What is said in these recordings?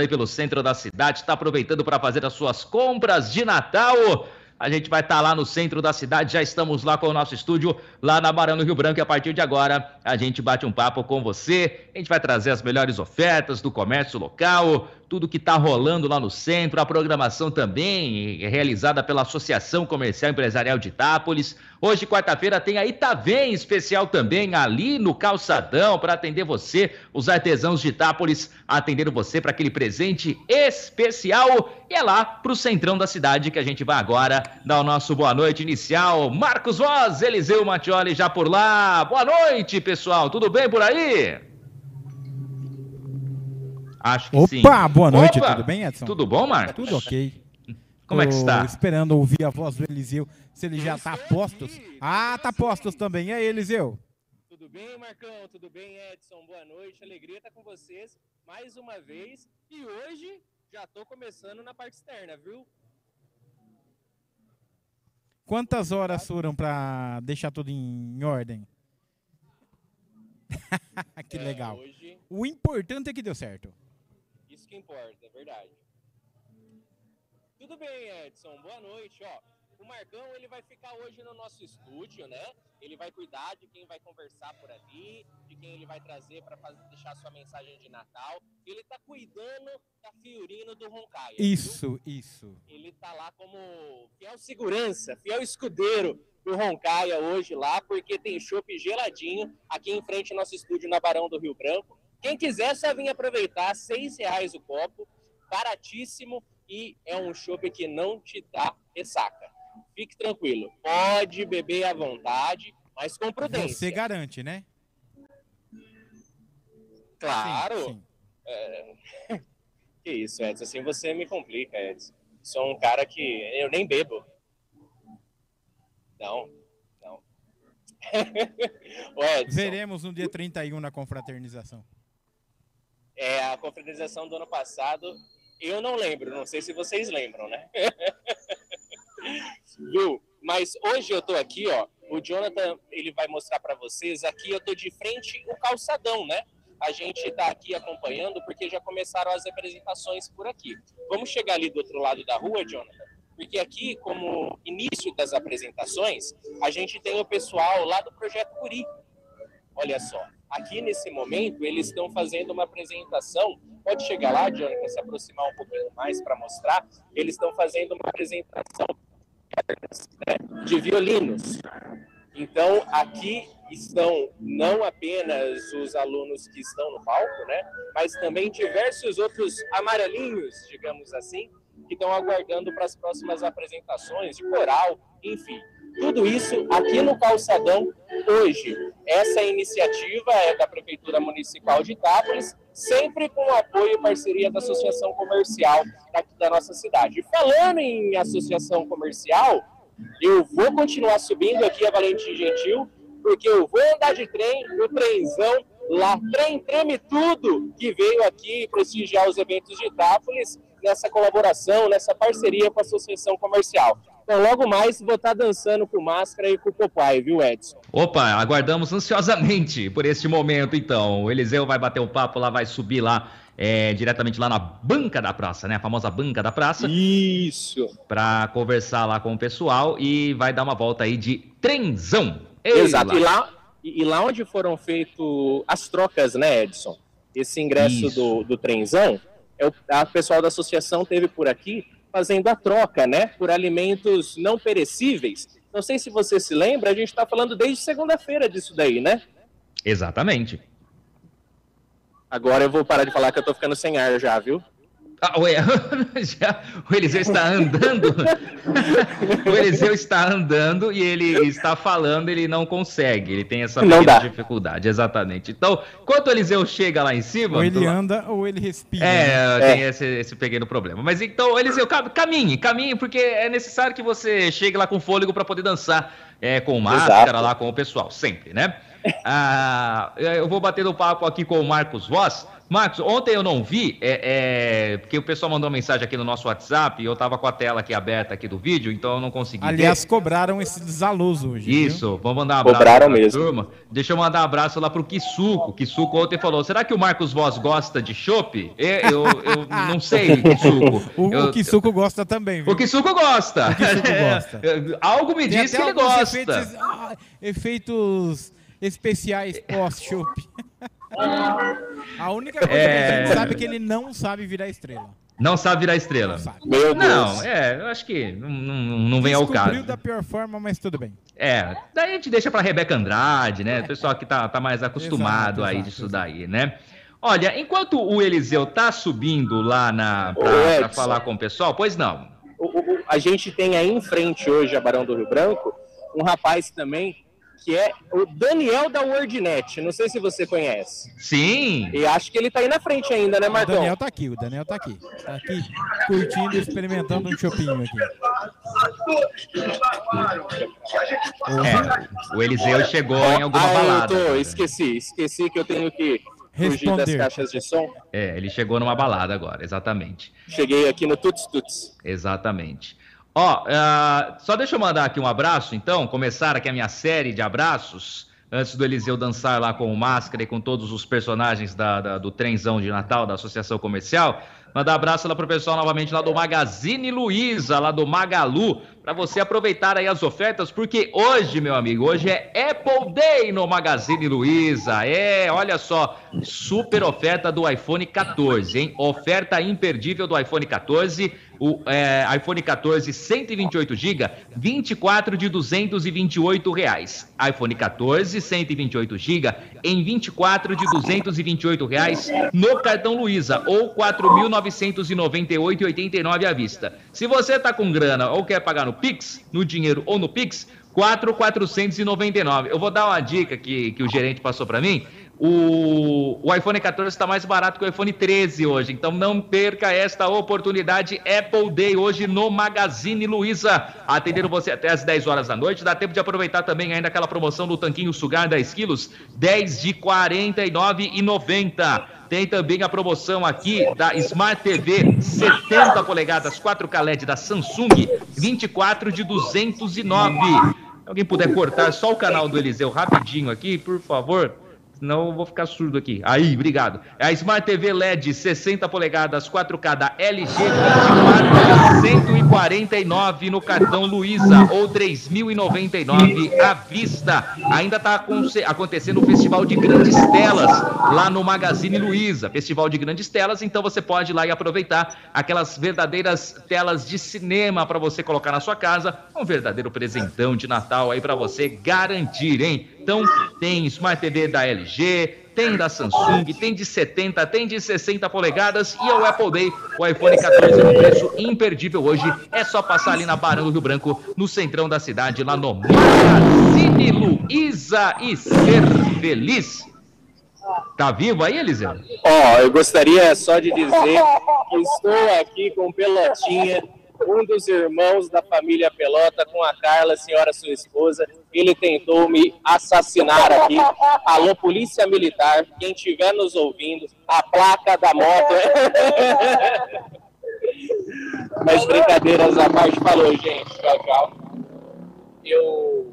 aí pelo centro da cidade, está aproveitando para fazer as suas compras de Natal. A gente vai estar tá lá no centro da cidade, já estamos lá com o nosso estúdio, lá na Barão Rio Branco, e a partir de agora a gente bate um papo com você. A gente vai trazer as melhores ofertas do comércio local, tudo que está rolando lá no centro, a programação também realizada pela Associação Comercial Empresarial de Itápolis. Hoje, quarta-feira, tem a Itavém especial também ali no Calçadão para atender você, os artesãos de Itápolis atendendo você para aquele presente especial. E é lá para o centrão da cidade que a gente vai agora dar o nosso boa noite inicial. Marcos Voz, Eliseu Mattioli já por lá. Boa noite, pessoal. Tudo bem por aí? Acho que Opa, sim. Opa, boa noite, Opa, tudo bem, Edson? Tudo bom, Marcos? Tudo ok. Como Tô é que está? esperando ouvir a voz do Eliseu, se ele já está a postos. Ah, tá a postos também. E aí, Eliseu? Tudo bem, Marcão? Tudo bem, Edson? Boa noite. Alegria estar com vocês mais uma vez. E hoje já estou começando na parte externa, viu? Quantas horas foram para deixar tudo em ordem? que é, legal. Hoje... O importante é que deu certo que importa, é verdade. Tudo bem, Edson. Boa noite. Ó, o Marcão ele vai ficar hoje no nosso estúdio, né? Ele vai cuidar de quem vai conversar por ali, de quem ele vai trazer para deixar sua mensagem de Natal. Ele tá cuidando da Fiorino do Roncaia. Isso, viu? isso. Ele tá lá como fiel segurança, fiel escudeiro do Roncaia hoje lá, porque tem chopp geladinho aqui em frente ao nosso estúdio na Barão do Rio Branco. Quem quiser só vir aproveitar, seis reais o copo, baratíssimo e é um chopp que não te dá ressaca. Fique tranquilo, pode beber à vontade, mas com prudência. Você garante, né? Claro. Sim, sim. É... que isso, Edson, assim você me complica, Edson. Sou um cara que eu nem bebo. Não, não. Veremos no dia 31 na confraternização. É, a confraternização do ano passado, eu não lembro, não sei se vocês lembram, né? Viu? Mas hoje eu tô aqui, ó, o Jonathan, ele vai mostrar para vocês, aqui eu tô de frente o calçadão, né? A gente tá aqui acompanhando porque já começaram as apresentações por aqui. Vamos chegar ali do outro lado da rua, Jonathan? Porque aqui, como início das apresentações, a gente tem o pessoal lá do Projeto Curi. Olha só, Aqui nesse momento, eles estão fazendo uma apresentação. Pode chegar lá, para se aproximar um pouquinho mais para mostrar. Eles estão fazendo uma apresentação né, de violinos. Então, aqui estão não apenas os alunos que estão no palco, né, mas também diversos outros amarelinhos, digamos assim, que estão aguardando para as próximas apresentações de coral, enfim. Tudo isso aqui no Calçadão hoje. Essa iniciativa é da Prefeitura Municipal de Itápolis, sempre com o apoio e parceria da Associação Comercial aqui da nossa cidade. falando em associação comercial, eu vou continuar subindo aqui a Valentim Gentil, porque eu vou andar de trem, no trenzão, lá, trem treme tudo, que veio aqui prestigiar os eventos de Itápolis, nessa colaboração, nessa parceria com a Associação Comercial. Então, logo mais, vou estar dançando com máscara e com o Popeye, viu, Edson? Opa, aguardamos ansiosamente por este momento, então. O Eliseu vai bater o um papo lá, vai subir lá, é, diretamente lá na banca da praça, né? A famosa banca da praça. Isso! Para conversar lá com o pessoal e vai dar uma volta aí de trenzão. Ei Exato, lá. E, lá, e lá onde foram feitas as trocas, né, Edson? Esse ingresso do, do trenzão, é o a pessoal da associação teve por aqui fazendo a troca, né, por alimentos não perecíveis. Não sei se você se lembra, a gente está falando desde segunda-feira disso daí, né? Exatamente. Agora eu vou parar de falar que eu tô ficando sem ar já, viu? Ah, o, já, o Eliseu está andando. o Eliseu está andando e ele está falando, ele não consegue. Ele tem essa dificuldade, exatamente. Então, enquanto o Eliseu chega lá em cima. Ou ele anda ou ele respira. É, né? tem é. Esse, esse pequeno problema. Mas então, Eliseu, caminhe, caminhe, porque é necessário que você chegue lá com fôlego para poder dançar é, com máscara Exato. lá com o pessoal, sempre, né? ah, eu vou bater no papo aqui com o Marcos Voss. Marcos, ontem eu não vi, é, é, porque o pessoal mandou uma mensagem aqui no nosso WhatsApp e eu tava com a tela aqui aberta aqui do vídeo, então eu não consegui Aliás, ver. cobraram esse desaluso hoje. Isso, viu? vamos mandar um abraço Cobraram pra mesmo. turma. Deixa eu mandar um abraço lá pro Kisuko. Kisuko ontem falou: será que o Marcos Voz gosta de chopp? Eu, eu, eu não sei, Kisuko. O, Eu- o Kisuko gosta também, viu? O Kisuko gosta. O Kisuko gosta. Algo me Tem diz que ele gosta. Efeitos, ah, efeitos especiais pós-chopp. A única coisa que a É. gente sabe é que ele não sabe virar estrela. Não sabe virar estrela. Não sabe. Meu Deus. Não, é, eu acho que não, não, não vem ao caso. da pior forma, mas tudo bem. É, daí a gente deixa pra Rebeca Andrade, né? O pessoal que tá, tá mais acostumado Exato, aí exato, disso exato. daí, né? Olha, enquanto o Eliseu tá subindo lá na, Ô, pra, pra Edson. falar com o pessoal, pois não. O- o- a gente tem aí em frente hoje a Barão do Rio Branco um rapaz também que é o Daniel da WordNet. Não sei se você conhece. Sim, E acho que ele tá aí na frente ainda, né, O Marcão? Daniel tá aqui, o Daniel tá aqui. Tá aqui curtindo e experimentando um chopinho aqui. é, o Eliseu chegou em alguma ah, balada. eu tô, esqueci, esqueci que eu tenho que fugir das Responder. caixas de som. É, ele chegou numa balada agora, exatamente. Cheguei aqui no Tuts Tuts. Exatamente. Ó, ah, só deixa eu mandar aqui um abraço, então, começar aqui a minha série de abraços, antes do Eliseu dançar lá com o Máscara e com todos os personagens da, da- do trenzão de Natal da Associação Comercial. Mandar abraço lá pro pessoal novamente lá do Magazine Luiza, lá do Magalu, para você aproveitar aí as ofertas, porque hoje, meu amigo, hoje é Apple Day no Magazine Luiza. É, olha só, super oferta do iPhone 14, hein? Oferta imperdível do iPhone 14. O é, iPhone 14 128 GB, 24 de 228 reais. iPhone 14 128 GB em 24 de 228 reais no cartão Luiza ou 4.998,89 à vista. Se você tá com grana ou quer pagar no Pix, no dinheiro ou no Pix, 4,499. Eu vou dar uma dica que, que o gerente passou para mim. O, o iPhone 14 está mais barato que o iPhone 13 hoje, então não perca esta oportunidade. Apple Day hoje no Magazine Luiza, atendendo você até as 10 horas da noite. Dá tempo de aproveitar também ainda aquela promoção do tanquinho sugar 10 quilos, 10 de R$ 49,90. Tem também a promoção aqui da Smart TV 70 polegadas 4K LED da Samsung, 24 de 209. Se alguém puder cortar só o canal do Eliseu rapidinho aqui, por favor. Senão eu vou ficar surdo aqui. Aí, obrigado. É a Smart TV LED 60 polegadas 4K da LG 24 de 149 no cartão Luiza ou 3.099 à vista. Ainda está acontecendo o Festival de Grandes Telas lá no Magazine Luiza. Festival de Grandes Telas, então você pode ir lá e aproveitar aquelas verdadeiras telas de cinema para você colocar na sua casa. Um verdadeiro presentão de Natal aí para você garantir, hein? Então, tem Smart TV da LG, tem da Samsung, tem de 70, tem de 60 polegadas e o Apple Day, o iPhone 14 no preço imperdível hoje. É só passar ali na Barão do Rio Branco, no centrão da cidade, lá no Magazine Luiza e ser feliz. Tá vivo aí, Eliseu? Ó, eu gostaria só de dizer que estou aqui com Pelotinha, um dos irmãos da família Pelota, com a Carla, senhora sua esposa. Ele tentou me assassinar aqui. Alô, Polícia Militar, quem estiver nos ouvindo, a placa da moto. Mas brincadeiras à parte, falou, gente. Tchau, tchau. Eu,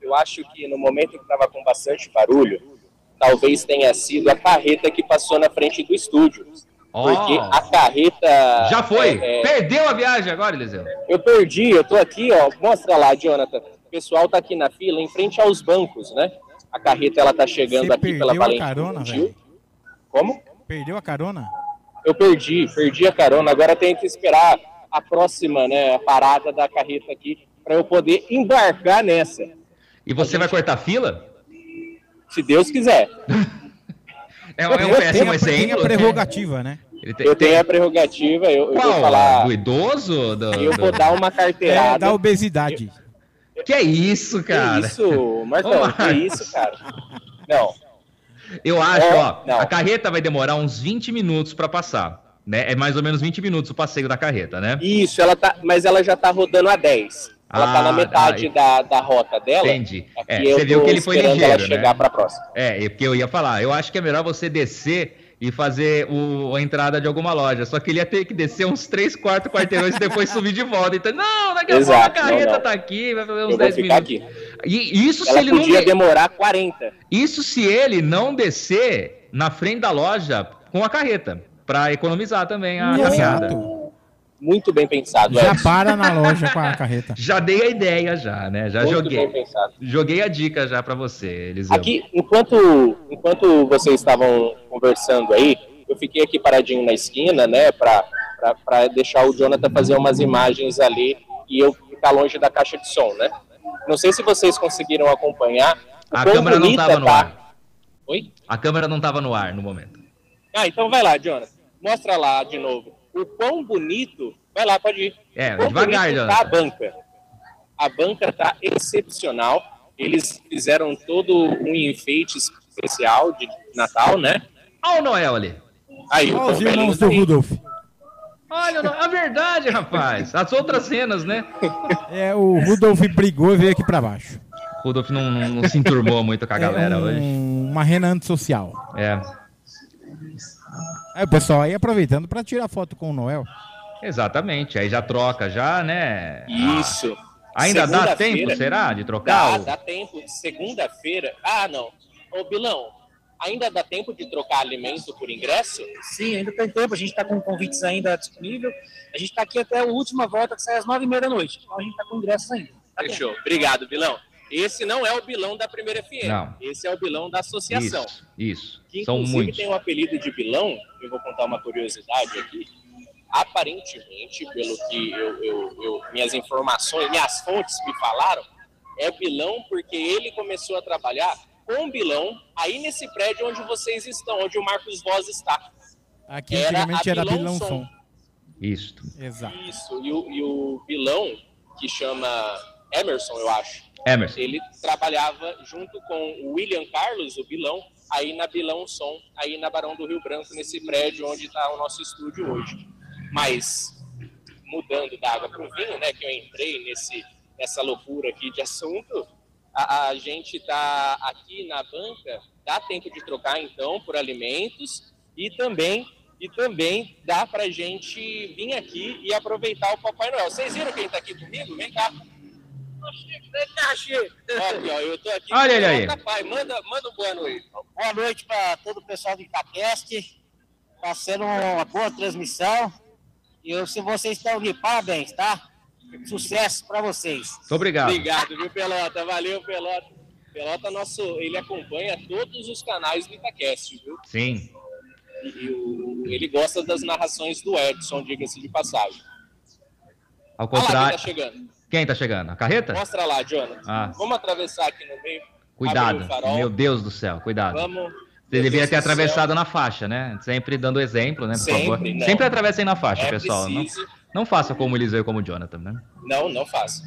eu acho que no momento que estava com bastante barulho, talvez tenha sido a carreta que passou na frente do estúdio. Porque Ó, a carreta. já foi. é, é, Perdeu a viagem agora, Eliseu. eu perdi, eu tô aqui, ó. Mostra lá, Jonathan. O pessoal tá aqui na fila, em frente aos bancos, né? A carreta ela tá chegando Você aqui pela perdeu a carona, velho? Como? Perdeu a carona? Eu perdi, perdi a carona. Agora tem que esperar a próxima, né, a parada da carreta aqui para eu poder embarcar nessa, E você vai cortar fila? se Deus quiser. É, é um Tem a- péssimo tem a exemplo. prerrogativa, né? Ele tem- Eu tenho a prerrogativa, eu, eu vou Qual? falar, Do idoso? Do, eu vou dar uma É carteirada. da obesidade. Que é isso, cara? Que isso, Marcão, Ô, que isso, cara? Não, Eu acho, É, ó, não. a carreta vai demorar uns 20 minutos pra passar, né? É mais ou menos 20 minutos o passeio da carreta, né? isso, ela tá, mas ela já tá rodando a 10. Ela tá Ah, na metade da, da rota dela. Entendi. É, você viu que ele foi ligeiro, ela chegar né? pra próxima. É, é porque eu ia falar, eu acho que é melhor você descer e fazer o, a entrada de alguma loja. Só que ele ia ter que descer uns 3, 4 quarteirões e depois subir de volta. Então, não, daqui a pouco a carreta não, não. tá aqui, vai fazer uns Eu 10 minutos. Aqui. E isso Ela se ele podia não. demorar 40. Isso se ele não descer na frente da loja com a carreta, para economizar também a caminhada. Muito bem pensado. Já Edson. para na loja com a carreta. Já dei a ideia já, né? Já Muito joguei. Joguei a dica já para você, Eliseu. Aqui, enquanto, enquanto vocês estavam conversando aí, eu fiquei aqui paradinho na esquina, né, para deixar o Jonathan fazer umas imagens ali e eu ficar longe da caixa de som, né? Não sei se vocês conseguiram acompanhar. A câmera não estava no tá... ar. Oi? A câmera não estava no ar no momento. Ah, então vai lá, Jonathan. Mostra lá de novo o quão bonito. Vai lá, pode ir. É, devagar, Tá a banca. A banca tá excepcional. Eles fizeram todo um enfeite especial de Natal, né? Olha o Noel ali. Aí, Olha os irmãos do Rudolf. Olha, a verdade, rapaz. As outras cenas, né? É, o Rudolf brigou e veio aqui pra baixo. O Rudolf não, não, não se enturmou muito com a é galera um, hoje. Uma rena antissocial. É. Aí o pessoal aí aproveitando para tirar foto com o Noel. Exatamente, aí já troca, já, né? Isso. Ah, ainda dá tempo, será, de trocar? Dá, dá tempo. Segunda-feira. Ah, não. Ô, Bilão, ainda dá tempo de trocar alimento por ingresso? Sim, ainda tem tempo. A gente está com convites ainda disponível. A gente está aqui até a última volta, que sai às nove e meia da noite. Então a gente está com ingressos ainda. Tá Fechou. Tempo. Obrigado, Bilão. Esse não é o bilão da primeira FM. Não. Esse é o bilão da associação. Isso. isso. Que, São muitos. tem o um apelido de bilão. Eu vou contar uma curiosidade aqui. Aparentemente, pelo que eu, eu, eu, minhas informações, minhas fontes me falaram, é bilão porque ele começou a trabalhar com bilão aí nesse prédio onde vocês estão, onde o Marcos Voz está. Aqui era antigamente era Bilão, bilão som. som. Isso. Exato. Isso. E o, e o bilão, que chama Emerson, eu acho. Emerson. Ele trabalhava junto com o William Carlos, o Bilão, aí na Bilão Som, aí na Barão do Rio Branco, nesse prédio onde está o nosso estúdio hoje. Mas, mudando da água para o vinho, né, que eu entrei nesse, nessa loucura aqui de assunto, a, a gente está aqui na banca, dá tempo de trocar então por alimentos e também e também dá para gente vir aqui e aproveitar o Papai Noel. Vocês viram quem está aqui comigo? Vem cá. Olha, eu tô aqui. Olha ele aí. Manda, manda um boa noite. Boa noite para todo o pessoal do Itacast. Está sendo uma boa transmissão. E eu, se vocês estão de parabéns, tá? Sucesso para vocês. Muito obrigado. Obrigado, viu, Pelota? Valeu, Pelota. Pelota, nosso, ele acompanha todos os canais do Itacast, viu? Sim. E, e o, ele gosta das narrações do Edson, diga-se de passagem. Ao contrário. Ah, tá chegando. Quem tá chegando? A carreta? Mostra lá, Jonathan. Ah. Vamos atravessar aqui no meio. Cuidado. Meu Deus do céu, cuidado. Vamos. Você deveria ter atravessado na faixa, né? Sempre dando exemplo, né? Por Sempre, favor. Não. Sempre atravessem na faixa, é pessoal. Não, não faça como o Eliseu e como o Jonathan, né? Não, não faça.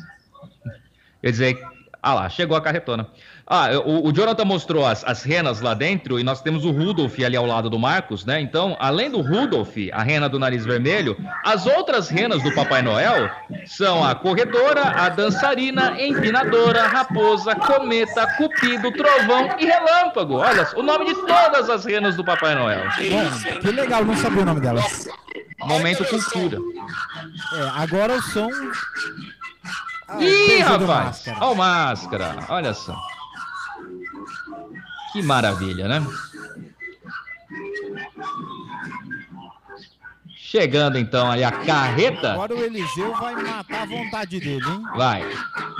Quer dizer, ah lá, chegou a carretona. Ah, o, o Jonathan mostrou as, as renas lá dentro e nós temos o Rudolf ali ao lado do Marcos, né? Então, além do Rudolf, a rena do nariz vermelho, as outras renas do Papai Noel são a corredora, a dançarina, empinadora, raposa, cometa, cupido, trovão e relâmpago. Olha, o nome de todas as renas do Papai Noel. Bom, que legal, não sabia o nome delas. Momento cultura. É, agora o som. Ah, Ih, rapaz! Olha o máscara, olha só. Que maravilha, né? Chegando então aí a carreta. Agora o Eliseu vai matar a vontade dele, hein? Vai.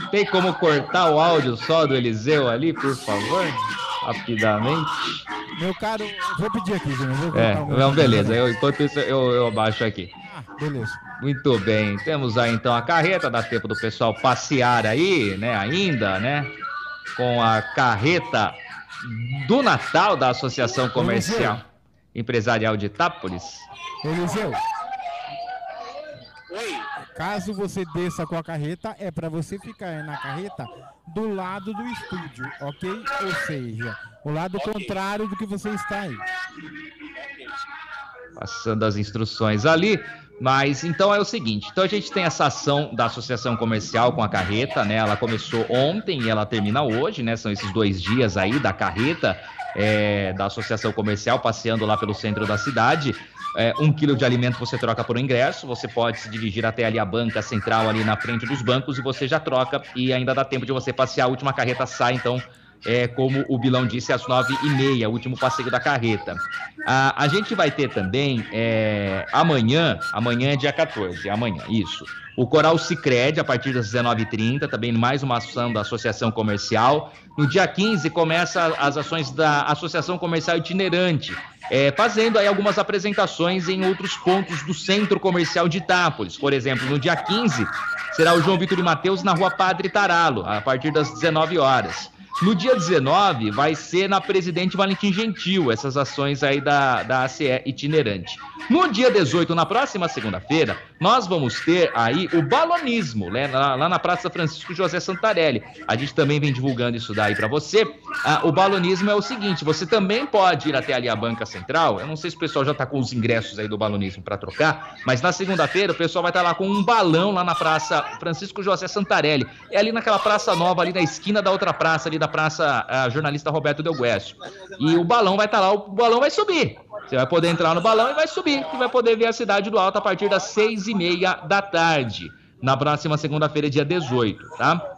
Tem como cortar o áudio só do Eliseu ali, por favor? Rapidamente. Meu caro, vou pedir aqui, Júnior. É, não, beleza. Eu, enquanto isso, eu, eu abaixo aqui. Ah, beleza. Muito bem. Temos aí então a carreta. Dá tempo do pessoal passear aí, né? Ainda, né? Com a carreta do Natal da Associação Comercial Eliseu. Empresarial de Itápolis. Eliseu. Oi. Caso você desça com a carreta, é para você ficar na carreta do lado do estúdio, ok? Ou seja, o lado okay. contrário do que você está aí. Passando as instruções ali. Mas então é o seguinte, então a gente tem essa ação da associação comercial com a carreta, né? Ela começou ontem e ela termina hoje, né? São esses dois dias aí da carreta é, da associação comercial passeando lá pelo centro da cidade. É, um quilo de alimento você troca por um ingresso, você pode se dirigir até ali a banca central ali na frente dos bancos e você já troca e ainda dá tempo de você passear. A última carreta sai então é, como o Bilão disse, às nove e meia, último passeio da carreta. A, a gente vai ter também é, amanhã, amanhã é dia 14, amanhã, isso. O Coral Cicred, a partir das 19h30, também mais uma ação da Associação Comercial. No dia 15 começa as ações da Associação Comercial Itinerante, é, fazendo aí algumas apresentações em outros pontos do Centro Comercial de Itápolis. Por exemplo, no dia 15 será o João Vitor e Mateus na Rua Padre Taralo, a partir das 19 horas. No dia 19, vai ser na Presidente Valentim Gentil, essas ações aí da, da ACE itinerante. No dia 18, na próxima segunda-feira, nós vamos ter aí o balonismo, né, lá, lá, na Praça Francisco José Santarelli. A gente também vem divulgando isso daí para você. Ah, o balonismo é o seguinte: você também pode ir até ali a Banca Central. Eu não sei se o pessoal já está com os ingressos aí do balonismo para trocar, mas na segunda-feira o pessoal vai estar tá lá com um balão lá na Praça Francisco José Santarelli. É ali naquela praça nova, ali na esquina da outra praça, ali da Praça a Jornalista Roberto Del Guesso. E o balão vai estar tá lá, o balão vai subir. Você vai poder entrar no balão e vai subir, e vai poder ver a cidade do alto a partir das seis e meia da tarde, na próxima segunda-feira, dia 18, tá?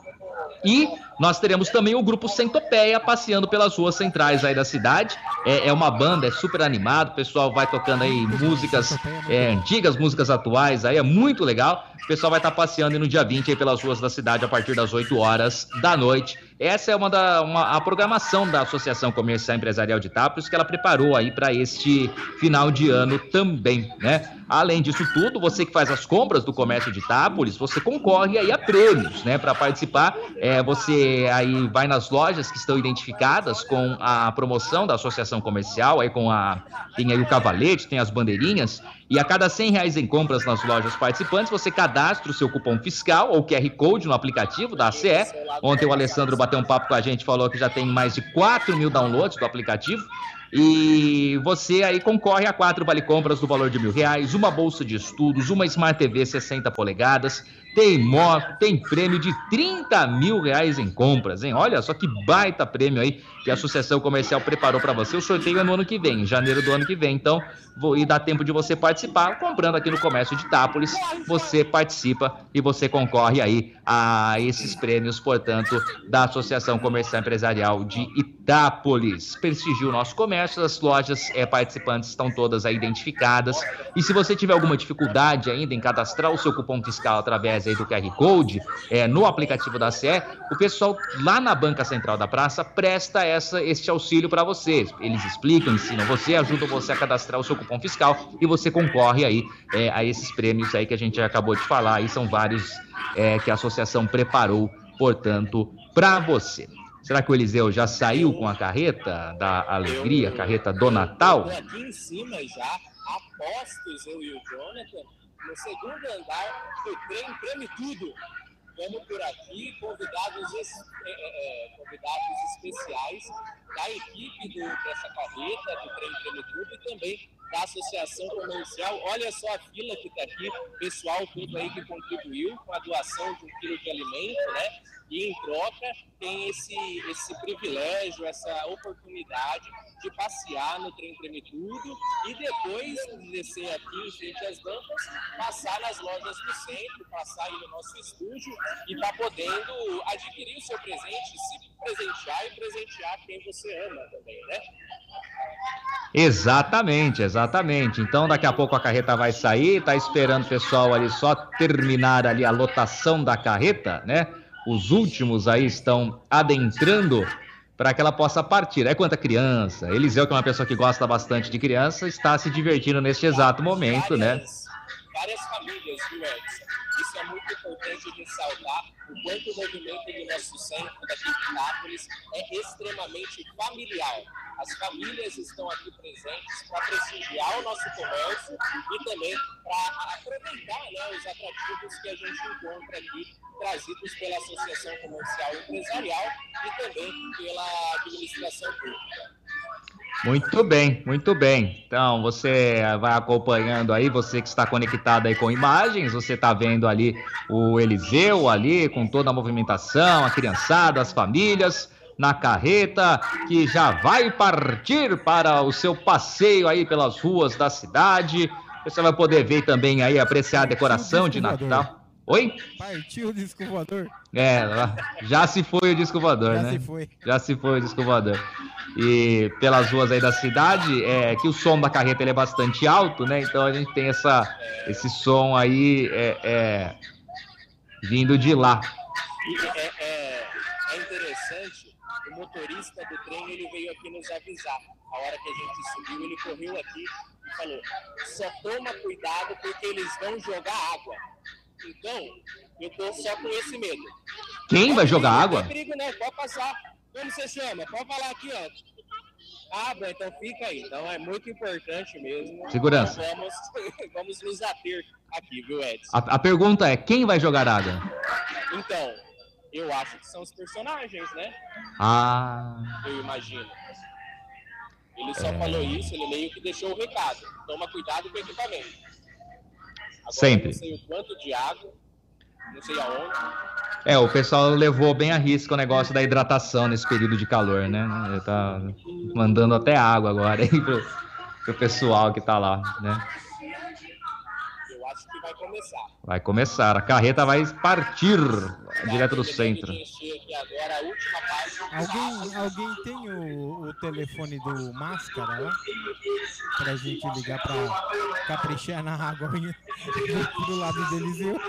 E nós teremos também o grupo Centopeia passeando pelas ruas centrais aí da cidade. É, é uma banda, é super animado, o pessoal vai tocando aí músicas é, antigas, músicas atuais, aí é muito legal. O pessoal vai estar passeando aí no dia 20 aí pelas ruas da cidade a partir das 8 horas da noite. Essa é uma da uma, a programação da Associação Comercial Empresarial de Itápolis que ela preparou aí para este final de ano também, né? Além disso tudo, você que faz as compras do comércio de Itápolis, você concorre aí a prêmios, né? Para participar, é, você aí vai nas lojas que estão identificadas com a promoção da Associação Comercial, aí com a tem aí o cavalete, tem as bandeirinhas e a cada 100 reais em compras nas lojas participantes, você cadastra o seu cupom fiscal ou QR Code no aplicativo da ACE. Ontem o Alessandro bateu um papo com a gente, falou que já tem mais de 4 mil downloads do aplicativo. E você aí concorre a quatro vale compras do valor de mil reais, uma bolsa de estudos, uma Smart TV 60 polegadas, tem moto, tem prêmio de 30 mil reais em compras, hein? Olha só que baita prêmio aí que a Associação Comercial preparou para você. O sorteio é no ano que vem, em janeiro do ano que vem. Então, vou e dá tempo de você participar. Comprando aqui no comércio de Itápolis, você participa e você concorre aí a esses prêmios, portanto, da Associação Comercial Empresarial de Itápolis. Prestigie o nosso comércio, as lojas é, participantes estão todas aí identificadas. E se você tiver alguma dificuldade ainda em cadastrar o seu cupom fiscal através aí do QR Code é, no aplicativo da CE, o pessoal lá na Banca Central da Praça presta essa, este auxílio para você. Eles explicam, ensinam você, ajudam você a cadastrar o seu cupom fiscal e você concorre aí é, a esses prêmios aí que a gente acabou de falar. Aí são vários é, que a associação preparou, portanto, para você. Será que o Eliseu já saiu com a carreta da alegria, carreta do Natal? Aqui em cima já, apostos eu e o Jonathan, no segundo andar do trem Treme Tudo. Vamos por aqui, convidados, é, é, é, convidados especiais da equipe do, dessa carreta, do Trem Treme Tudo e também da Associação Comercial. Olha só a fila que está aqui, pessoal tudo aí que contribuiu com a doação de um quilo de alimento, né? E em troca tem esse, esse privilégio, essa oportunidade de passear no trem Treme Tudo e depois descer aqui em frente às bancas, passar nas lojas do centro, passar aí no nosso estúdio e tá podendo adquirir o seu presente, se presentear e presentear quem você ama também, né? Exatamente, exatamente. Então daqui a pouco a carreta vai sair, tá esperando o pessoal ali só terminar ali a lotação da carreta, né? Os últimos aí estão adentrando para que ela possa partir. É quanta criança. Eliseu, que é uma pessoa que gosta bastante de criança, está se divertindo neste exato momento, várias, né? Várias famílias, viu, Edson? Isso muito importante ressaltar o quanto o movimento do nosso centro daqui de Nápoles é extremamente familiar. As famílias estão aqui presentes para prestigiar o nosso comércio e também para aproveitar né, os atrativos que a gente encontra aqui trazidos pela Associação Comercial Empresarial e também pela administração pública. Muito bem, muito bem. Então, você vai acompanhando aí, você que está conectado aí com imagens, você está vendo ali o Eliseu ali com toda a movimentação, a criançada, as famílias na carreta que já vai partir para o seu passeio aí pelas ruas da cidade. Você vai poder ver também aí apreciar a decoração de Natal. Oi? Partiu o disco voador. É, já se foi o disco voador, Já né? se foi. Já se foi o disco voador. E pelas ruas aí da cidade, é que o som da carreta ele é bastante alto, né? Então a gente tem essa, esse som aí é, é, vindo de lá. É, é, é interessante, o motorista do trem ele veio aqui nos avisar. A hora que a gente subiu, ele correu aqui e falou: só toma cuidado porque eles vão jogar água. Então, eu tô só com esse medo. Quem vai jogar Não água? tem perigo, não, pode passar. Como você chama? Pode falar aqui, ó. Ah, bom, então fica aí. Então é muito importante mesmo. Segurança. Vamos, vamos nos ater aqui, viu, Edson? A, a pergunta é: quem vai jogar água? Então, eu acho que são os personagens, né? Ah, Eu imagino. Ele só É. falou isso, ele meio que deixou o recado. Toma cuidado com o equipamento. Agora, Sempre. Não sei o quanto de água, não sei aonde. é, o pessoal levou bem a risco o negócio da hidratação nesse período de calor, né? Ele tá mandando até água agora aí pro, pro pessoal que tá lá, né? Eu acho que vai começar. Vai começar, a carreta vai partir direto do centro. agora a última página. Alguém, alguém tem o, o telefone do Máscara lá? Pra gente ligar pra caprichar na água do lado do Eliseu.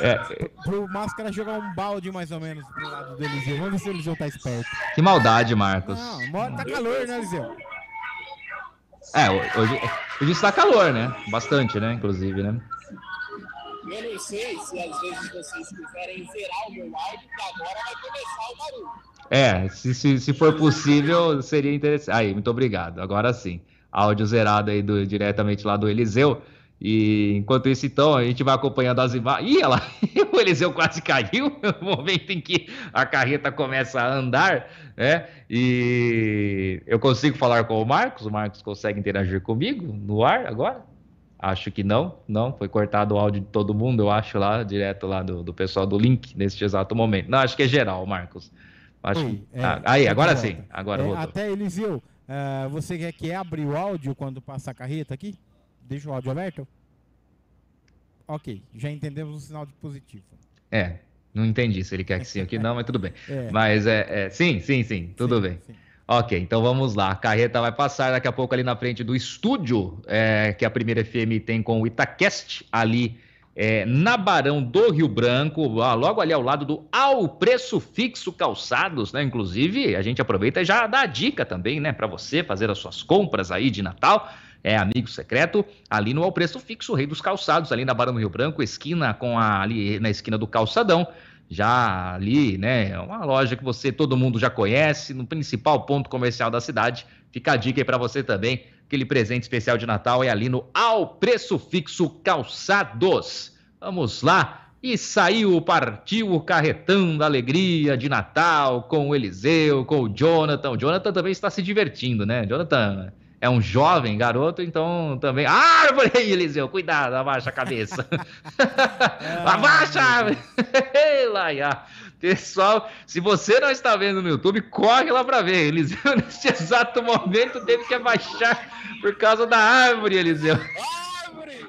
É, Pro Máscara jogar um balde mais ou menos pro lado do Eliseu. Vamos ver se o Eliseu tá esperto. que maldade, Marcos. Não, tá calor, né, Eliseu? É, hoje, hoje está calor, né? Bastante, né? Inclusive, né? Eu não sei se às vezes vocês quiserem zerar o meu áudio, que agora vai começar o barulho. É, se, se, se for possível, seria interessante. Aí, muito obrigado. Agora sim. Áudio zerado aí do, diretamente lá do Eliseu. E enquanto isso, então, a gente vai acompanhando as imagens. Ih, lá, o Eliseu quase caiu no momento em que a carreta começa a andar, né? E eu consigo falar com o Marcos? O Marcos consegue interagir comigo no ar agora? Acho que não, não. Foi cortado o áudio de todo mundo, eu acho, lá, direto lá do, do pessoal do link, neste exato momento. Não, acho que é geral, Marcos. Acho Oi, que... é, Ah, aí, de agora sim. Agora É, voltou. até Eliseu, ah, você quer que abra o áudio quando passa a carreta aqui? Deixa o áudio aberto? Ok, já entendemos o sinal de positivo. É, não entendi se ele quer que sim ou que não, mas tudo bem. É, Mas é, é, sim, sim, sim, tudo sim, bem. sim. Ok, então vamos lá. A carreta vai passar daqui a pouco ali na frente do estúdio é, que a primeira FM tem com o Itacast, ali é, na Barão do Rio Branco, lá- logo ali ao lado do Ao Preço Fixo Calçados, né? Inclusive, a gente aproveita e já dá a dica também, né, para você fazer as suas compras aí de Natal. É amigo secreto, ali no Ao Preço Fixo, Rei dos Calçados, ali na Barão do Rio Branco, esquina com a, ali na esquina do Calçadão já ali, né? É uma loja que você, todo mundo já conhece, no principal ponto comercial da cidade. Fica a dica aí para você também. Aquele presente especial de Natal é ali no Ao Preço Fixo Calçados. Vamos lá. E saiu, partiu o carretão da alegria de Natal com o Eliseu, com o Jonathan. O Jonathan também está se divertindo, né? Jonathan é um jovem garoto, então também. Árvore, Eliseu, cuidado, abaixa a cabeça. abaixa! a árvore. Laia. Pessoal, se você não está vendo no YouTube, corre lá para ver. Eliseu, nesse exato momento, teve que abaixar por causa da árvore, Eliseu.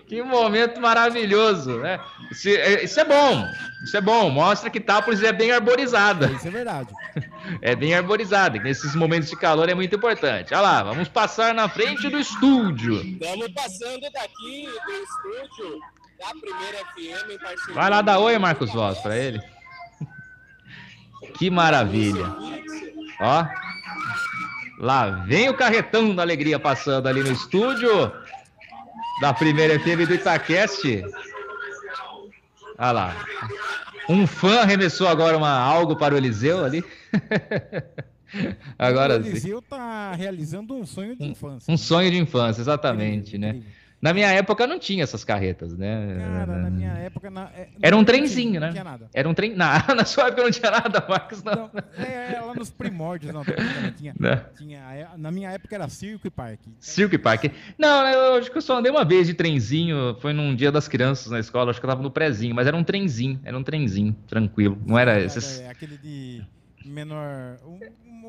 Que momento maravilhoso, né? Isso é, isso é bom, isso é bom. Mostra que Tápolis é bem arborizada. Isso é verdade. É bem arborizada. e Nesses momentos de calor é muito importante. Olha lá, vamos passar na frente do estúdio. Estamos passando daqui do estúdio da primeira FM em parceria. Vai lá dar oi, Marcos Voz, para ele. Que maravilha. Ó. Lá vem o carretão da alegria passando ali no estúdio da primeira FM do Itaquest. Olha lá. Um fã arremessou agora uma, algo para o Eliseu ali. agora o. Eliseu tá realizando um sonho de infância. Um sonho de infância, exatamente, né? Incrível. Na minha época não tinha essas carretas, né? Cara, na minha época. Na, é, Era um não trenzinho, tinha, né? Não tinha nada. Era um trem. Na, na sua época não tinha nada, Marcos, não. Não, é, é, lá nos primórdios, não. Tinha, Né? tinha, é, na minha época era circo e parque. Circo e Parque. Não, eu acho que eu só andei uma vez de trenzinho. Foi num dia das crianças na escola, acho que eu tava no prezinho, mas era um trenzinho, era um trenzinho, tranquilo. Não era esses. É, aquele de menor. O,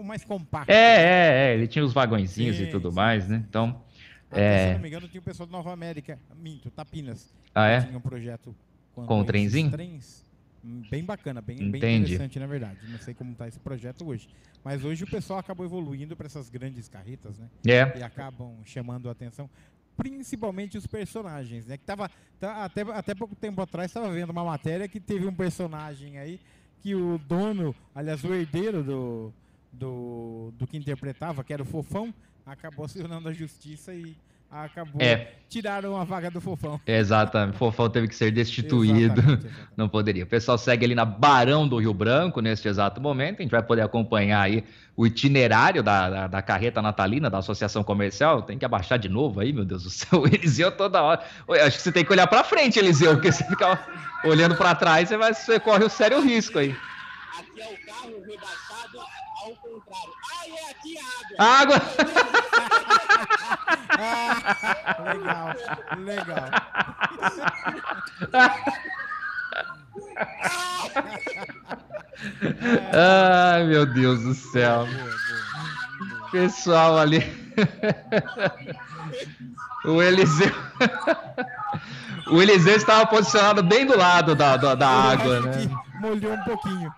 o mais compacto. É, é, é, ele tinha os vagõezinhos e Sim, tudo sim, mais, né? Então. Até, é. Se não me engano, tinha o pessoal de Nova América, Minto, Tapinas. Ah, é? Tinha um projeto Com o esses trenzinho? Trens, hum, bem bacana, bem, bem interessante, na verdade. Não sei como está esse projeto hoje. Mas hoje o pessoal acabou evoluindo para essas grandes carretas, né? É. E acabam chamando a atenção, principalmente os personagens, né? Que tava, tá- até, até pouco tempo atrás estava vendo uma matéria que teve um personagem aí que o dono, aliás, o herdeiro do, do, do que interpretava, que era o Fofão, acabou acionando a justiça e acabou. É. Tiraram a vaga do Fofão. Exatamente. Fofão teve que ser destituído. Exatamente, exatamente. Não poderia. O pessoal segue ali na Barão do Rio Branco neste exato momento. A gente vai poder acompanhar aí o itinerário da, da, da carreta natalina da Associação Comercial. Tem que abaixar de novo aí, meu Deus do céu. O Eliseu toda hora. Acho que você tem que olhar pra frente, Eliseu, porque você ficar olhando pra trás, você, vai, você corre o sério risco aí. Aqui é o carro rebaixado ao contrário. É aqui a água. Água! Ah, legal, legal. Ai, meu Deus do céu. Pessoal ali. o Eliseu. o Eliseu estava posicionado bem do lado da, da, da água, né? molhou um pouquinho.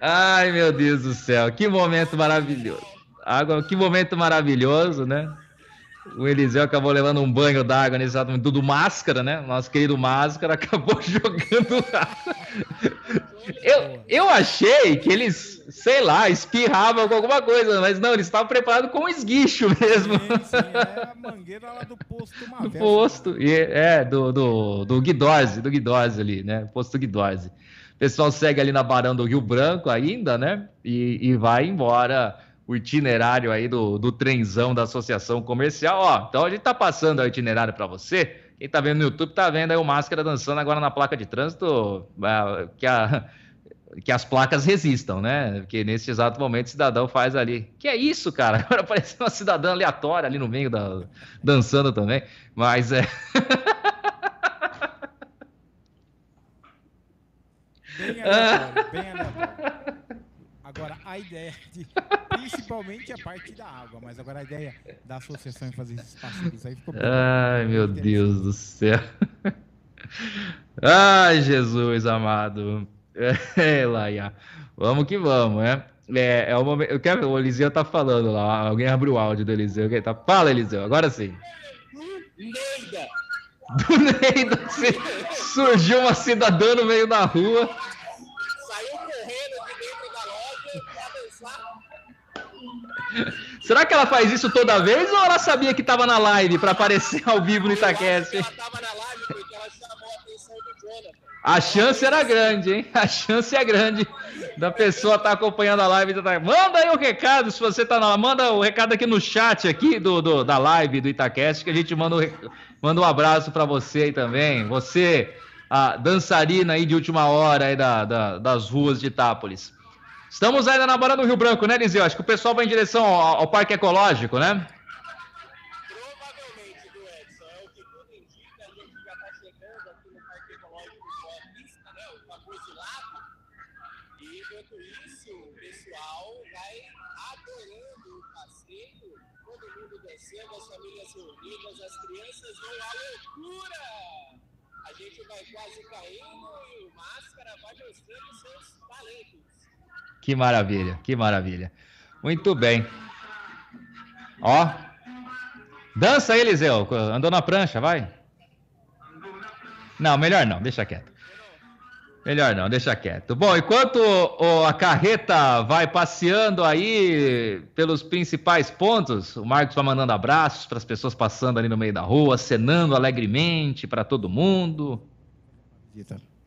Ai, meu Deus do céu, que momento maravilhoso. Água, que momento maravilhoso, né? O Eliseu acabou levando um banho d'água nesse exato momento do Máscara, né? Nosso querido Máscara acabou jogando água. Eu, eu achei que eles, sei lá, espirravam com alguma coisa, mas não, eles estavam preparados com um esguicho mesmo. Sim, sim, é a mangueira lá do posto Do Mavel. posto, e, é, do, do, do Guidorze, do Guidorze ali, né? Posto Guidorze. O pessoal segue ali na Barão do Rio Branco ainda, né? E, e vai embora o itinerário aí do, do trenzão da Associação Comercial. Ó, então a gente tá passando o itinerário para você. Quem tá vendo no YouTube tá vendo aí o Máscara dançando agora na placa de trânsito, ah, que, a, que as placas resistam, né? Porque nesse exato momento o cidadão faz ali. Que é isso, cara? Agora apareceu uma cidadã aleatória ali no meio da dançando também. Mas é. Bem aleatório, bem aleatório. Agora, a ideia de. Principalmente a parte da água, mas agora a ideia da associação em fazer esses passeios aí ficou bem. Ai, meu Deus do céu. Ai, Jesus amado. É, Laia. Vamos que vamos, né? É, é o momento. Eu quero, o Eliseu tá falando lá. Alguém abriu o áudio do Eliseu. Quem tá... Fala, Eliseu, agora sim. Do se- surgiu uma cidadã no meio da rua. Saiu correndo de dentro da loja pra dançar. Será que ela faz isso toda vez ou ela sabia que tava na live pra aparecer ao vivo no Itaquest? Ela tava na live porque ela chamou a atenção do Jonathan. A chance era grande, hein? A chance é grande da pessoa estar acompanhando a live. tá- Manda aí o recado, se você tá na. Manda o recado aqui no chat aqui do, do- da live do Itacast, que a gente manda, rec- manda um abraço para você aí também. Você, a dançarina aí de última hora aí da, da- das ruas de Itápolis. Estamos ainda na Barra do Rio Branco, né, Liseu? Acho que o pessoal vai em direção ao, ao Parque Ecológico, né? Que maravilha, que maravilha. Muito bem. Ó. Dança aí, Eliseu. Andou na prancha, vai. Não, melhor não, deixa quieto. Melhor não, deixa quieto. Bom, enquanto o- a carreta vai passeando aí pelos principais pontos, o Marcos vai mandando abraços para as pessoas passando ali no meio da rua, acenando alegremente para todo mundo.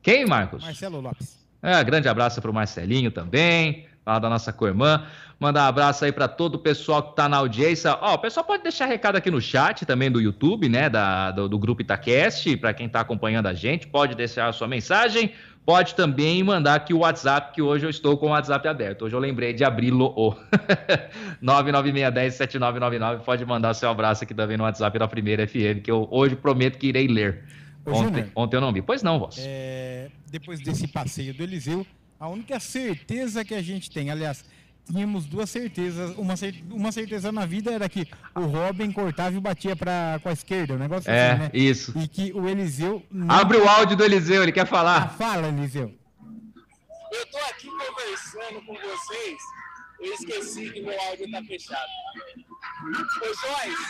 Quem, Marcos? Marcelo Lopes. É, grande abraço para o Marcelinho também. lá da nossa co-irmã. Mandar um abraço aí para todo o pessoal que está na audiência. Ó, o pessoal pode deixar recado aqui no chat também do YouTube, né? Da, do, do grupo Itacast, para quem está acompanhando a gente, pode deixar a sua mensagem. Pode também mandar aqui o WhatsApp, que hoje eu estou com o WhatsApp aberto. Hoje eu lembrei de abri-lo. 996107999. Pode mandar seu abraço aqui também no WhatsApp da Primeira FM, que eu hoje prometo que irei ler. Ontem, ontem eu não vi. Pois não, Voz. É, depois desse passeio do Eliseu, a única certeza que a gente tem, aliás, tínhamos duas certezas. Uma, uma certeza na vida era que o Robin cortava e batia pra, com a esquerda, um negócio é, assim, né? isso. E que o Eliseu... Não... Abre o áudio do Eliseu, ele quer falar. Ah, fala, Eliseu. Eu tô aqui conversando com vocês, eu esqueci que meu áudio tá fechado. Ô, Joyce,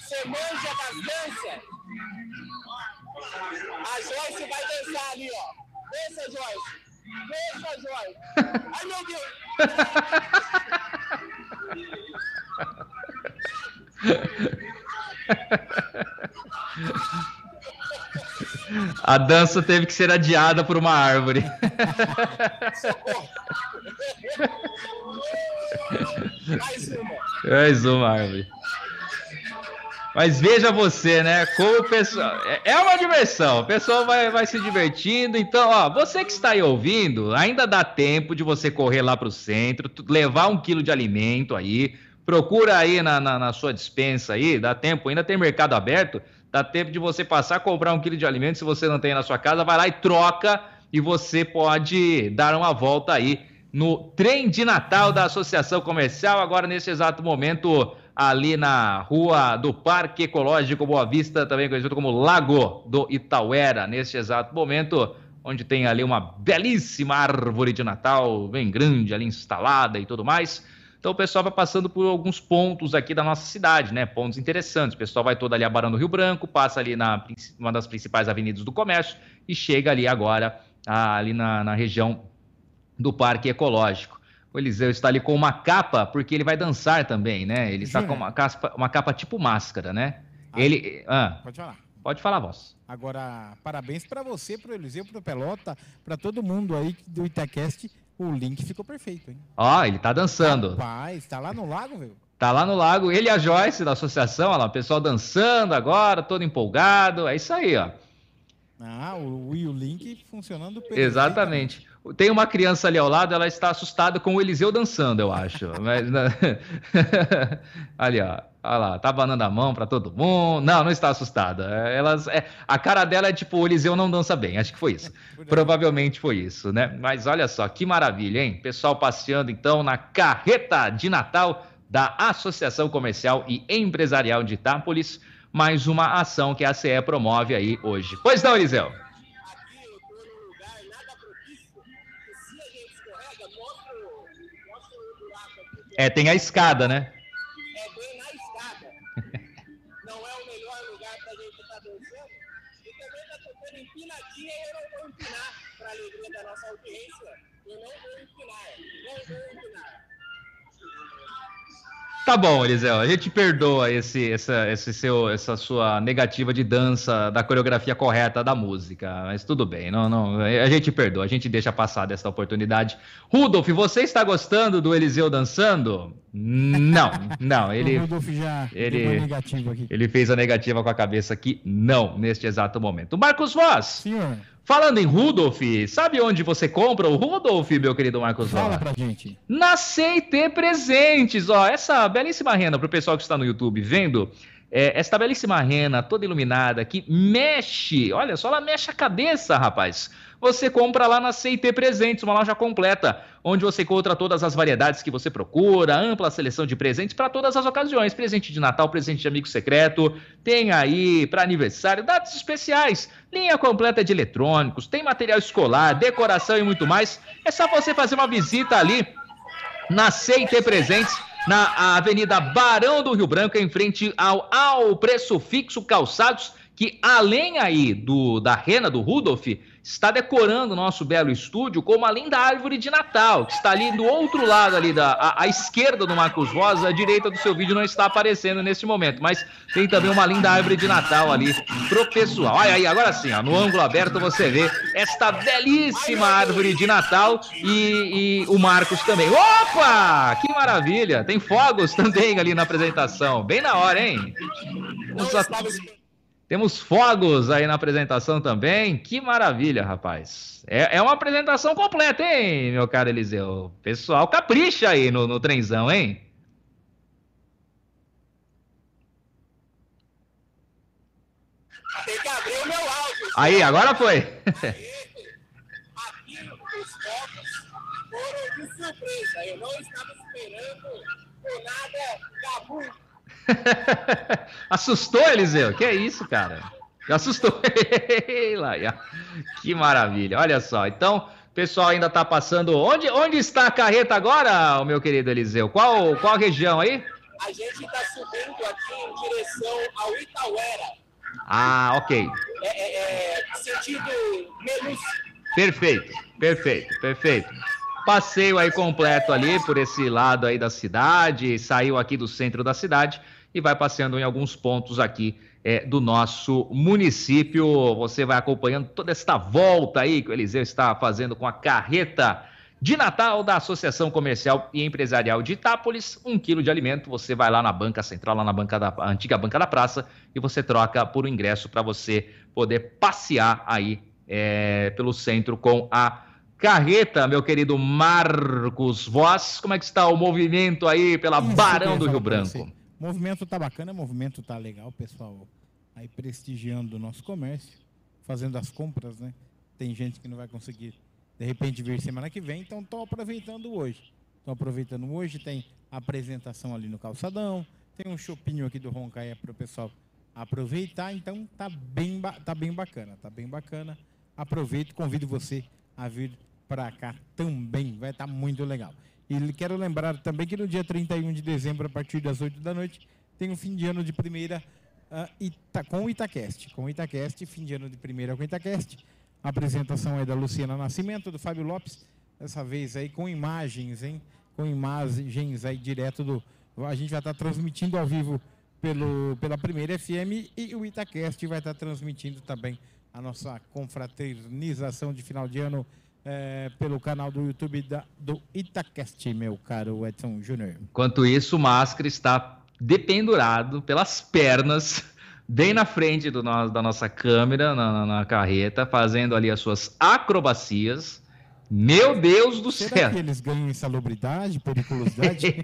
você manja das danças? A Joyce vai dançar ali, ó. Dança, Joyce. Deixa, Joyce. Ai, meu Deus. A dança teve que ser adiada por uma árvore. Mais uma. Mais uma árvore. Mas veja você, né? Como o pessoal. É, é uma diversão, o pessoal vai, vai se divertindo. Então, ó, você que está aí ouvindo, ainda dá tempo de você correr lá para o centro, levar um quilo de alimento aí. Procura aí na, na, na, sua dispensa aí, dá tempo, ainda tem mercado aberto, dá tempo de você passar, comprar um quilo de alimento. Se você não tem na sua casa, vai lá e troca e você pode dar uma volta aí no trem de Natal da Associação Comercial, agora nesse exato momento ali na rua do Parque Ecológico Boa Vista, também conhecido como Lago do Itauera, neste exato momento, onde tem ali uma belíssima árvore de Natal, bem grande ali instalada e tudo mais. Então o pessoal vai passando por alguns pontos aqui da nossa cidade, né? Pontos interessantes. O pessoal vai todo ali a Barão do Rio Branco, passa ali na uma das principais avenidas do comércio e chega ali agora, ali na, na região do Parque Ecológico. O Eliseu está ali com uma capa, porque ele vai dançar também, né? Ele está com uma capa, uma capa tipo máscara, né? Ah, ele. Ah, pode falar. Pode falar, voz. Agora, parabéns para você, para o Eliseu, para o Pelota, para todo mundo aí do Itacast. O link ficou perfeito, hein? Ó, ele tá dançando. Rapaz, tá lá no lago, velho. Tá lá no lago, ele e a Joyce da associação, olha lá, o pessoal dançando agora, todo empolgado. É isso aí, ó. Ah, o, o Link funcionando perfeito. Exatamente. Tem uma criança ali ao lado, ela está assustada com o Eliseu dançando, eu acho. Mas, né? ali, ó. Olha lá, tá banando a mão para todo mundo. Não, não está assustada. Elas, é, a cara dela é tipo, o Eliseu não dança bem. Acho que foi isso. Provavelmente foi isso, né? Mas olha só, que maravilha, hein? Pessoal passeando então na carreta de Natal da Associação Comercial e Empresarial de Itápolis. Mais uma ação que a CE promove aí hoje. Pois não, Eliseu? É, tem a escada, né? É bem na escada. Tá bom, Eliseu, a gente perdoa esse, essa, esse seu, essa sua negativa de dança da coreografia correta da música, mas tudo bem, não, não, a gente perdoa, a gente deixa passar dessa oportunidade. Rudolf, você está gostando do Eliseu dançando? Não, não, ele, o Rudolf já ele, aqui. ele fez a negativa com a cabeça aqui, não, neste exato momento. Marcos Voz. Senhor. Falando em Rudolf, sabe onde você compra o Rudolf, meu querido Marcos Fala pra gente. Na CT Presentes, ó, essa belíssima renda pro pessoal que está no YouTube vendo, é, esta belíssima rena toda iluminada que mexe, olha só, ela mexe a cabeça, rapaz você compra lá na CIT Presentes, uma loja completa, onde você encontra todas as variedades que você procura, ampla seleção de presentes para todas as ocasiões, presente de Natal, presente de amigo secreto, tem aí para aniversário, datas especiais, linha completa de eletrônicos, tem material escolar, decoração e muito mais. É só você fazer uma visita ali na CIT Presentes, na Avenida Barão do Rio Branco, em frente ao Ao Preço Fixo Calçados que além aí do da rena do Rudolf, está decorando o nosso belo estúdio com uma linda árvore de Natal, que está ali do outro lado ali, da, à esquerda do Marcos Rosa, a direita do seu vídeo não está aparecendo nesse momento, mas tem também uma linda árvore de Natal ali pro pessoal. Olha aí, agora sim, ó, no ângulo aberto você vê esta belíssima árvore de Natal e, e o Marcos também. Opa! Que maravilha! Tem fogos também ali na apresentação, bem na hora, hein? Vamos temos fogos aí na apresentação também. Que maravilha, rapaz. É, é uma apresentação completa, hein, meu caro Eliseu? Pessoal, capricha aí no, no trenzão, hein? Tem que abrir o meu áudio. Aí, agora foi. Aqui os fogos foram de surpresa. Eu não estava esperando por nada gabu. Assustou, Eliseu? Que é isso, cara? Assustou. que maravilha. Olha só. Então, o pessoal ainda está passando. Onde, onde está a carreta agora, o meu querido Eliseu? Qual, qual região aí? A gente está subindo aqui em direção ao Itauera. Ah, ok. É, é, é sentido menos. Perfeito, perfeito, perfeito passeio aí completo ali por esse lado aí da cidade, saiu aqui do centro da cidade e vai passeando em alguns pontos aqui é, do nosso município. Você vai acompanhando toda esta volta aí que o Eliseu está fazendo com a carreta de Natal da Associação Comercial e Empresarial de Itápolis. Um quilo de alimento, você vai lá na banca central, lá na banca da antiga banca da praça, e você troca por um ingresso para você poder passear aí é, pelo centro com a carreta, meu querido Marcos Voz. Como é que está o movimento aí pela Isso Barão do Rio Branco? O movimento tá bacana, o movimento tá legal, pessoal aí prestigiando o nosso comércio, fazendo as compras, né? Tem gente que não vai conseguir, de repente, vir semana que vem, então estou aproveitando hoje. Estou aproveitando hoje, tem apresentação ali no calçadão, tem um chopinho aqui do Roncaia para o pessoal aproveitar, então tá bem, tá bem bacana, tá bem bacana. Aproveito, convido você a vir para cá também, vai estar tá muito legal. E quero lembrar também que no dia 31 de dezembro, a partir das 8 da noite, tem um fim de ano de primeira uh, Ita, com o Itacast. Com o Itacast, fim de ano de primeira com o Itacast. A apresentação é da Luciana Nascimento, do Fábio Lopes, dessa vez aí com imagens, hein? Com imagens aí direto do. A gente vai estar transmitindo ao vivo pelo, pela primeira FM e o Itacast vai estar transmitindo também a nossa confraternização de final de ano é, pelo canal do YouTube da, do Itacast, meu caro Edson Júnior. Enquanto isso, o Máscara está dependurado pelas pernas, bem na frente do da nossa câmera, na, na, na, carreta, fazendo ali as suas acrobacias. Meu Deus do Será céu! Será que eles ganham insalubridade, periculosidade?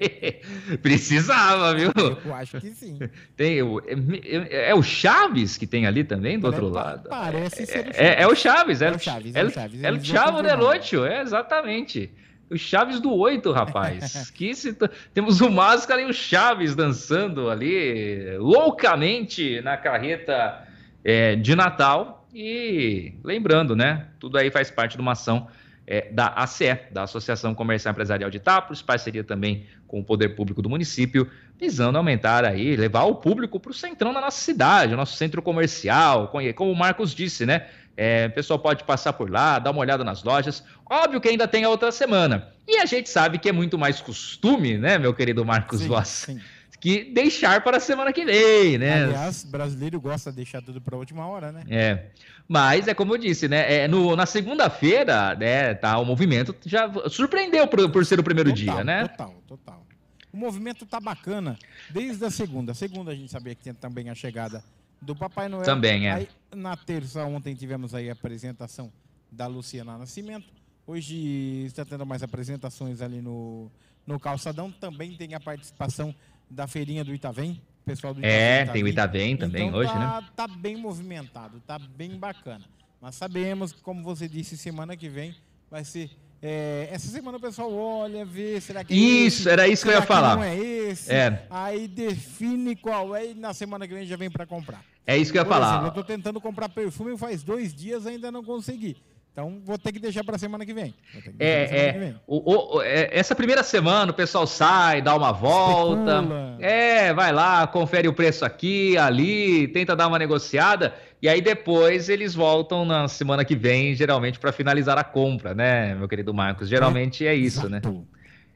Precisava, viu? Eu acho que sim. Tem o, é, é, o Chaves que tem ali também, do outro lado? Parece ser o Chaves. É, é o Chaves, é, o Chaves. É o Chaves. É o Chavo de Noite, é exatamente. O Chaves do Oito, rapaz. que situ... Temos o Máscara e o Chaves dançando ali loucamente na carreta é, de Natal. E lembrando, né? Tudo aí faz parte de uma ação é, da ACE, da Associação Comercial Empresarial de Itápolis, parceria também com o Poder Público do município, visando aumentar aí, levar o público para o centrão da nossa cidade, o nosso centro comercial, como o Marcos disse, né? É, o pessoal pode passar por lá, dar uma olhada nas lojas. Óbvio que ainda tem a outra semana. E a gente sabe que é muito mais costume, né, meu querido Marcos sim, Voss? Sim que deixar para a semana que vem, né? Aliás, brasileiro gosta de deixar tudo para a última hora, né? É. Mas é como eu disse, né? É, no, na segunda-feira, né, tá, o movimento já surpreendeu por, por ser o primeiro total, dia, né? Total, total. O movimento tá bacana desde a segunda. Segunda a gente sabia que tinha também a chegada do Papai Noel. Também, é. Aí, na terça, ontem tivemos aí a apresentação da Luciana Nascimento. Hoje está tendo mais apresentações ali no, no Calçadão. Também tem a participação da feirinha do Itavém. Pessoal do Itavém, é, tá tem o Itavém também então, hoje, tá, né? Tá bem movimentado, tá bem bacana. Mas sabemos como você disse, semana que vem vai ser. É, essa semana o pessoal olha, vê, será que é Isso, esse? era isso que eu ia falar. Não é esse. É. Aí define qual é e na semana que vem já vem para comprar. É isso que eu ia Por falar. Exemplo, eu tô tentando comprar perfume faz dois dias ainda não consegui. Então vou ter que deixar para semana que vem. É, é, o, o, é, essa primeira semana o pessoal sai, dá uma volta. Especula. É, vai lá, confere o preço aqui, ali, tenta dar uma negociada. E aí depois eles voltam na semana que vem, geralmente, para finalizar a compra, né, meu querido Marcos? Geralmente é, é isso, né? Exato. né?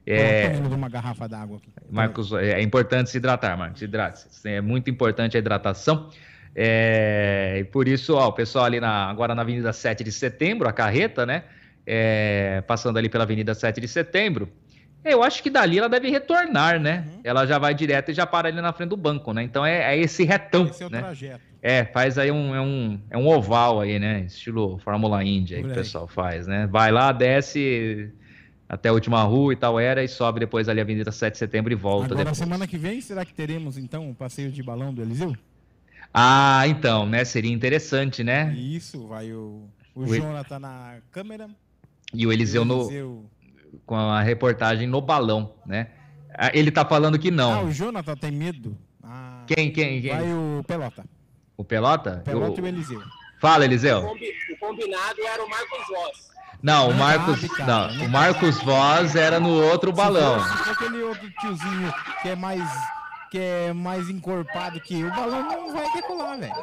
É, uma garrafa d'água aqui. Marcos, é, importante se hidratar, Marcos. Hidrate-se. É muito importante a hidratação. É, e por isso, ó, o pessoal ali na, agora na Avenida 7 de Setembro, a carreta, né? É, passando ali pela Avenida 7 de Setembro. Eu acho que dali ela deve retornar, né? Uhum. Ela já vai direto e já para ali na frente do banco, né? Então é, é esse retão. Esse é o né? trajeto. É, faz aí um, é um, é um oval aí, né? Estilo Fórmula Indy aí que o pessoal faz, né? Vai lá, desce até a última rua e tal era e sobe depois ali a Avenida 7 de Setembro e volta Agora, depois. semana que vem, será que teremos então um passeio de balão do Eliseu? Ah, então, né? Seria interessante, né? Isso, vai o, o, o Jonathan na câmera. E o Eliseu, o Eliseu no, com a reportagem no balão, né? Ah, ele tá falando que não. Ah, o Jonathan tem medo. Ah, quem, quem, quem? Vai o Pelota. O Pelota? O Pelota eu... e o Eliseu. Fala, Eliseu. O combinado era o Marcos Voss. Não, o Marcos, não, o Marcos Voz era no outro balão. Aquele outro tiozinho que é mais que é mais encorpado que o balão não vai decolar, velho.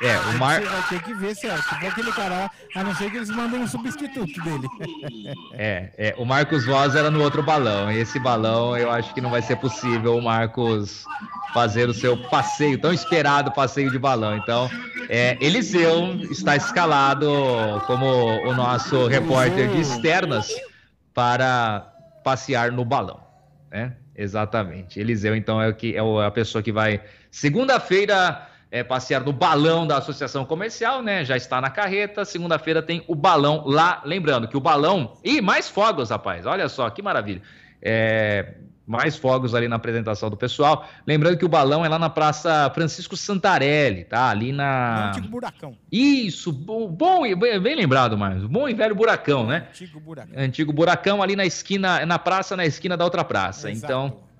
É, o Mar... Você vai ter que ver se, é, se for aquele cara, a não ser que eles mandem um substituto dele. É, é, o Marcos Voz era no outro balão. E esse balão eu acho que não vai ser possível o Marcos fazer o seu passeio, tão esperado passeio de balão. Então, é, Eliseu está escalado como o nosso repórter de externas para passear no balão, né? Exatamente. Eliseu, então, é, o que, é a pessoa que vai segunda-feira é, passear no balão da Associação Comercial, né? Já está na carreta. Segunda-feira tem o balão lá. Lembrando que o balão. Ih, mais fogos, rapaz. Olha só, que maravilha. É, mais fogos ali na apresentação do pessoal. Lembrando que o balão é lá na Praça Francisco Santarelli, tá? Ali na. antigo buracão. Isso, bom, bom bem lembrado, Marcos. Bom e velho buracão, né? Antigo buracão. Antigo buracão ali na esquina, na praça, na esquina da outra praça. Exato. Então.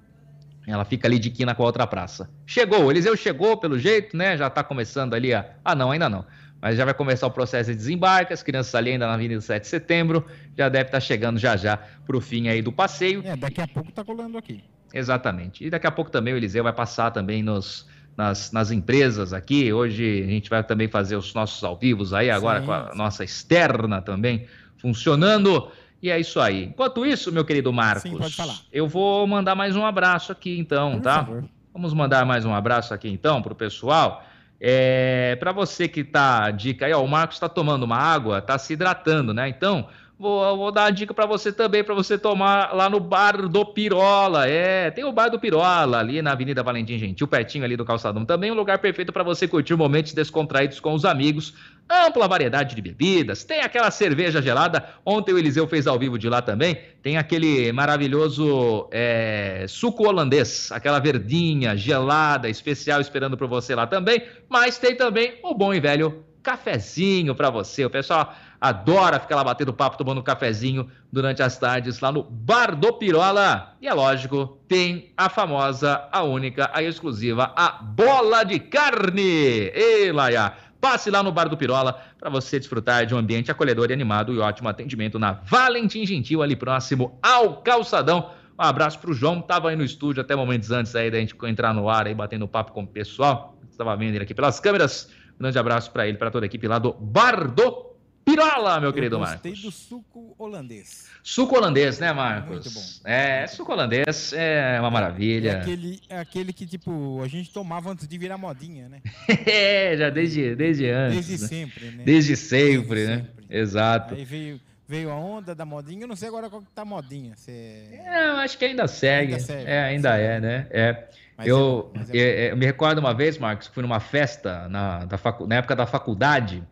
Ela fica ali de quina com a outra praça. Chegou, Eliseu chegou pelo jeito, né? Já tá começando ali a. Ah, não, ainda não mas já vai começar o processo de desembarque, as crianças ali ainda na Avenida 7 de Setembro, já deve estar chegando já já para o fim aí do passeio. É, daqui a pouco está colando aqui. Exatamente. E daqui a pouco também o Eliseu vai passar também nos, nas, nas empresas aqui. Hoje a gente vai também fazer os nossos ao vivos aí, agora sim, com a sim. nossa externa também funcionando. E é isso aí. Enquanto isso, meu querido Marcos, sim, pode falar. eu vou mandar mais um abraço aqui então, Por tá? Favor. Vamos mandar mais um abraço aqui então para o pessoal. É, para você que tá, dica aí, ó, o Marcos está tomando uma água, tá se hidratando, né? Então, vou, vou dar a dica para você também, para você tomar lá no Bar do Pirola. É, tem o Bar do Pirola ali na Avenida Valentim Gentil, pertinho ali do Calçadão. Também um lugar perfeito para você curtir momentos descontraídos com os amigos ampla variedade de bebidas, tem aquela cerveja gelada. Ontem o Eliseu fez ao vivo de lá também. Tem aquele maravilhoso é, suco holandês, aquela verdinha gelada, especial, esperando por você lá também. Mas tem também o bom e velho cafezinho para você. O pessoal adora ficar lá batendo papo, tomando cafezinho durante as tardes lá no Bar do Pirola. E é lógico, tem a famosa, a única, a exclusiva, a bola de carne. Ei, Laia! Passe lá no Bar do Pirola para você desfrutar de um ambiente acolhedor e animado e ótimo atendimento na Valentim Gentil, ali próximo ao Calçadão. Um abraço pro João, tava aí no estúdio até momentos antes aí da gente entrar no ar aí, batendo papo com o pessoal. Estava vendo ele aqui pelas câmeras. Um grande abraço para ele, para toda a equipe lá do Bar do Pirola, meu querido Marcos. Gostei do suco holandês. Suco holandês, né, Marcos? Muito bom. É, suco holandês é uma maravilha. É aquele, é aquele que, tipo, a gente tomava antes de virar modinha, né? é, já desde, desde antes. Desde né? sempre, né? Desde sempre, desde né? Sempre. Exato. Aí veio, veio a onda da modinha, eu não sei agora qual que tá modinha. Se... É, eu acho que ainda segue. Ainda segue é, ainda é, né? É. eu, é, é eu me recordo uma vez, Marcos, que fui numa festa na, da facu... na época da faculdade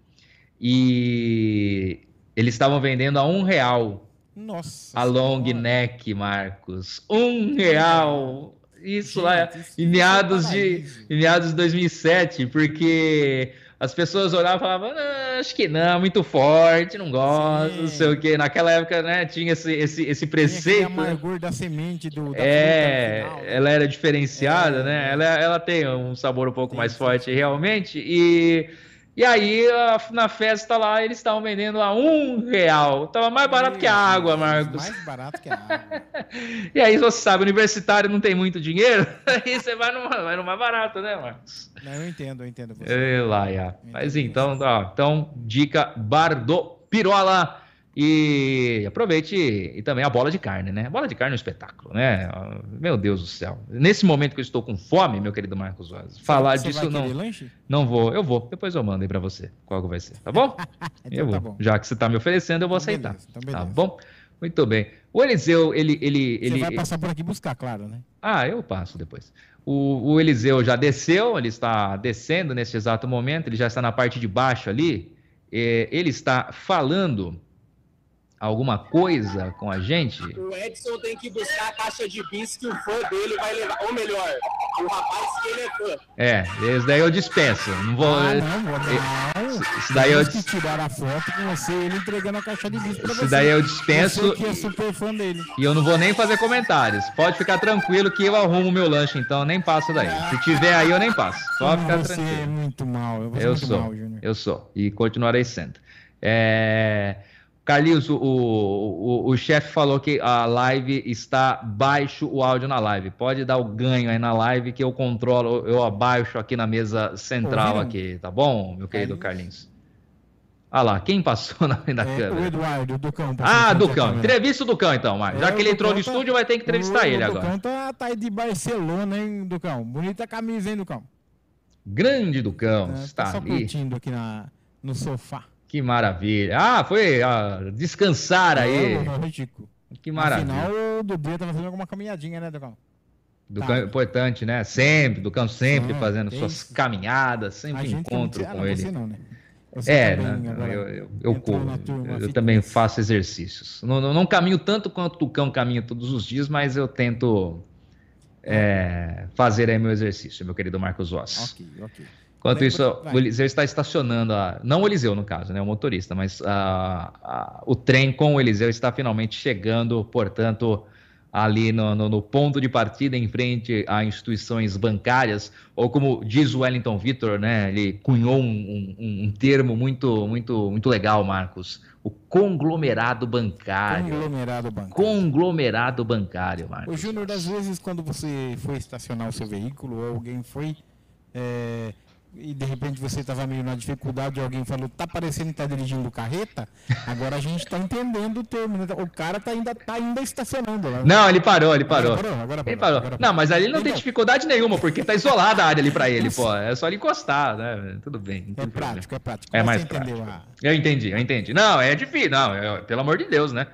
e eles estavam vendendo a um real. Nossa. A long senhora. neck, Marcos. Um real. Isso Gente, lá isso em meados de em meados de 2007, porque as pessoas olhavam e falavam, acho que não, muito forte, não gosto, Sim. não sei o que. Naquela época, né, tinha esse, esse, esse preceito. Tinha amargor da semente do, da É, né? ela era diferenciada, é, né? Ela, ela tem um sabor um pouco mais forte realmente. E E aí, na festa lá, eles estavam vendendo a um real. Tava mais barato que a água, Marcos. Mais barato que a água. e aí, você sabe, universitário não tem muito dinheiro, aí você vai no, vai no mais barato, né, Marcos? Não, eu entendo, eu entendo. Você. Lá, já. Mas então, ó, então, dica Bardo Pirola. E aproveite e também a bola de carne, né? A bola de carne é um espetáculo, né? Meu Deus do céu. Nesse momento que eu estou com fome, meu querido Marcos Vaz, falar você disso não. Lanche? Não vou, eu vou. Depois eu mando aí para você qual que vai ser, tá bom? então, eu vou. Tá bom. Já que você está me oferecendo, eu vou então, aceitar. Beleza, então tá bom? Muito bem. O Eliseu, ele. ele, você ele... vai passar por aqui buscar, claro, né? Ah, eu passo depois. O, o Eliseu já desceu, ele está descendo nesse exato momento, ele já está na parte de baixo ali. É, ele está falando alguma coisa com a gente? O Edson tem que buscar a caixa de bis que o fã dele vai levar. Ou melhor, o rapaz que ele é fã. É, esse daí eu dispenso. Não vou. Ah, não, vou não. Isso daí eu que tirar a foto com você ele entregando a caixa de bis pra Isso você. daí eu dispenso. Você que é super fã dele. E eu não vou nem fazer comentários. Pode ficar tranquilo que eu arrumo o meu lanche, então nem passo daí. Se tiver aí, eu nem passo. Só ficar você tranquilo. é muito mal. Eu, Eu muito sou. Mal, Júnior. Eu sou. E continuarei sendo. É... Carlinhos, o, o, o, o chefe falou que a live está baixo o áudio na live. Pode dar o ganho aí na live que eu controlo, eu abaixo aqui na mesa central Ouviram? aqui, tá bom, meu querido Carlinhos? Ah lá, quem passou na frente da É, o câmera? Eduardo, o Ducão. Ah, Ducão. Entrevista o Ducão então, Marcos. Já É, que ele o entrou no Ducão tá- estúdio, vai ter que entrevistar o ele Ducão agora. tá, tá aí de Barcelona, hein, Ducão? Bonita camisa, hein, Ducão? Grande Ducão, É, está tá só ali. curtindo aqui na, no sofá. Que maravilha. Ah, foi ah, descansar aí. É, lógico. Que maravilha. Afinal, o Dudu tá fazendo alguma caminhadinha, né? Ducão é Tá. importante, né? Sempre, Ducão sempre Sim, fazendo suas isso. caminhadas, sempre encontro ah, com não, ele. Você não, né? Você É, também né? agora eu, eu, eu, corro, turma eu também faço exercícios. Não, não, não caminho tanto quanto o Tucão caminha todos os dias, mas eu tento é, fazer aí meu exercício, meu querido Marcos Voss. Ok, ok. Enquanto Lembra- isso, vai. o Eliseu está estacionando, a, não o Eliseu no caso, né, o motorista, mas a- a- o trem com o Eliseu está finalmente chegando, portanto, ali no, no- no ponto de partida em frente a instituições bancárias, ou como diz o Wellington Vitor, né, ele cunhou um, um- um termo muito, muito, muito legal, Marcos, o conglomerado bancário. Conglomerado bancário. Conglomerado bancário, Marcos. Júnior, às vezes quando você foi estacionar o seu veículo, ou alguém foi é, e de repente você estava meio na dificuldade e alguém falou, tá parecendo que tá dirigindo carreta, agora a gente tá entendendo o termo, né? O cara tá ainda, tá ainda estacionando lá. Não, ele parou, ele parou. Agora parou, agora Ele parou, parou. agora Não, mas ali ele não tem Então, dificuldade nenhuma, porque tá isolada a área ali pra ele, pô. É só ele encostar, né? Tudo bem. tem É prático, é prático. É mais prático. a- Eu entendi, eu entendi. Não, é difícil, não, é- pelo amor de Deus, né?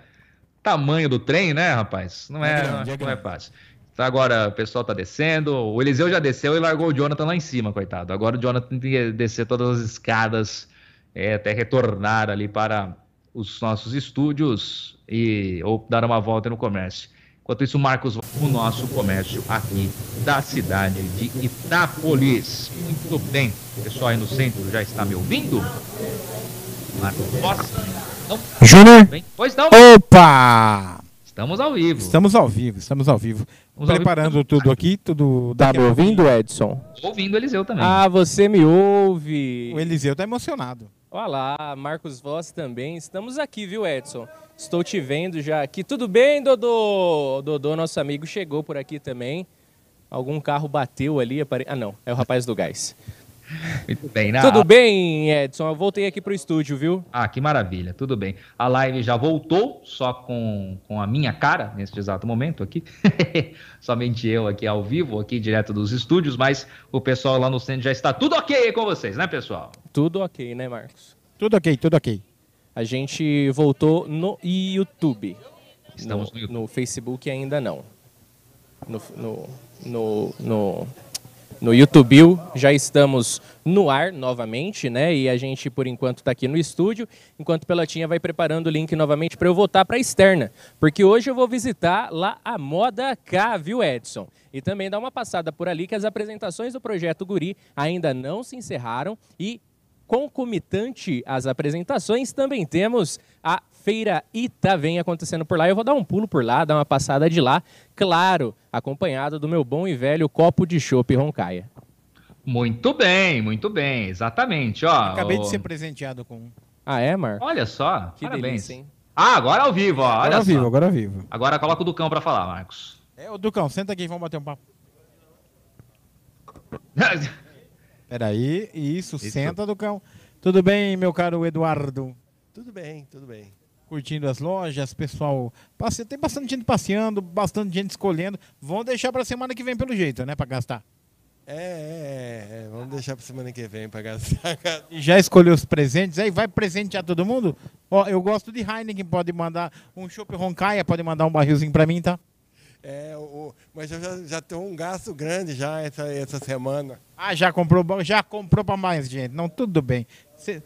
Tamanho do trem, né, rapaz? Não É é, grande, não, é não é fácil. Agora o pessoal tá descendo, o Eliseu já desceu e largou o Jonathan lá em cima, coitado. Agora o Jonathan tem que descer todas as escadas é, até retornar ali para os nossos estúdios e ou dar uma volta no comércio. Enquanto isso, Marcos, o nosso comércio aqui da cidade de Itápolis. Muito bem, o pessoal aí no centro já está me ouvindo? Marcos? Não, Júnior? Pois não, Opa! Estamos ao vivo. Estamos ao vivo, estamos ao vivo. Estamos ao Preparando tudo aqui, tudo. Tá me ouvindo, Edson? Ouvindo o Eliseu também. Ah, você me ouve. O Eliseu tá emocionado. Olá, Marcos Voss também. Estamos aqui, viu, Edson? Estou te vendo já aqui. Tudo bem, Dodô? Dodô, nosso amigo, chegou por aqui também. Algum carro bateu ali. apare- Ah, não. É o rapaz do gás. Muito bem, né? Tudo bem, Edson? Eu voltei aqui pro estúdio, viu? Ah, que maravilha, tudo bem. A live já voltou, só com, com a minha cara, neste exato momento aqui. Somente eu aqui ao vivo, aqui direto dos estúdios, mas o pessoal lá no centro já está tudo ok com vocês, né, pessoal? Tudo ok, né, Marcos? Tudo ok, tudo ok. A gente voltou no YouTube. Estamos no YouTube. Facebook ainda não. No, no, no, no, no YouTube já estamos no ar novamente, né? E a gente, por enquanto, está aqui no estúdio, enquanto Pelotinha vai preparando o link novamente para eu voltar para a externa. Porque hoje eu vou visitar lá a Moda K, viu, Edson? E também dar uma passada por ali, que as apresentações do Projeto Guri ainda não se encerraram e concomitante às apresentações, também temos a Feira Itavém acontecendo por lá. Eu vou dar um pulo por lá, dar uma passada de lá, claro, acompanhado do meu bom e velho copo de chopp Roncaia. Muito bem, muito bem, exatamente. Ó, Acabei o- de ser presenteado com um. Ah, é, Marco? Olha só, Que parabéns. delícia, hein? Ah, agora ao vivo, ó. Olha Agora ao só. vivo, agora ao vivo. Agora coloca o Ducão pra falar, Marcos. É, ô Ducão, senta aqui, vamos bater um papo. Peraí, isso, Isso. senta, Ducão. Tudo bem, meu caro Eduardo? Tudo bem, tudo bem. Curtindo as lojas, pessoal. passe- Tem bastante gente passeando, bastante gente escolhendo. Vão deixar pra semana que vem, pelo jeito, né? Pra gastar. É, é, é, é, vamos deixar pra semana que vem pra gastar. E já escolheu os presentes aí? Vai presentear todo mundo? Ó, eu gosto de Heineken, pode mandar um chopp Roncaia, pode mandar um barrilzinho pra mim, tá? É, o, mas eu já, já tenho um gasto grande já essa, essa semana. Ah, já comprou, já comprou pra mais gente. Não, tudo bem. Cê-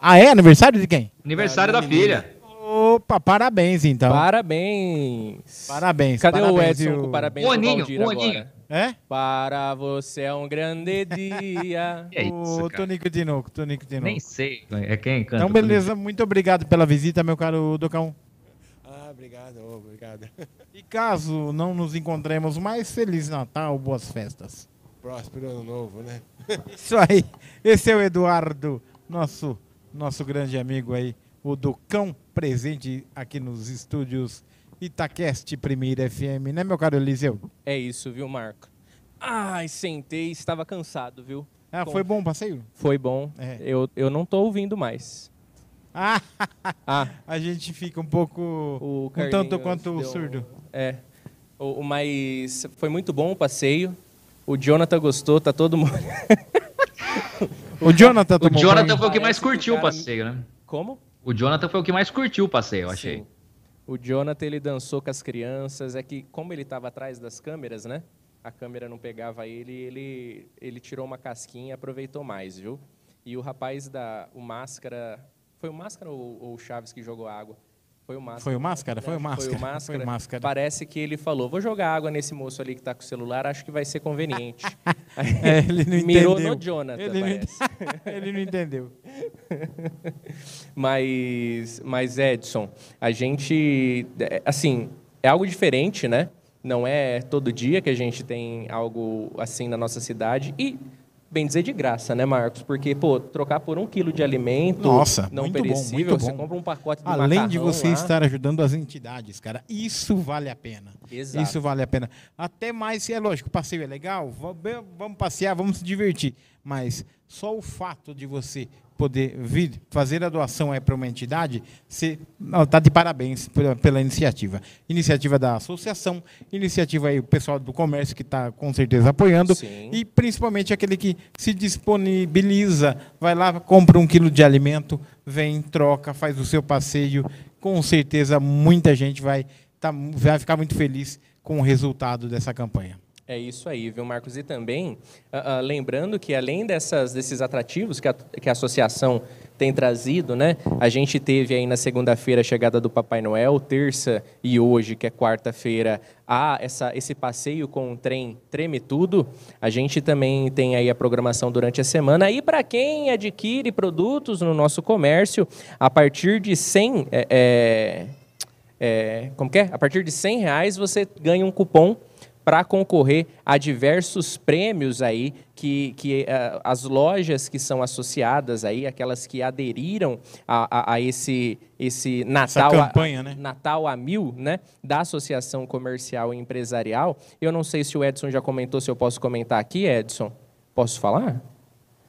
Ah, é aniversário de quem? Aniversário Da da menina. filha. Opa, parabéns então. Parabéns. Parabéns. Cadê o parabéns, Edson viu? com parabéns O pro Aninho, Valdir o. É? Para você é um grande dia. É isso, o? Tonico Tinoco, Tonico Tinoco. Nem sei. É quem canta. Então, beleza, muito obrigado pela visita, meu caro Docão. Ah, obrigado, ô, obrigado. E caso não nos encontremos mais, Feliz Natal, boas festas. Próspero ano novo, né? Isso aí. Esse é o Eduardo, nosso, nosso grande amigo aí, o Docão, presente aqui nos estúdios Itaquest Primeira FM, né, meu caro Eliseu? É isso, viu, Marco? Ai, sentei, estava cansado, viu? Ah, Bom. foi bom o passeio? Foi bom. É. Eu, eu não tô ouvindo mais. Ah, Ah, a gente fica um pouco, o um tanto quanto deu- surdo. É. O, o- mas foi muito bom o passeio. O Jonathan gostou, tá todo mundo. O Jonathan O Jonathan foi o que mais Parece que o curtiu o passeio, né? Como? O Jonathan foi o que mais curtiu o passeio, eu achei. Sim. O Jonathan ele dançou com as crianças. É que, como ele estava atrás das câmeras, né? A câmera não pegava ele, ele, ele tirou uma casquinha e aproveitou mais, viu? E o rapaz da. O Máscara. Foi o Máscara ou, ou o Chaves que jogou água? Foi o Máscara. Foi o Máscara? Foi o Foi Máscara. o Máscara. Foi o Máscara. Parece que ele falou: vou jogar água nesse moço ali que está com o celular, acho que vai ser conveniente. É, ele não Mirou entendeu. no Jonathan, Ele não, parece. ele não entendeu. Mas, mas Edson, a gente, é, assim, é algo diferente, né? Não é todo dia que a gente tem algo assim na nossa cidade e bem dizer de graça, né, Marcos? Porque pô, trocar por um quilo de alimento Nossa, não muito bom, perecível, muito você bom. compra um pacote de Além de você lá. estar ajudando as entidades, cara, isso vale a pena. Exato. Isso vale a pena. Até mais, é lógico, o passeio é legal, vamos passear, vamos se divertir. Mas só o fato de você poder vir fazer a doação aí para uma entidade, você está de parabéns pela, pela iniciativa. Iniciativa da associação, iniciativa aí o pessoal do comércio que está com certeza apoiando Sim. e principalmente aquele que se disponibiliza, vai lá, compra um quilo de alimento, vem, troca, faz o seu passeio. Com certeza muita gente vai, tá, vai ficar muito feliz com o resultado dessa campanha. É isso aí, viu, Marcos? E também, ah, ah, lembrando que além dessas, desses atrativos que a, que a associação tem trazido, né? A gente teve aí na segunda-feira a chegada do Papai Noel, terça e hoje, que é quarta-feira, há essa, esse passeio com o trem Treme Tudo. A gente também tem aí a programação durante a semana. E para quem adquire produtos no nosso comércio, a partir de 100... é, é, é, como que é? A partir de 100 reais você ganha um cupom para concorrer a diversos prêmios aí que, que eh, as lojas que são associadas aí, aquelas que aderiram a, a, a esse, esse Natal, a- campanha, né? Natal a mil, né, da Associação Comercial e Empresarial. Eu não sei se o Edson já comentou, se eu posso comentar aqui, Edson. Posso falar?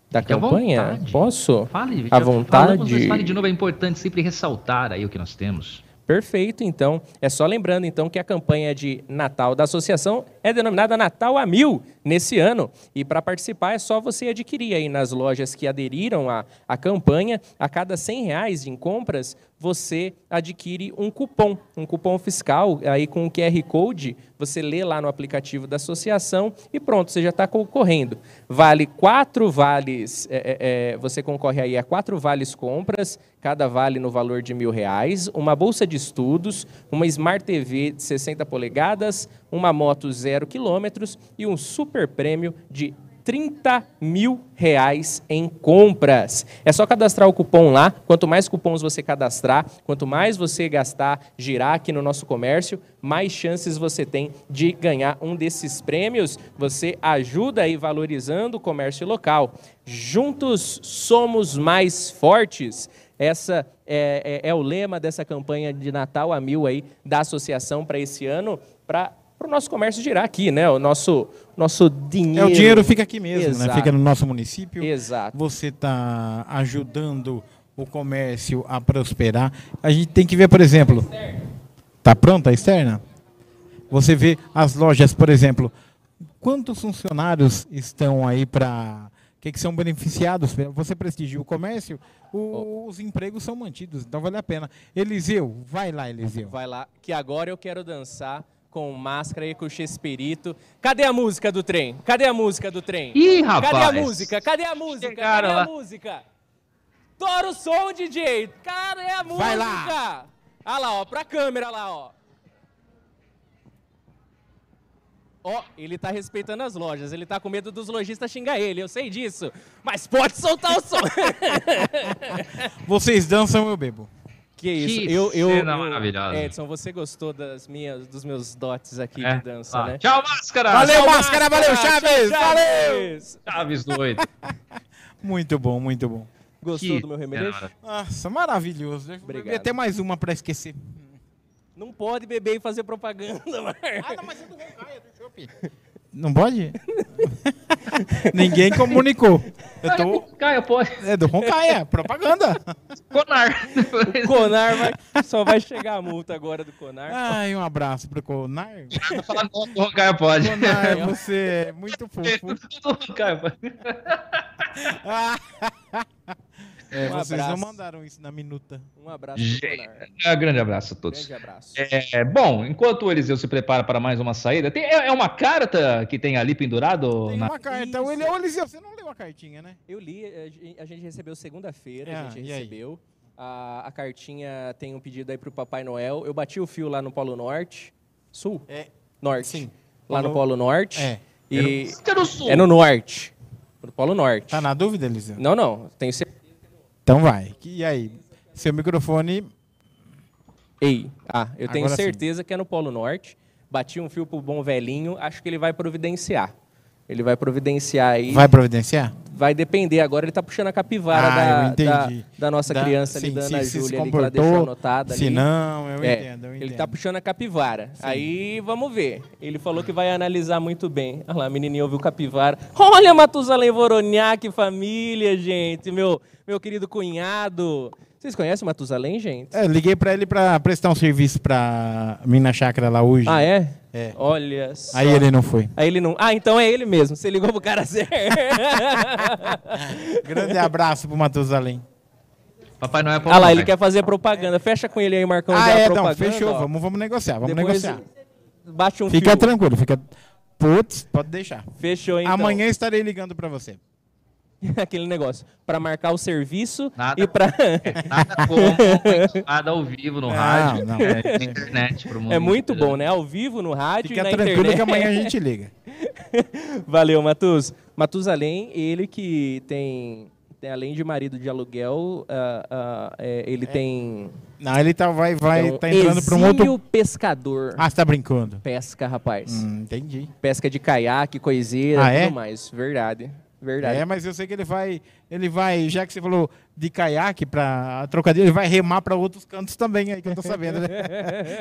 Da Fique campanha? Posso? Fale, À vontade. falamos, mas fale de novo, é importante sempre ressaltar aí o que nós temos. Perfeito, então. É só lembrando, então, que a campanha de Natal da associação é denominada Natal a Mil nesse ano. E para participar é só você adquirir aí nas lojas que aderiram à, à campanha. A cada 100 reais em compras, você adquire um cupom, um cupom fiscal, aí com o QR Code, você lê lá no aplicativo da associação e pronto, você já está concorrendo. Vale quatro vales, é, é, é, você concorre aí a quatro vales compras, cada vale no valor de mil reais, uma bolsa de estudos, uma Smart TV de 60 polegadas, uma moto zero quilômetros e um super prêmio de 30 mil reais em compras. É só cadastrar o cupom lá. Quanto mais cupons você cadastrar, quanto mais você gastar, girar aqui no nosso comércio, mais chances você tem de ganhar um desses prêmios. Você ajuda aí valorizando o comércio local. Juntos somos mais fortes. Essa é, é, é o lema dessa campanha de Natal a Mil aí da associação para esse ano, para o nosso comércio girar aqui, né? O nosso, nosso dinheiro. É, o dinheiro fica aqui mesmo, né? Exato. Fica no nosso município. Exato. Você está ajudando o comércio a prosperar. A gente tem que ver, por exemplo. Tá pronta a externa? Você vê as lojas, por exemplo. Quantos funcionários estão aí para. Que, que são beneficiados? Você prestigia o comércio, o- os empregos são mantidos, então vale a pena. Eliseu, vai lá, Eliseu. Vai lá, que agora eu quero dançar com máscara e com o Chespirito. Cadê a música do trem? Cadê a música do trem? Ih, rapaz. Cadê a música? Cadê a música? Chegaram Cadê a lá. música? Tora o som, DJ! Cadê a música? Vai lá. Olha lá, ó, pra câmera lá, ó. Ó, ele tá respeitando as lojas, ele tá com medo dos lojistas xingar ele, eu sei disso. Mas pode soltar o som. Vocês dançam, eu bebo. Que isso, Que eu, eu, cena eu- maravilhosa. Edson, você gostou das minhas, dos meus dotes aqui É. de dança, Ah, né? Tchau, máscara! Valeu, Tchau, máscara, valeu, Tchau, Chaves, Chaves! Chaves doido. Muito bom, muito bom. Gostou Que do meu remédio? Nossa, maravilhoso. Obrigado. até mais uma para esquecer. Não pode beber e fazer propaganda, Marcos. Ah, não, mas é do Roncaia, do Chopp. Não pode? Ninguém comunicou. Eu tô... Caio, pode. É do Roncaia, propaganda. Conar. O Conar vai, só vai chegar a multa agora do Conar. Ai, um abraço pro Conar. Falar não, o Caio pode. Conar, você é muito fofo. O Caio pode. É, Um vocês não abraço. mandaram isso na minuta. Um abraço Gente, Conar. é, grande abraço a todos. Grande abraço. É, bom, enquanto o Eliseu se prepara para mais uma saída, tem- é, é uma carta que tem ali pendurado? Tem na- uma carta. Ô, Ele, ô, Eliseu, você não leu a cartinha, né? Eu li, a gen- a gente recebeu segunda-feira, Ah, a gente e aí? recebeu. A, a cartinha tem um pedido aí pro Papai Noel. Eu bati o fio lá no Polo Norte. Sul? É. Norte. Sim. Lá no Polo- Polo Norte. É. E É no sul. é no Norte. No Polo Norte. Tá na dúvida, Eliseu? Não, não. Tenho certeza. Então vai. E aí? Seu microfone. Ei, ah, eu tenho Agora sim. certeza que é no Polo Norte. Bati um fio pro bom velhinho, acho que ele vai providenciar. Ele vai providenciar aí. Vai providenciar? Vai depender. Agora ele tá puxando a capivara Ah, da, da, da nossa Da- criança ali, sim, da sim, Ana se se Júlia, ali, que ela deixou anotada ali. Se não, eu É, entendo, eu Ele entendo. tá puxando a capivara. Aí vamos ver. Ele falou que vai analisar muito bem. Olha lá, a menininha ouviu capivara. Olha, Matusalém Voroniak, família, gente. Meu, meu querido cunhado. Vocês conhecem o Matusalém, gente? É, liguei pra ele pra prestar um serviço pra mim na chácara lá hoje. Ah, é? É. Olha só. Aí ele não foi. Aí ele não. Ah, então é ele mesmo. Você ligou pro cara certo. Grande abraço pro Matusalém. Papai Noel é Ah lá, ele quer fazer propaganda. Fecha com ele aí, Marcão. Ah, é, não, fechou. ó. Vamos, vamos negociar, vamos Depois negociar. Bate um Fica fio. tranquilo, fica. Putz, pode deixar. Fechou, então. Amanhã estarei ligando pra você. Aquele negócio. Pra marcar o serviço Nada. e pra... Nada como nada ao vivo no Não, rádio, não. é, na internet pro mundo. É muito bom, né? Ao vivo, no rádio Fica e na tranquilo internet. que amanhã a gente liga. Valeu, Matus. Matusalém, ele que tem, além de marido de aluguel, ah, ah, é, ele tem Não, ele tá, vai, vai, é um tá entrando pra um outro. pescador. Ah, você tá brincando? Pesca, rapaz. Hum, entendi. Pesca de caiaque, coiseira, Ah, tudo é? mais. Verdade. Verdade. É, mas eu sei que ele vai, ele vai, já que você falou de caiaque para trocadilho, ele vai remar para outros cantos também, aí que eu tô sabendo, né?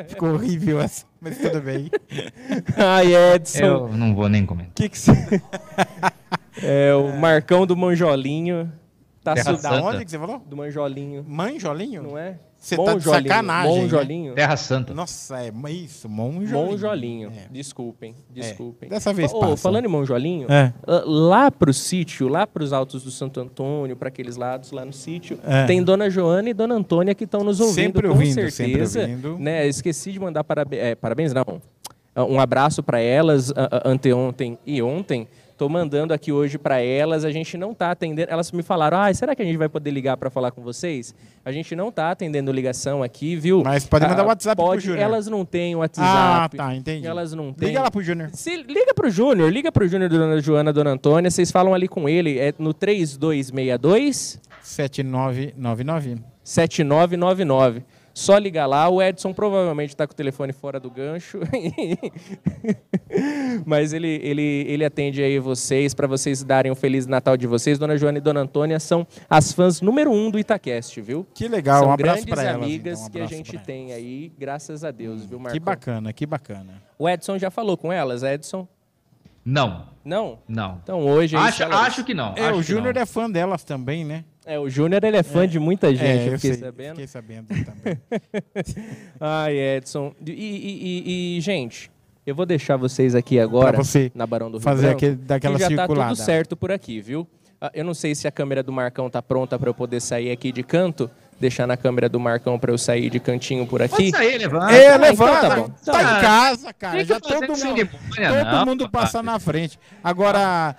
Ficou horrível essa, mas tudo bem. Ai, Edson. Eu não vou nem comentar. Que que cê- É, o Marcão do Manjolinho. Tá Terra su... Da Santa. onde que você falou? Do Manjolinho. Manjolinho? Não é? Você tá de Monjolinho, sacanagem, né? Monjolinho. Terra Santa. Nossa, é isso, Monjolinho. Monjolinho. É. Desculpem, desculpem. Dessa vez passa. falando em Monjolinho, É. ah, lá pro sítio, lá pros altos do Santo Antônio, para aqueles lados lá no sítio, É. tem Dona Joana e Dona Antônia que estão nos ouvindo Sempre com ouvindo, sempre certeza. ouvindo. Né? Esqueci de mandar é, parabéns, não. Um abraço para elas ah, ah, anteontem e ontem. Tô mandando aqui hoje para elas, a gente não tá atendendo. Elas me falaram: "Ah, será que a gente vai poder ligar para falar com vocês?" A gente não tá atendendo ligação aqui, viu? Mas pode mandar Ah, WhatsApp pro pode, Júnior. Elas não têm Ah, WhatsApp. tá, entendi. Elas não têm. Liga lá pro Júnior. Se, liga pro Júnior, liga pro Júnior, dona Joana, dona Antônia, vocês falam ali com ele, é no 3262 7999. 7999. Só ligar lá, o Edson provavelmente está com o telefone fora do gancho. Mas ele, ele, ele atende aí vocês, para vocês darem um Feliz Natal de vocês. Dona Joana e Dona Antônia são as fãs número um do Itacast, viu? Que legal, são um abraço para elas. amigas então, um que a gente tem aí, graças a Deus, viu, Marcos? Que bacana, que bacana. O Edson já falou com elas, Edson? Não, Não? não. Então hoje... Acho, elas- acho que não. É, acho o Júnior é fã delas também, né? É, o Júnior ele é fã de muita gente, é, eu eu fiquei sei, sabendo. Fiquei sabendo também. Ai, Edson. E, e- e- e, gente, eu vou deixar vocês aqui agora Pra você na Barão do Rio fazer Branco, aquele- daquela que já tá circulada. tudo certo por aqui, viu? Ah, Eu não sei se a câmera do Marcão tá pronta para eu poder sair aqui de canto, deixar na câmera do Marcão para eu sair de cantinho por aqui. Pode sair, levanta. é, então levanta. tá bom. Tá, Tá. em casa, cara. Já todo mundo, cerimônia, todo não, mundo papai. passa na frente. Agora,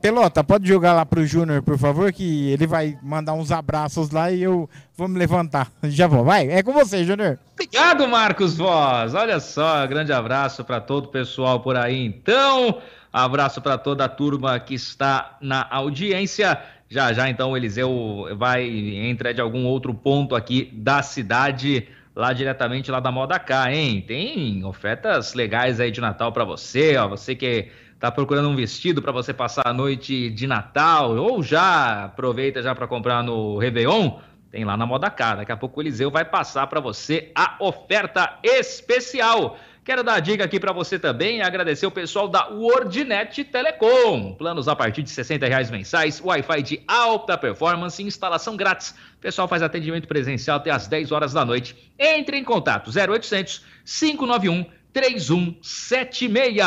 Pelota, pode jogar lá pro Júnior, por favor, que ele vai mandar uns abraços lá e eu vou me levantar. Já vou, vai. É com você, Júnior. Obrigado, Marcos Voz. Olha só, grande abraço para todo o pessoal por aí. Então, abraço para toda a turma que está na audiência. Já já, então, o Eliseu vai entrar de algum outro ponto aqui da cidade, lá diretamente lá da Moda K, hein? Tem ofertas legais aí de Natal para você, ó. Você que tá procurando um vestido para você passar a noite de Natal, ou já aproveita já para comprar no Réveillon. Tem lá na Moda K. Daqui a pouco o Eliseu vai passar para você a oferta especial. Quero dar a dica aqui para você também e agradecer o pessoal da WordNet Telecom. Planos a partir de 60 reais mensais, Wi-Fi de alta performance e instalação grátis. O pessoal faz atendimento presencial até às 10 horas da noite. Entre em contato 0800 591 3176.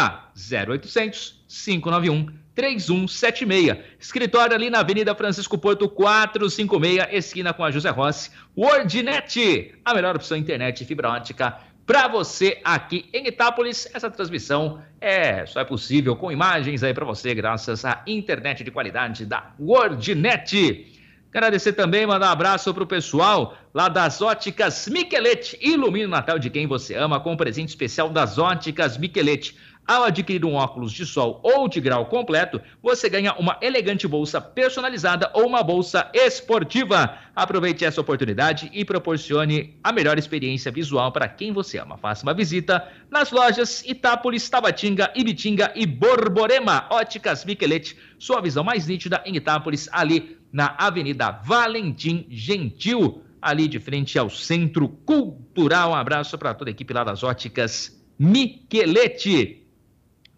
0800 591 3176. Escritório ali na Avenida Francisco Porto 456, esquina com a José Rossi. WordNet, a melhor opção internet e fibra ótica para você aqui em Itápolis. Essa transmissão é só é possível com imagens aí para você graças à internet de qualidade da WordNet. Agradecer também, mandar um abraço pro pessoal lá das Óticas Miquelete. Ilumine o Natal de quem você ama com um presente especial das Óticas Miquelete. Ao adquirir um óculos de sol ou de grau completo, você ganha uma elegante bolsa personalizada ou uma bolsa esportiva. Aproveite essa oportunidade e proporcione a melhor experiência visual para quem você ama. Faça uma visita nas lojas Itápolis, Tabatinga, Ibitinga e Borborema. Óticas Miquelete, sua visão mais nítida em Itápolis, ali na Avenida Valentim Gentil, ali de frente ao Centro Cultural. Um abraço para toda a equipe lá das Óticas Miquelete.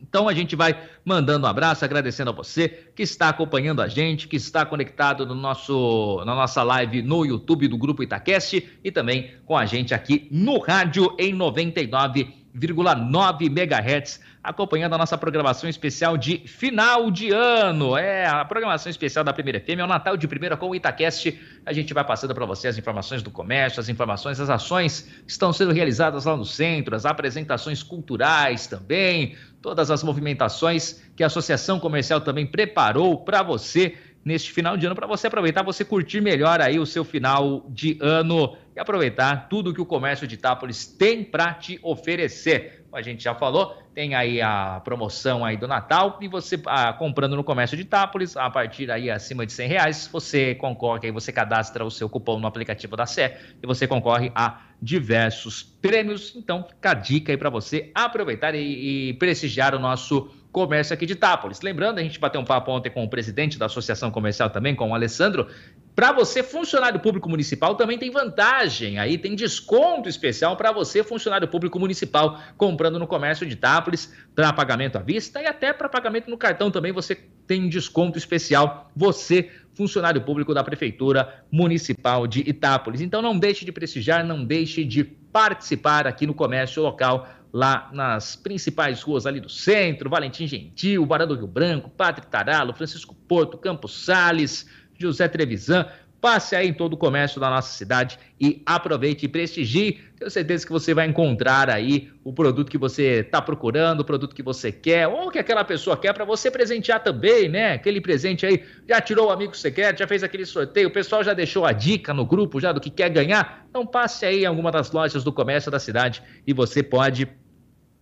Então a gente vai mandando um abraço, agradecendo a você que está acompanhando a gente, que está conectado no nosso, na nossa live no YouTube do Grupo Itacast e também com a gente aqui no rádio em 99,9 MHz, acompanhando a nossa programação especial de final de ano. É, a programação especial da Primeira FM é o Natal de Primeira com o Itacast. A gente vai passando para você as informações do comércio, as informações, as ações que estão sendo realizadas lá no centro, as apresentações culturais também, todas as movimentações que a Associação Comercial também preparou para você neste final de ano, para você aproveitar, você curtir melhor aí o seu final de ano e aproveitar tudo que o comércio de Itápolis tem para te oferecer. A gente já falou, tem aí a promoção aí do Natal e você ah, comprando no comércio de Itápolis, a partir aí acima de 100 reais, você concorre, aí você cadastra o seu cupom no aplicativo da Sé e você concorre a diversos prêmios. Então, fica a dica aí para você aproveitar e, e prestigiar o nosso comércio aqui de Itápolis. Lembrando, a gente bateu um papo ontem com o presidente da Associação Comercial também, com o Alessandro. Para você, funcionário público municipal, também tem vantagem. Aí tem desconto especial para você, funcionário público municipal, comprando no comércio de Itápolis, para pagamento à vista e até para pagamento no cartão também você tem desconto especial. Você, funcionário público da Prefeitura Municipal de Itápolis. Então não deixe de prestigiar, não deixe de participar aqui no comércio local lá nas principais ruas ali do centro, Valentim Gentil, Barão do Rio Branco, Padre Taralo, Francisco Porto, Campos Sales, José Trevisan, Passe aí em todo o comércio da nossa cidade e aproveite e prestigie. Tenho certeza que você vai encontrar aí o produto que você está procurando, o produto que você quer, ou que aquela pessoa quer para você presentear também, né? Aquele presente aí, já tirou o amigo quer, já fez aquele sorteio, o pessoal já deixou a dica no grupo já do que quer ganhar. Então passe aí em alguma das lojas do comércio da cidade e você pode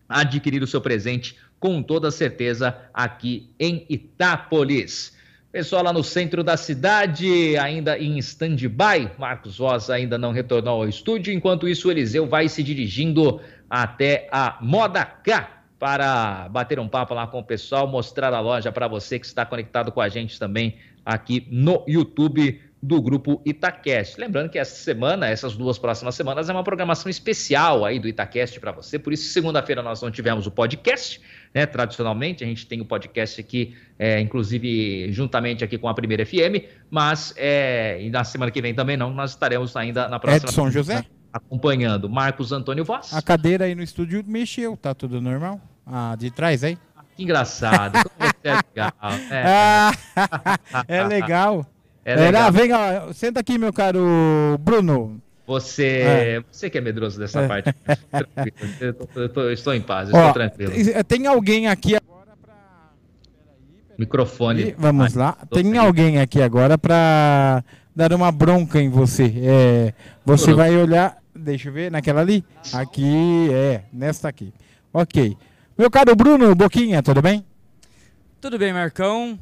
adquirir o seu presente com toda certeza aqui em Itápolis. Pessoal lá no centro da cidade, ainda em stand-by. Marcos Voz ainda não retornou ao estúdio. Enquanto isso, o Eliseu vai se dirigindo até a Moda K para bater um papo lá com o pessoal, mostrar a loja para você que está conectado com a gente também aqui no YouTube do grupo Itacast. Lembrando que essa semana, essas duas próximas semanas, é uma programação especial aí do Itacast para você. Por isso, segunda-feira nós não tivemos o podcast né? Tradicionalmente, a gente tem o podcast aqui, é, inclusive juntamente aqui com a Primeira FM, mas é, e na semana que vem também não, nós estaremos ainda na próxima. Edson José? Acompanhando Marcos Antônio Voss. A cadeira aí no estúdio mexeu, tá tudo normal? Ah, de trás aí? Que engraçado, como você é legal. É, é legal. É legal. vem, ó, senta aqui, meu caro Bruno. Você, é. você que é medroso dessa é. parte. eu, tô, eu, tô, eu, estou em paz, eu Ó, estou tranquilo. Tem alguém aqui agora para. Microfone. Vamos lá. Tem alguém aqui agora para dar uma bronca em você. É, você vai olhar. Deixa eu ver, naquela ali? Aqui, é, nesta aqui. Ok. Meu caro Bruno Boquinha, tudo bem? Tudo bem, Marcão.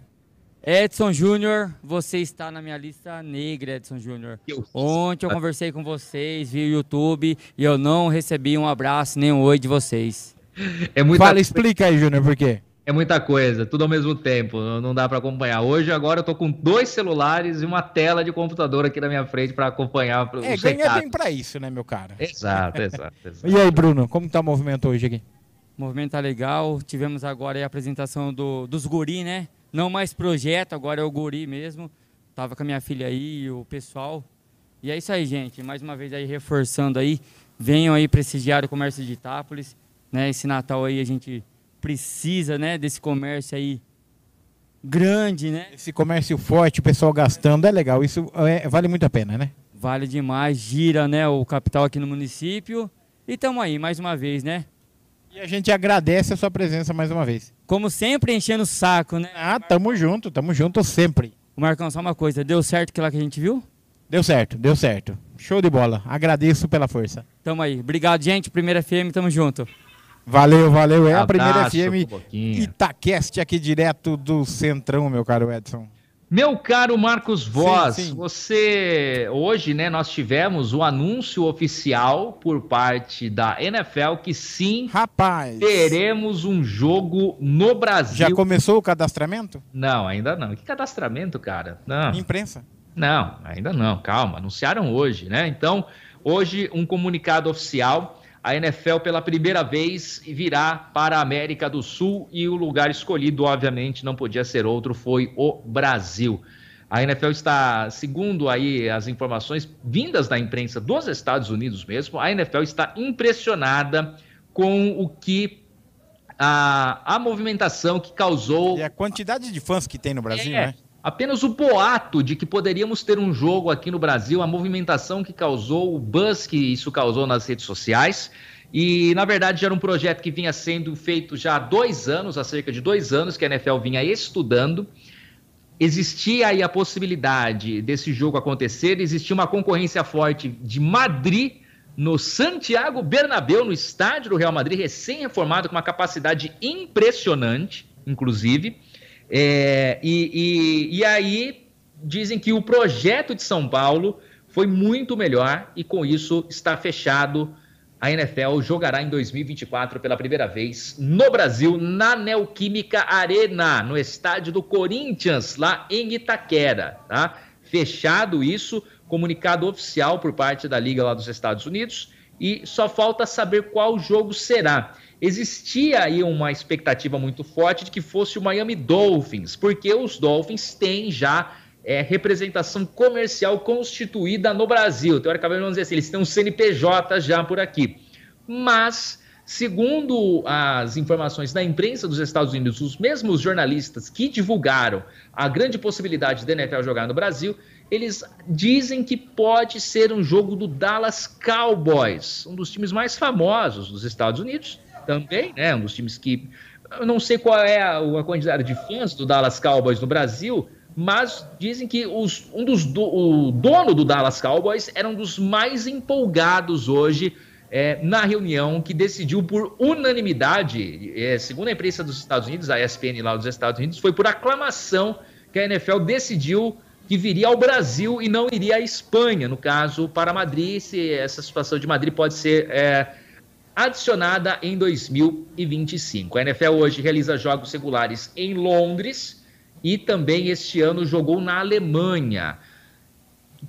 Edson Júnior, você está na minha lista negra, Edson Júnior. Ontem eu conversei com vocês via YouTube e eu não recebi um abraço nem um oi de vocês. É muita Fala, explica aí, Júnior, por quê? É muita coisa, tudo ao mesmo tempo, não dá para acompanhar. Hoje, agora, eu tô com dois celulares e uma tela de computador aqui na minha frente para acompanhar É, ganha bem para isso, né, meu cara? Exato, exato, exato. E aí, Bruno, como tá o movimento hoje aqui? O movimento tá legal, tivemos agora a apresentação do, dos guri, né? Não mais projeto, agora é o guri mesmo. Tava com a minha filha aí, o pessoal. E é isso aí, gente. Mais uma vez aí reforçando aí, venham aí prestigiar o comércio de Itápolis, né? Esse Natal aí a gente precisa, né, desse comércio aí grande, né? Esse comércio forte, o pessoal gastando, é legal. Isso é, vale muito a pena, né? Vale demais, gira, né, o capital aqui no município. E estamos aí, mais uma vez, né? E a gente agradece a sua presença mais uma vez. Como sempre, enchendo o saco, né? Ah, tamo junto, tamo junto sempre. O Marcão, só uma coisa, deu certo aquilo que a gente viu? Deu certo, deu certo. Show de bola. Agradeço pela força. Tamo aí. Obrigado, gente. Primeira FM, tamo junto. Valeu, valeu. É a primeira FM Itaqueste aqui direto do Centrão, meu caro Edson. Meu caro Marcos Voz, sim, sim. você hoje, né, nós tivemos o anúncio oficial por parte da NFL que sim, rapaz, teremos um jogo no Brasil. Já começou o cadastramento? Não, ainda não. Que cadastramento, cara? Não. Imprensa? Não, ainda não. Calma, anunciaram hoje, né? Então, hoje um comunicado oficial a NFL pela primeira vez virá para a América do Sul e o lugar escolhido, obviamente, não podia ser outro, foi o Brasil. A NFL está, segundo aí as informações vindas da imprensa dos Estados Unidos mesmo, a NFL está impressionada com o que a, a movimentação que causou. E a quantidade de fãs que tem no Brasil, é, né? Apenas o boato de que poderíamos ter um jogo aqui no Brasil, a movimentação que causou, o buzz que isso causou nas redes sociais. E, na verdade, era um projeto que vinha sendo feito já há dois anos, há cerca de dois anos, que a NFL vinha estudando. Existia aí a possibilidade desse jogo acontecer, existia uma concorrência forte de Madrid no Santiago Bernabéu, no estádio do Real Madrid, recém-reformado, com uma capacidade impressionante, inclusive. É, e, e, e aí dizem que o projeto de São Paulo foi muito melhor e com isso está fechado. A NFL jogará em 2024 pela primeira vez no Brasil, na Neoquímica Arena, no estádio do Corinthians, lá em Itaquera. Tá? Fechado isso, comunicado oficial por parte da Liga lá dos Estados Unidos, e só falta saber qual jogo será existia aí uma expectativa muito forte de que fosse o Miami Dolphins, porque os Dolphins têm já é, representação comercial constituída no Brasil. Teoricamente, vamos dizer assim, eles têm um CNPJ já por aqui. Mas Segundo as informações da imprensa dos Estados Unidos, os mesmos jornalistas que divulgaram a grande possibilidade da NFL jogar no Brasil, eles dizem que pode ser um jogo do Dallas Cowboys, um dos times mais famosos dos Estados Unidos, também, né? Um dos times que. Eu não sei qual é a, quantidade de fãs do Dallas Cowboys no Brasil, mas dizem que os, um dos do, o dono do Dallas Cowboys era um dos mais empolgados hoje é, na reunião que decidiu por unanimidade, é, segundo a imprensa dos Estados Unidos, a ESPN lá dos Estados Unidos, foi por aclamação que a NFL decidiu que viria ao Brasil e não iria à Espanha, no caso, para Madrid, se essa situação de Madrid pode ser é, adicionada em 2025. A NFL hoje realiza jogos regulares em Londres e também este ano jogou na Alemanha.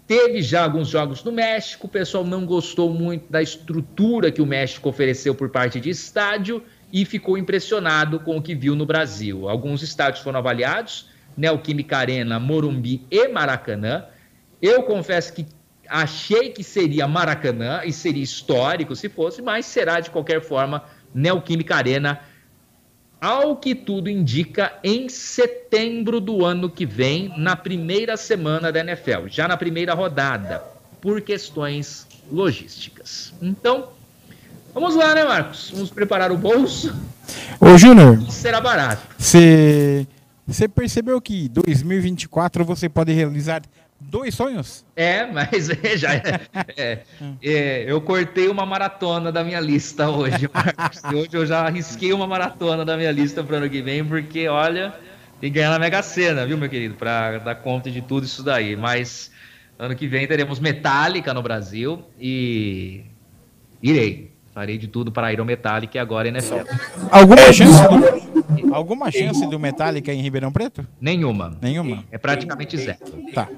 Teve já alguns jogos no México, o pessoal não gostou muito da estrutura que o México ofereceu por parte de estádio e ficou impressionado com o que viu no Brasil. Alguns estádios foram avaliados, Neoquímica Arena, Morumbi e Maracanã. Eu confesso que achei que seria Maracanã e seria histórico se fosse, mas será de qualquer forma Neoquímica Arena ao que tudo indica, em setembro do ano que vem, na primeira semana da NFL, já na primeira rodada, por questões logísticas. Então, vamos lá, né, Marcos? Vamos preparar o bolso. Ô, Júnior. Será barato. Você percebeu que 2024 você pode realizar dois sonhos? É, mas já é, é, é, eu cortei uma maratona da minha lista hoje, Marcos. hoje eu já arrisquei uma maratona da minha lista para o ano que vem, porque olha, tem que ganhar na Mega Sena, viu, meu querido, para dar conta de tudo isso daí. Mas ano que vem teremos Metallica no Brasil e irei. Farei de tudo para ir ao Metallica e agora NFL. Alguma chance do, alguma chance do Metallica em Ribeirão Preto? Nenhuma. Nenhuma. É praticamente zero. Tá.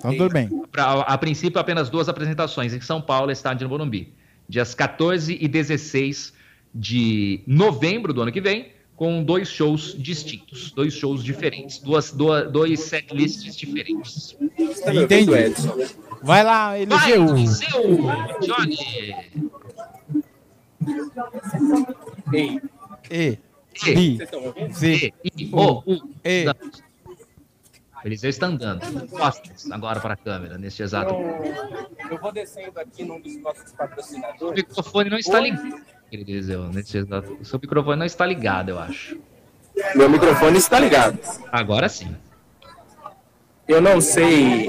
Então tudo bem. Pra, a princípio, apenas duas apresentações em São Paulo, estádio no Morumbi. Dias 14 e 16 de novembro do ano que vem, com dois shows distintos, dois shows diferentes, duas, duas, dois setlists diferentes. Entendi. Vai lá, Eliseu. Vai, Eliseu, Johnny. E. E. E. Z. I. O. U. E. Eliseu está andando, costas agora para a câmera, neste exato momento. Eu vou descendo aqui num dos nossos patrocinadores. O microfone não está ligado, Eliseu. Neste exato... O seu microfone não está ligado, eu acho. Meu microfone está ligado. Agora sim. Eu não sei.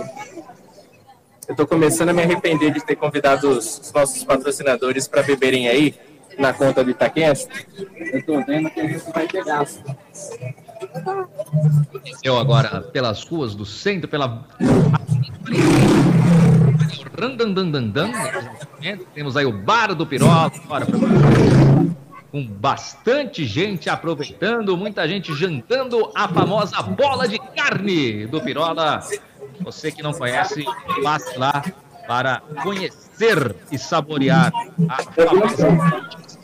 Eu estou começando a me arrepender de ter convidado os nossos patrocinadores para beberem aí na conta do Itaquense. Eu estou vendo que a gente vai ter gasto. Eu agora pelas ruas do centro, pela. Temos aí o Bar do Pirola, com bastante gente aproveitando, muita gente jantando a famosa bola de carne do Pirola. Você que não conhece, passe lá para conhecer e saborear a famosa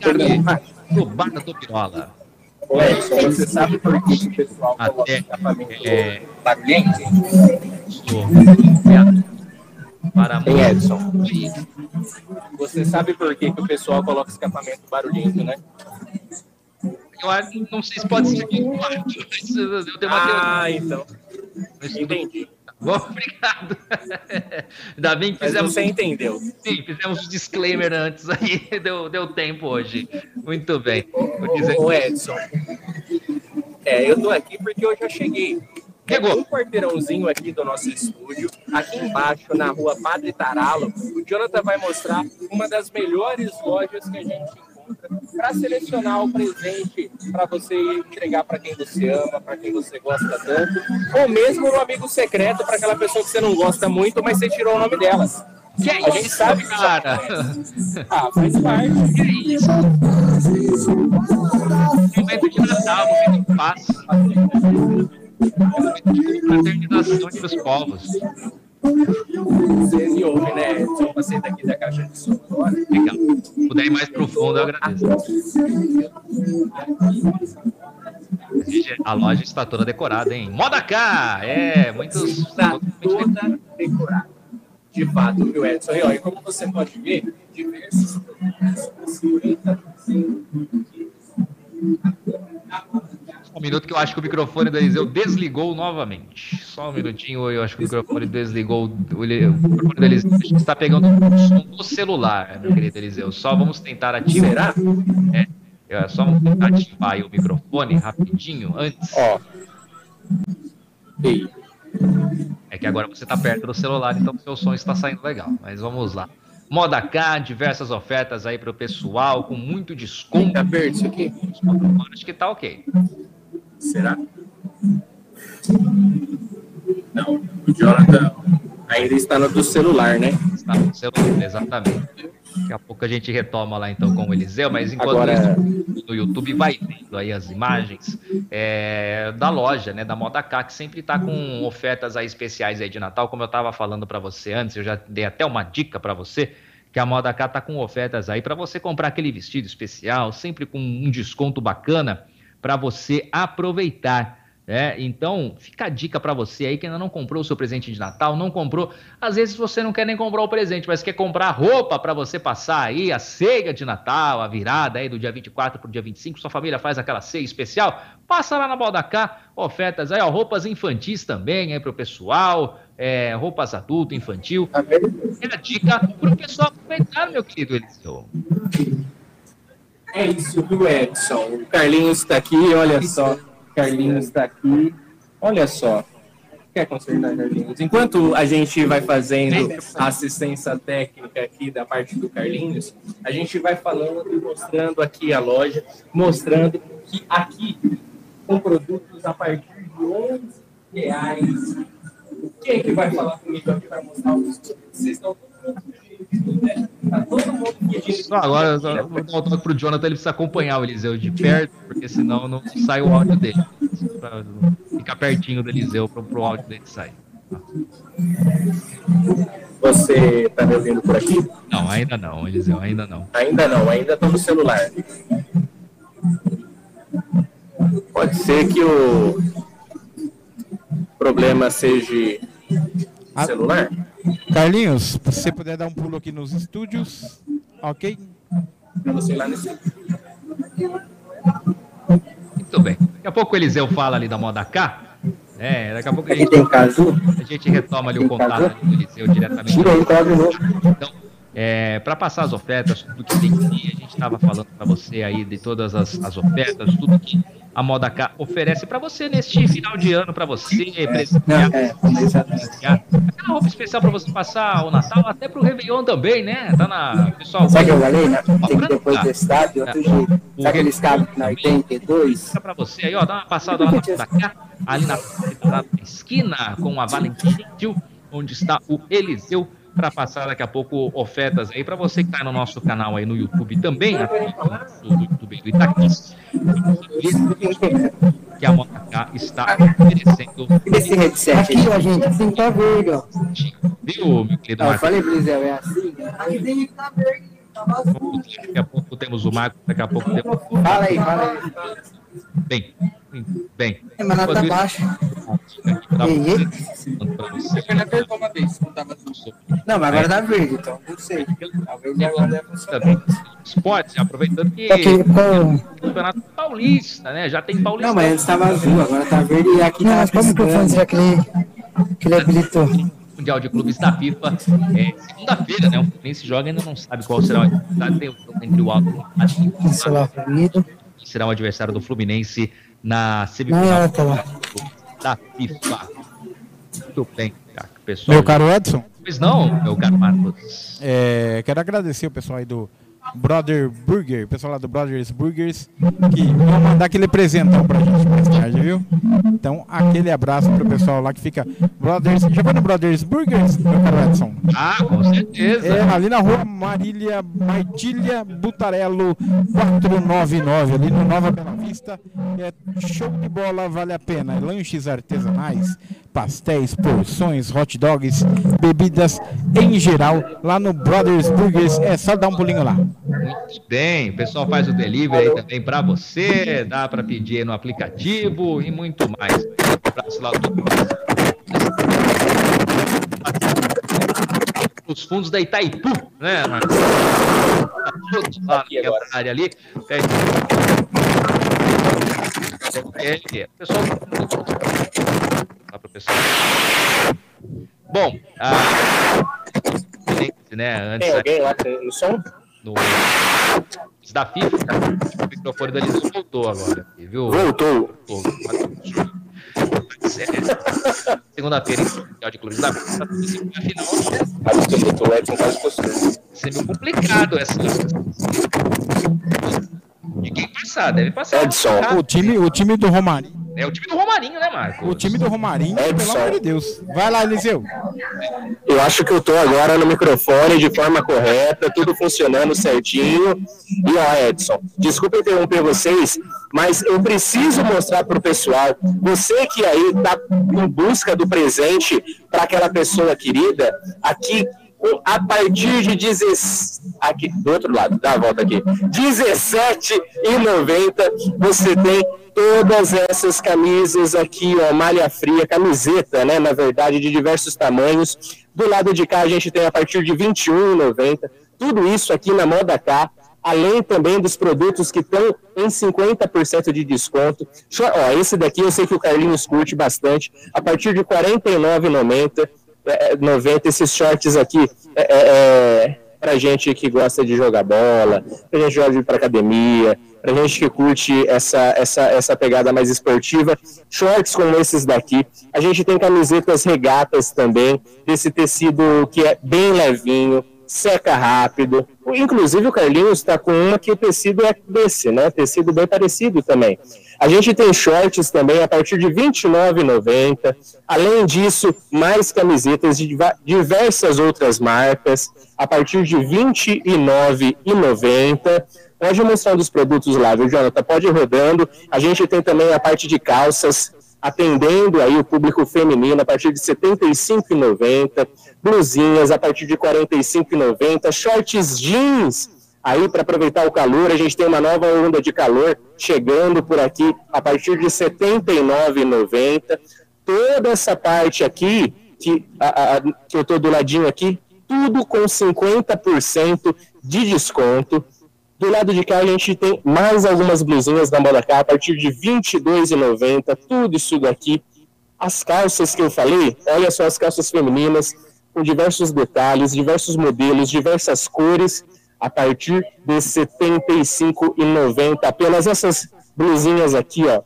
carne do Bar do Pirola. Ô Edson, você sabe por que o pessoal coloca Até, escapamento é... barulhento? Para Ei, Edson, você sabe por que, que o pessoal coloca escapamento barulhento, né? Eu acho, não sei se pode ser aqui, mas eu tenho uma Ah, então. Entendi. Bom, obrigado. Ainda bem que fizemos. Mas você entendeu. Sim, fizemos um disclaimer antes aí, deu, deu tempo hoje. Muito bem. Ô, Edson, é, eu tô aqui porque eu já cheguei. Pegou. Um quarteirãozinho aqui do nosso estúdio, aqui embaixo, na rua Padre Taralo, o Jonathan vai mostrar uma das melhores lojas que a gente para selecionar o presente para você entregar para quem você ama, para quem você gosta tanto, ou mesmo no amigo secreto para aquela pessoa que você não gosta muito, mas você tirou o nome delas. Que a gente sabe, cara. Ah, faz parte. Que isso? Momento de Natal, momento de paz. Momento de fraternização dos povos. Vocês me ouvem, né? Só passei daqui da caixa de som agora. Legal. Se puder ir mais profundo, eu agradeço. A loja está toda decorada, hein? Moda K! É, muitos. Está tá toda decorada. De fato, meu Edson. E, ó, e como você pode ver, diversos minuto que eu acho que o microfone do Eliseu desligou novamente. Só um minutinho, eu acho que o microfone desligou. O microfone do Eliseu está pegando o som do celular, meu querido Eliseu. Só vamos tentar ativar. É, é, só vamos tentar ativar o microfone rapidinho antes. Ó. Ei. É que agora você está perto do celular, então o seu som está saindo legal. Mas vamos lá. Moda K, diversas ofertas aí para o pessoal, com muito desconto. Tá perto isso aqui? Acho que tá ok. Será? Não, o Jonathan ainda está no do celular, né? Está no celular, exatamente. Daqui a pouco a gente retoma lá então com o Eliseu, mas enquanto Agora- isso, no YouTube vai vendo aí as imagens é, da loja, né, da Moda K, que sempre está com ofertas aí especiais aí de Natal, como eu estava falando para você antes, eu já dei até uma dica para você, que a Moda K tá com ofertas aí para você comprar aquele vestido especial, sempre com um desconto bacana para você aproveitar. né? Então, fica a dica para você aí que ainda não comprou o seu presente de Natal, não comprou. Às vezes você não quer nem comprar o presente, mas quer comprar roupa para você passar aí a ceia de Natal, a virada aí do dia 24 pro dia 25, sua família faz aquela ceia especial, passa lá na Baldacar, ofertas aí, ó, roupas infantis também aí pro pessoal, é, roupas adulto, infantil. É a dica pro pessoal aproveitar, meu querido Eliseu. É isso, viu, Edson? O Carlinhos está aqui, olha só. Carlinhos está aqui. Olha só. Quer consertar, Carlinhos? Enquanto a gente vai fazendo a assistência técnica aqui da parte do Carlinhos, a gente vai falando e mostrando aqui a loja, mostrando que aqui com produtos a partir de 11 reais. Quem que vai falar comigo aqui para mostrar os produtos? Vocês estão todo mundo pedindo, né? Tá todo mundo pedindo. Só agora, eu só vou dar um toque pro Jonathan, ele precisa acompanhar o Eliseu de perto, porque senão não sai o áudio dele. Pra ficar pertinho do Eliseu pro, pro áudio dele sair. Você está me ouvindo por aqui? Não, ainda não, Eliseu, ainda não. Ainda não, ainda estou no celular. Pode ser que o problema seja Ah. celular? Carlinhos, se você puder dar um pulo aqui nos estúdios, ok? Você ir lá nesse. Muito bem. Daqui a pouco o Eliseu fala ali da moda K. É, daqui a pouco a gente, a gente retoma ali o contato ali do Eliseu diretamente. Tira aí, tá de novo. Então, é, para passar as ofertas, tudo que tem aqui, a gente estava falando para você aí de todas as, as ofertas, tudo que a Moda K oferece para você neste final de ano, para você presentear, é, presentear. aquela roupa especial para você passar o Natal, até pro Réveillon também, né? Tá na pessoal. Sabe o que eu falei? né? Tem que depois do estádio, de outro jeito. Sabe aqueles cabos na 82? Fica pra você aí, ó, dá uma passada lá na Moda K, ali na, na esquina com a Valentim Gentil, onde está o Eliseu para passar daqui a pouco ofertas aí para você que está no nosso canal aí no YouTube também, do, do YouTube do Itaquis, que a Moda K está oferecendo, Esse headset Aqui, ó, gente, assim tá verde, ó. viu, meu querido eu Marcos? falei pro Liseu, é assim? Aqui tem que tá verde, tá. Daqui a pouco temos o Marcos, daqui a pouco temos Fala aí, fala aí. bem, bem. É, mas tá Enquanto baixo. isso, Ei, ei. você, pra você. Não, mas agora tá verde, então. Não sei. Talvez agora deve funcionar. também esporte, aproveitando que Aqui, com... campeonato paulista, né? Já tem paulista. Não, mas antes tava azul, agora tá verde e aqui Não, tá mas como que eu piscando. fazer aquele, aquele habilitou? Mundial de Clubes da FIFA. É, segunda-feira, né? O Fluminense joga ainda não sabe qual será o adversário. Tem o jogo entre o Alto e o será o adversário do Fluminense na semifinal tá da FIFA. Muito bem, cara, pessoal. Meu caro Edson, Pois não, meu caro Marcos. é, quero agradecer o pessoal aí do Brother Burger, o pessoal lá do Brothers Burgers, que vão mandar aquele presentão pra gente mais tarde, viu? Então, aquele abraço pro pessoal lá que fica Brothers. Já foi no Brothers Burgers, meu caro Edson? Ah, com certeza. É, ali na rua Marília Martília Butarello 499, ali no Nova Bela Vista. É show de bola, vale a pena. Lanches artesanais, pastéis, porções, hot dogs, bebidas em geral. Lá no Brothers Burgers é só dar um pulinho lá. Muito bem, o pessoal faz o delivery aí também para você, dá para pedir no aplicativo e muito mais. Um abraço lá do os fundos da Itaipu, né, Marcos? Todos lá naquela área ali. É, Ele, o pessoal. Lá pro pessoal. Bom, a. Né, antes Tem alguém lá no som? no. Da FIFA, o microfone da Liz voltou agora, viu? Voltou. Voltou. É, Segunda-feira, em Mundial de Clubes da FIFA, afinal, Acho que botou o Edson quase postou. ser meio complicado essa. De quem passar, deve passar. Edson. Ah, O time, o time do Romarinho. É o time do Romarinho, né, Marco? O time do Romarinho, pelo Edson. amor de Deus. Vai lá, Eliseu. Eu acho que eu tô agora no microfone de forma correta, tudo funcionando certinho. E ó, Edson, desculpa interromper vocês, mas eu preciso mostrar pro pessoal, você que aí tá em busca do presente para aquela pessoa querida, aqui a partir de 16 aqui do outro lado, dá a volta aqui. 17,90 você tem todas essas camisas aqui, ó, malha fria, camiseta, né, na verdade, de diversos tamanhos. Do lado de cá a gente tem a partir de R$ 21,90. Tudo isso aqui na Moda K, além também dos produtos que estão em 50% de desconto. Ó, esse daqui eu sei que o Carlinhos curte bastante, a partir de R$ 49,90. É, 90 esses shorts aqui é, é, é, pra gente que gosta de jogar bola, pra gente que gosta de ir pra academia, pra gente que curte essa, essa, essa pegada mais esportiva, shorts como esses daqui. A gente tem camisetas regatas também, desse tecido que é bem levinho, seca rápido. Inclusive o Carlinhos está com uma que o tecido é desse, né? Tecido bem parecido também. A gente tem shorts também a partir de R$ 29,90. Além disso, mais camisetas de diversas outras marcas a partir de R$ 29,90. Pode mostrar um dos produtos lá, viu, Jonathan? Pode ir rodando. A gente tem também a parte de calças, atendendo aí o público feminino a partir de R$ 75,90. Blusinhas a partir de R$ 45,90. Shorts jeans aí para aproveitar o calor. A gente tem uma nova onda de calor chegando por aqui a partir de R$ 79,90. Toda essa parte aqui, que, a- a- que eu estou do ladinho aqui, tudo com 50% de desconto. Do lado de cá a gente tem mais algumas blusinhas da Moda Cá a partir de R$ 22,90. Tudo isso daqui. As calças que eu falei, olha só as calças femininas, com diversos detalhes, diversos modelos, diversas cores, a partir de R$ 75,90. Apenas essas blusinhas aqui, ó,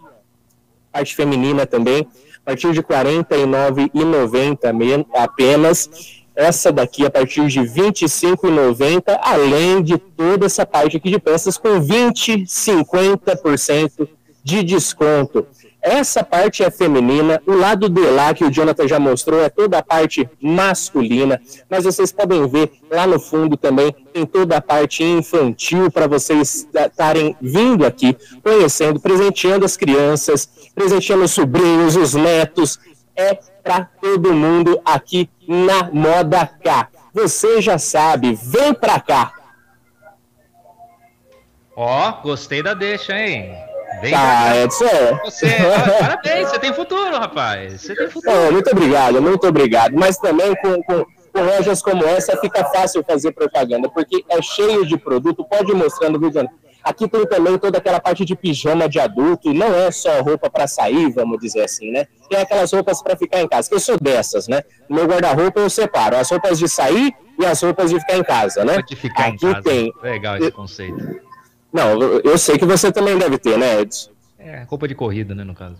parte feminina também, a partir de R$ 49,90 men- apenas. Essa daqui a partir de R$ 25,90, além de toda essa parte aqui de peças com 20, 50% de desconto. Essa parte é feminina, o lado de lá que o Jonathan já mostrou é toda a parte masculina, mas vocês podem ver lá no fundo também tem toda a parte infantil para vocês estarem vindo aqui, conhecendo, presenteando as crianças, presenteando os sobrinhos, os netos, é para todo mundo aqui na Moda K. Você já sabe, vem para cá. Ó, gostei da deixa, hein? Bem Tá, Edson. Você, parabéns, você tem futuro, rapaz. Você tem futuro. Muito obrigado, muito obrigado. Mas também com, com, com lojas como essa fica fácil fazer propaganda, porque é cheio de produto, pode ir mostrando, viu? Aqui tem também toda aquela parte de pijama de adulto, não é só roupa para sair, vamos dizer assim, né? Tem aquelas roupas para ficar em casa, que eu sou dessas, né? No meu guarda-roupa eu separo as roupas de sair e as roupas de ficar em casa, né? Pode ficar em Aqui casa. tem. Legal esse conceito. Não, eu- sei que você também deve ter, né, Edson? É, roupa de corrida, né, no caso.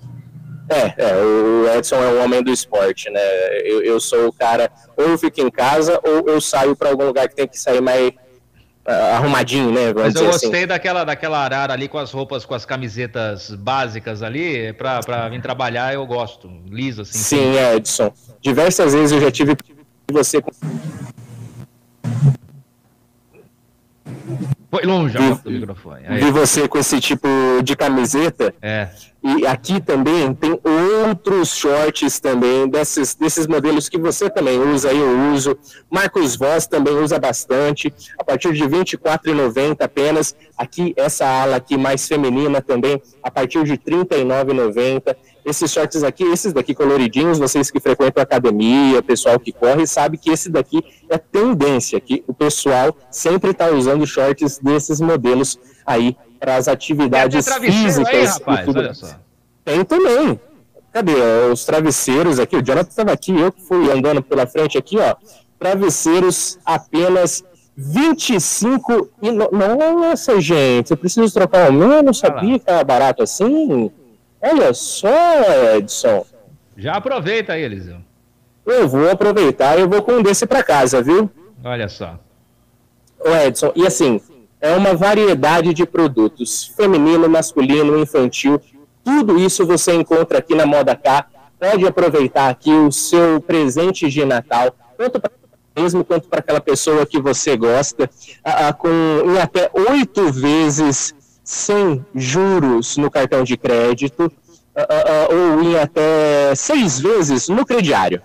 É, é, o Edson é um homem do esporte, né? Eu, eu sou o cara, ou eu fico em casa, ou eu saio para algum lugar que tem que sair mais arrumadinho, né? Mas eu assim. gostei daquela, daquela arara ali com as roupas, com as camisetas básicas ali, pra, pra vir trabalhar, eu gosto. Liso, assim. Sim, Edson. Diversas vezes eu já tive você Foi longe Vi- do microfone. Aí. vi você com esse tipo de camiseta. É. E aqui também tem outros shorts também, desses, desses modelos que você também usa, eu uso. Marcos Voss também usa bastante, a partir de R$ 24,90 apenas. Aqui, essa ala aqui mais feminina também, a partir de R$ 39,90. Esses shorts aqui, esses daqui coloridinhos, vocês que frequentam a academia, pessoal que corre, sabe que esse daqui é tendência, que o pessoal sempre está usando shorts desses modelos aí para as atividades físicas. aí, rapaz, tudo olha só. Tem também. Cadê os travesseiros aqui? O Jonathan estava aqui, eu que fui andando pela frente aqui, ó. Travesseiros apenas 25 e no... Nossa, gente, eu preciso trocar o meu, eu não sabia que era barato assim. Olha só, Edson. Já aproveita aí, Eliseu. Eu vou aproveitar e eu vou com um desse para casa, viu? Olha só. Ô Edson, e assim, é uma variedade de produtos, feminino, masculino, infantil, tudo isso você encontra aqui na Moda K. Pode aproveitar aqui o seu presente de Natal, tanto para mesmo quanto para aquela pessoa que você gosta, ah, com em até oito vezes sem juros no cartão de crédito, ah, ah, ou em até seis vezes no crediário.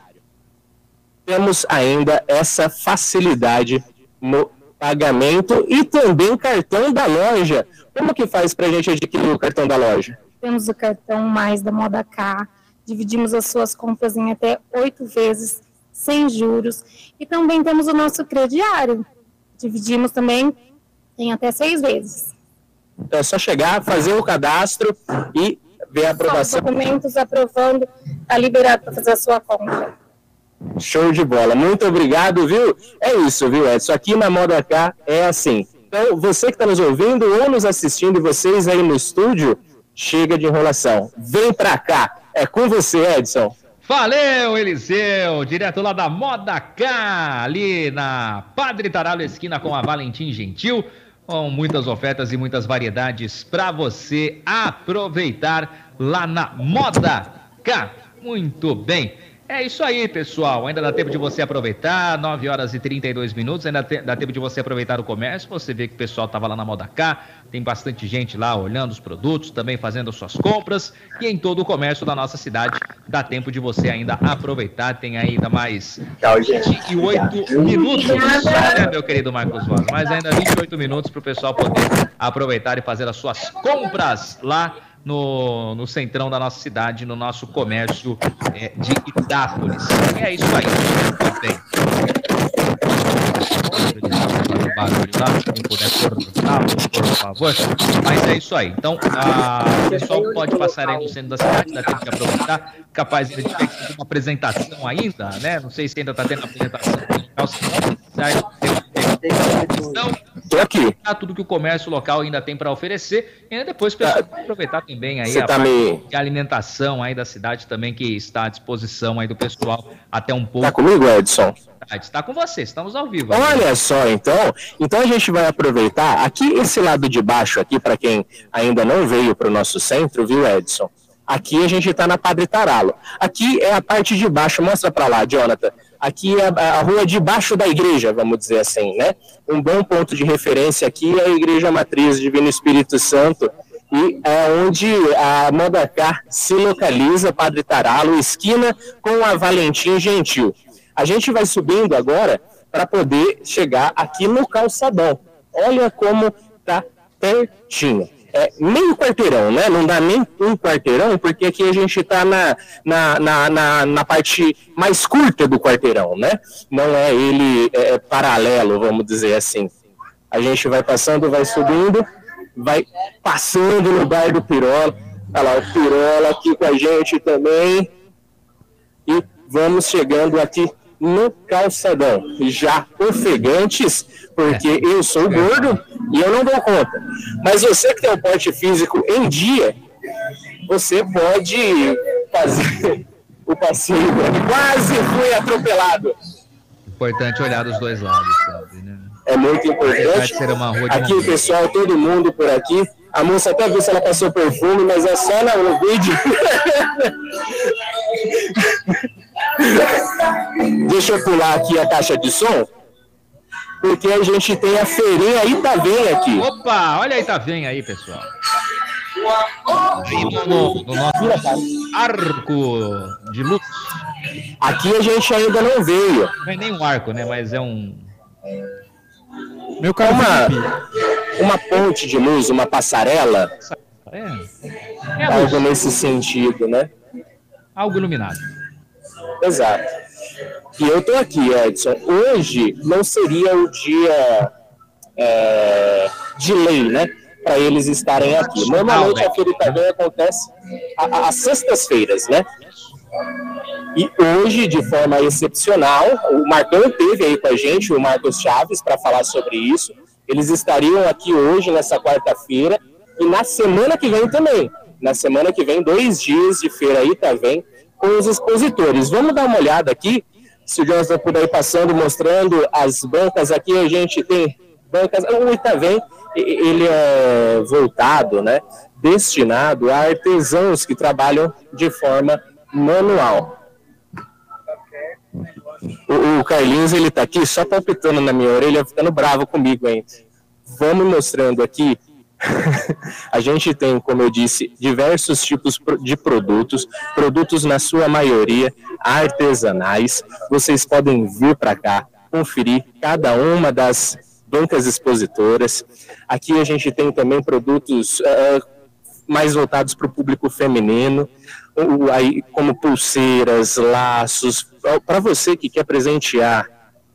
Temos ainda essa facilidade no pagamento e também cartão da loja. Como que faz para a gente adquirir o cartão da loja? Temos o cartão Mais da Moda K, dividimos as suas compras em até oito vezes sem juros. E também temos o nosso crediário. Dividimos também em até seis vezes. Então é só chegar, fazer o cadastro e ver a aprovação. Só documentos aprovando, está liberado para fazer a sua compra. Show de bola. Muito obrigado, viu? É isso, viu, Edson? Aqui na Moda K é assim. Então, você que está nos ouvindo ou nos assistindo, e vocês aí no estúdio, chega de enrolação. Vem para cá. É com você, Edson. Valeu, Eliseu, direto lá da Moda K, ali na Padre Taralo esquina com a Valentim Gentil, com muitas ofertas e muitas variedades para você aproveitar lá na Moda K. Muito bem. É isso aí, pessoal. Ainda dá tempo de você aproveitar. 9 horas e 32 minutos. Ainda dá tempo de você aproveitar o comércio. Você vê que o pessoal estava lá na Moda K. Tem bastante gente lá olhando os produtos, também fazendo suas compras. E em todo o comércio da nossa cidade, dá tempo de você ainda aproveitar. Tem ainda mais 28 minutos, né, meu querido Marcos Voz? Mais ainda 28 minutos para o pessoal poder aproveitar e fazer as suas compras lá no, no centrão da nossa cidade, no nosso comércio é, de Itápolis. E é isso aí, muito bem. Por favor. Mas é isso aí. Então, o pessoal pode passar aí no centro da cidade, dá tempo de aproveitar. Capaz de ter uma apresentação ainda, né? Não sei se ainda está tendo apresentação. Então, Tô aqui. tudo que o comércio local ainda tem para oferecer e depois o pessoal Tá. aproveitar também aí Você a tá de alimentação aí da cidade também que está à disposição aí do pessoal até um pouco. Tá comigo, Edson? Está com você, estamos ao vivo. Olha só, então, então a gente vai aproveitar aqui esse lado de baixo aqui para quem ainda não veio para o nosso centro, viu, Edson? Aqui a gente está na Padre Taralo. Aqui é a parte de baixo, mostra para lá, Jonathan. Aqui é a, a rua de baixo da igreja, vamos dizer assim, né? Um bom ponto de referência aqui é a Igreja Matriz Divino Espírito Santo e é onde a Modacar se localiza, Padre Taralo, esquina com a Valentim Gentil. A gente vai subindo agora para poder chegar aqui no calçadão. Olha como tá pertinho. É meio quarteirão, né? Não dá nem um quarteirão, porque aqui a gente está na, na, na, na, na parte mais curta do quarteirão, né? Não é ele é, paralelo, vamos dizer assim. A gente vai passando, vai subindo, vai passando no bar do Pirola. Olha lá, o Pirola aqui com a gente também. E vamos chegando aqui no calçadão. Já ofegantes, porque eu sou gordo e eu não dou conta. Mas você que tem um porte físico em dia, você pode fazer o passeio. Quase fui atropelado. Importante olhar dos dois lados, sabe, né? É muito importante. Aqui, momento. pessoal, todo mundo por aqui. A moça até viu se ela passou perfume, mas é só na- no vídeo. Deixa eu pular aqui a caixa de som, porque a gente tem a feirinha Itavém aqui. Opa, olha aí, tá vem aí, pessoal. Aí no, no- no nosso arco de luz. Aqui a gente ainda não veio. Não é nem um arco, né? Mas é um. Meu É caro uma, uma ponte de luz, uma passarela, É, é a algo nesse sentido, né? algo iluminado. Exato. E eu tô aqui, Edson. Hoje não seria o dia é, de lei, né? para eles estarem aqui. Normalmente a Feira Itavém acontece às sextas-feiras, né? E hoje, de forma excepcional, o Marcão teve aí com a gente, o Marcos Chaves, para falar sobre isso. Eles estariam aqui hoje, nessa quarta-feira, e na semana que vem também. Na semana que vem, dois dias de feira aí, tá vendo? Com os expositores. Vamos dar uma olhada aqui, se o Jonathan puder ir passando, mostrando as bancas aqui, a gente tem bancas. O Itavém, ele é voltado, né? Destinado a artesãos que trabalham de forma manual. O, o Carlinhos, ele tá aqui só palpitando na minha orelha, ficando bravo comigo, hein? Vamos mostrando aqui. a gente tem, como eu disse, diversos tipos de produtos, produtos na sua maioria artesanais. Vocês podem vir para cá, conferir cada uma das bancas expositoras. Aqui a gente tem também produtos uh, mais voltados para o público feminino como pulseiras, laços, para você que quer presentear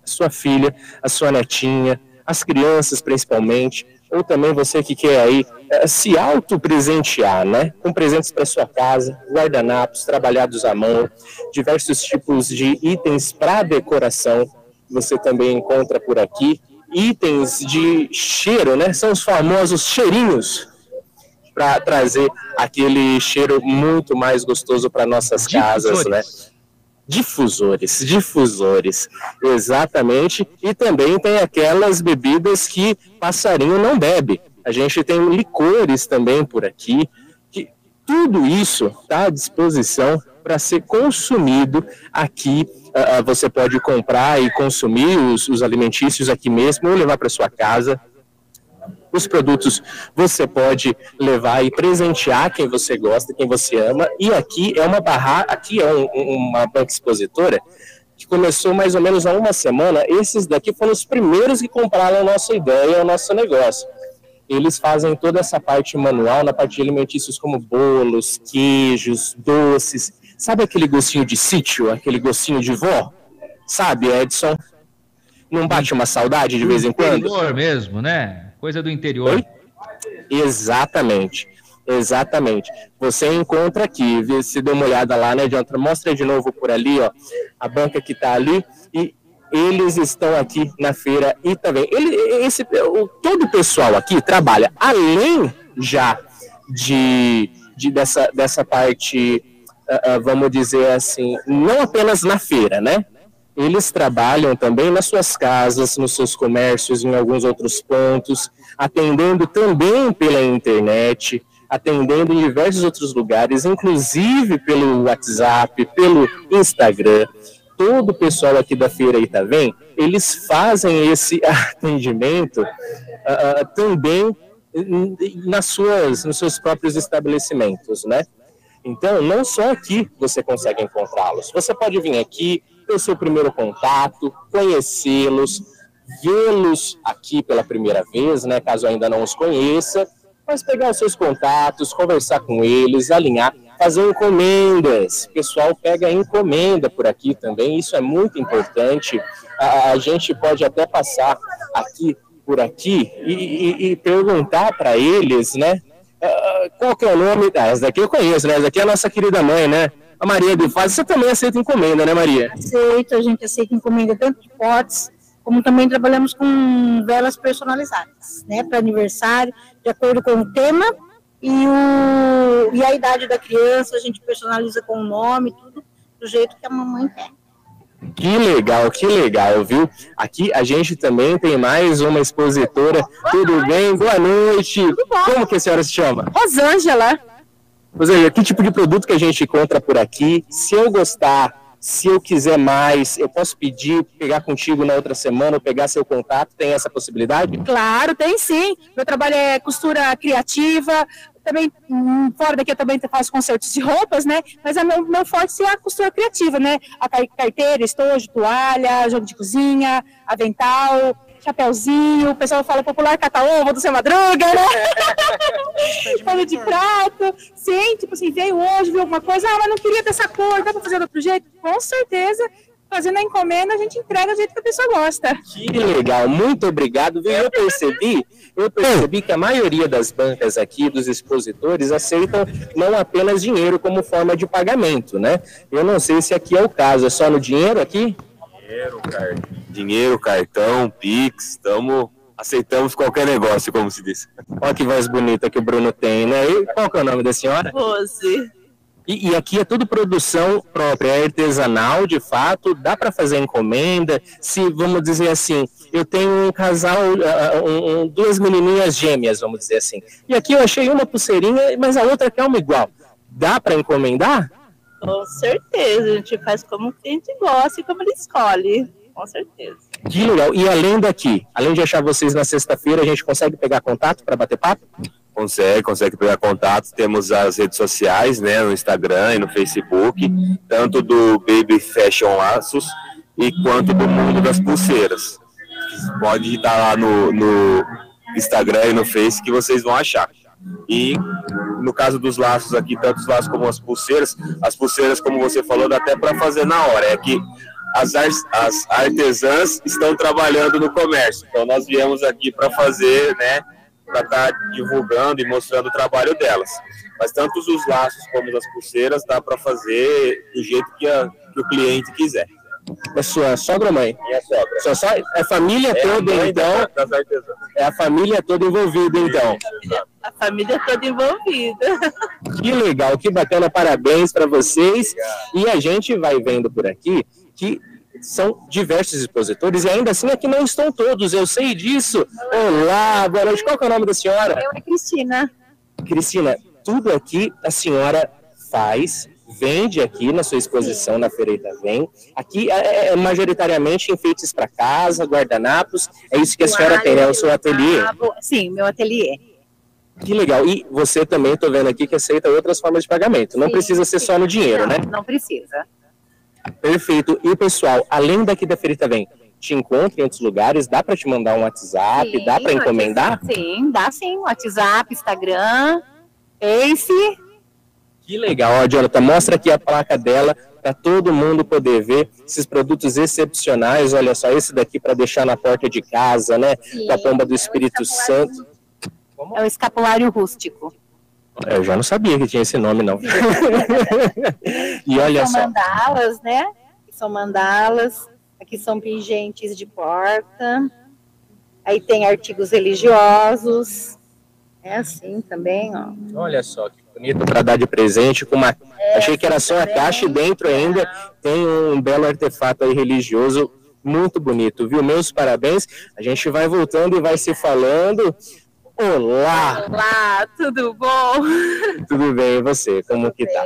a sua filha, a sua netinha, as crianças principalmente, ou também você que quer aí eh, se auto-presentear, né? Com presentes para sua casa, guardanapos trabalhados à mão, diversos tipos de itens para decoração, você também encontra por aqui. Itens de cheiro, né? São os famosos cheirinhos para trazer aquele cheiro muito mais gostoso para nossas casas, né? Difusores, difusores, exatamente. E também tem aquelas bebidas que passarinho não bebe. A gente tem licores também por aqui. Que tudo isso está à disposição para ser consumido aqui. Uh, você pode comprar e consumir os, os alimentícios aqui mesmo ou levar para sua casa os produtos você pode levar e presentear quem você gosta, quem você ama. E aqui é uma barra, aqui é um, uma banca expositora que começou mais ou menos há uma semana. Esses daqui foram os primeiros que compraram a nossa ideia, o nosso negócio. Eles fazem toda essa parte manual na parte de alimentícios como bolos, queijos, doces. Sabe aquele gostinho de sítio, aquele gostinho de vó? Sabe, Edson? Não bate uma saudade de vez em quando? Interior mesmo, né? Coisa do interior. Oi? Exatamente. Exatamente. Você encontra aqui, se dê uma olhada lá, né, Jonathan? Mostra de novo por ali, ó, a banca que está ali e eles estão aqui na feira e também ele, esse, o, todo o pessoal aqui trabalha além já de, de dessa, dessa parte, uh, uh, vamos dizer assim, não apenas na feira, né? Eles trabalham também nas suas casas, nos seus comércios, em alguns outros pontos, atendendo também pela internet, atendendo em diversos outros lugares, inclusive pelo WhatsApp, pelo Instagram. Todo o pessoal aqui da feira Itavém, eles fazem esse atendimento uh, também nas suas, nos seus próprios estabelecimentos, né? Então, não só aqui você consegue encontrá-los. Você pode vir aqui, ter seu primeiro contato, conhecê-los, vê-los aqui pela primeira vez, né, caso ainda não os conheça, mas pegar os seus contatos, conversar com eles, alinhar, fazer encomendas. O pessoal pega encomenda por aqui também, isso é muito importante. A, a gente pode até passar aqui por aqui e, e, e perguntar para eles, né? Uh, qual que é o nome? Ah, essa daqui eu conheço, né? Essa daqui é a nossa querida mãe, né? A Maria de Faz, você também aceita encomenda, né, Maria? Aceito, a gente aceita encomenda tanto de potes, como também trabalhamos com velas personalizadas, né, para aniversário, de acordo com o tema e, o, e a idade da criança, a gente personaliza com o nome, tudo do jeito que a mamãe quer. Que legal, que legal, viu? Aqui a gente também tem mais uma expositora. Boa Tudo noite. bem? Boa noite. Como que a senhora se chama? Rosângela. Ou seja, que tipo de produto que a gente encontra por aqui? Se eu gostar, se eu quiser mais, eu posso pedir, pegar contigo na outra semana ou pegar seu contato? Tem essa possibilidade? Claro, tem sim. Meu trabalho é costura criativa, também hum, fora daqui eu também faço concertos de roupas, né? Mas a meu, meu forte é a costura criativa, né? A carteira, estojo, toalha, jogo de cozinha, avental, chapéuzinho, o pessoal fala popular cata-ovo do seu madruga, né? Pano de prato. Sim, tipo assim, veio hoje, viu alguma coisa, ah, mas não queria dessa cor, dá pra fazer de outro jeito? Com certeza, fazendo a encomenda, a gente entrega do jeito que a pessoa gosta. Que legal, muito obrigado. Eu percebi, eu percebi que a maioria das bancas aqui, dos expositores, aceitam não apenas dinheiro como forma de pagamento, né? Eu não sei se aqui é o caso, é só no dinheiro aqui? Dinheiro, car... dinheiro cartão, Pix, estamos aceitamos qualquer negócio, como se diz. Olha que voz bonita que o Bruno tem, né? E qual que é o nome da senhora? Rose. E, e aqui é tudo produção própria, é artesanal, de fato, dá para fazer encomenda. Se, vamos dizer assim, eu tenho um casal, uh, um, um, duas menininhas gêmeas, vamos dizer assim. E aqui eu achei uma pulseirinha, mas a outra quer uma igual. Dá para encomendar? Com certeza, a gente faz como o cliente gosta e como ele escolhe. Com certeza. Que legal. E além daqui, além de achar vocês na sexta-feira, a gente consegue pegar contato para bater papo? Consegue, consegue pegar contato. Temos as redes sociais, né, no Instagram e no Facebook, tanto do Baby Fashion Laços e quanto do Mundo das Pulseiras. Pode estar lá no, no Instagram e no Face que vocês vão achar. E no caso dos laços aqui, tanto os laços como as pulseiras, as pulseiras, como você falou, dá até para fazer na hora. É que as, as artesãs estão trabalhando no comércio. Então nós viemos aqui para fazer, né, para estar tá divulgando e mostrando o trabalho delas. Mas tanto os laços como as pulseiras dá para fazer do jeito que, a, que, o cliente quiser. É sua sogra ou mãe? Minha sogra. Sua so... É a família é toda, a então? Das. É a família toda envolvida, então? A família toda envolvida. Que legal, que bacana, parabéns para vocês. E a gente vai vendo por aqui que são diversos expositores e ainda assim aqui não estão todos, eu sei disso. Olá, boa noite. Qual é o nome da senhora? Eu é Cristina. Cristina, tudo aqui a senhora faz, vende aqui na sua exposição na Feira Vem. Aqui é, é majoritariamente enfeites para casa, guardanapos. É isso que a senhora tem, é o seu ateliê? Sim, meu ateliê. Que legal. E você também, estou vendo aqui que aceita outras formas de pagamento. Não Sim, precisa ser sim. só no dinheiro, não, né? Não precisa. Perfeito. E pessoal, além daqui da Feira Vem, te encontra em outros lugares? Dá para te mandar um WhatsApp? Sim, dá para encomendar? Sim, dá sim. WhatsApp, Instagram, Face. Que legal, ó, Jonathan, mostra aqui a placa dela para todo mundo poder ver esses produtos excepcionais. Olha só, esse daqui para deixar na porta de casa, né? Sim, Com a pomba do Espírito Santo. É o escapulário rústico. Eu já não sabia que tinha esse nome, não. e olha são só, mandalas, né? São mandalas. Aqui são pingentes de porta. Aí tem artigos religiosos. É assim também, ó. olha só que bonito para dar de presente com uma. É, Achei que era só a caixa e dentro ainda tem um belo artefato aí religioso muito bonito, viu? Meus parabéns. A gente vai voltando e vai se falando. Olá, Olá, tudo bom? tudo bem? E você? Como que tá?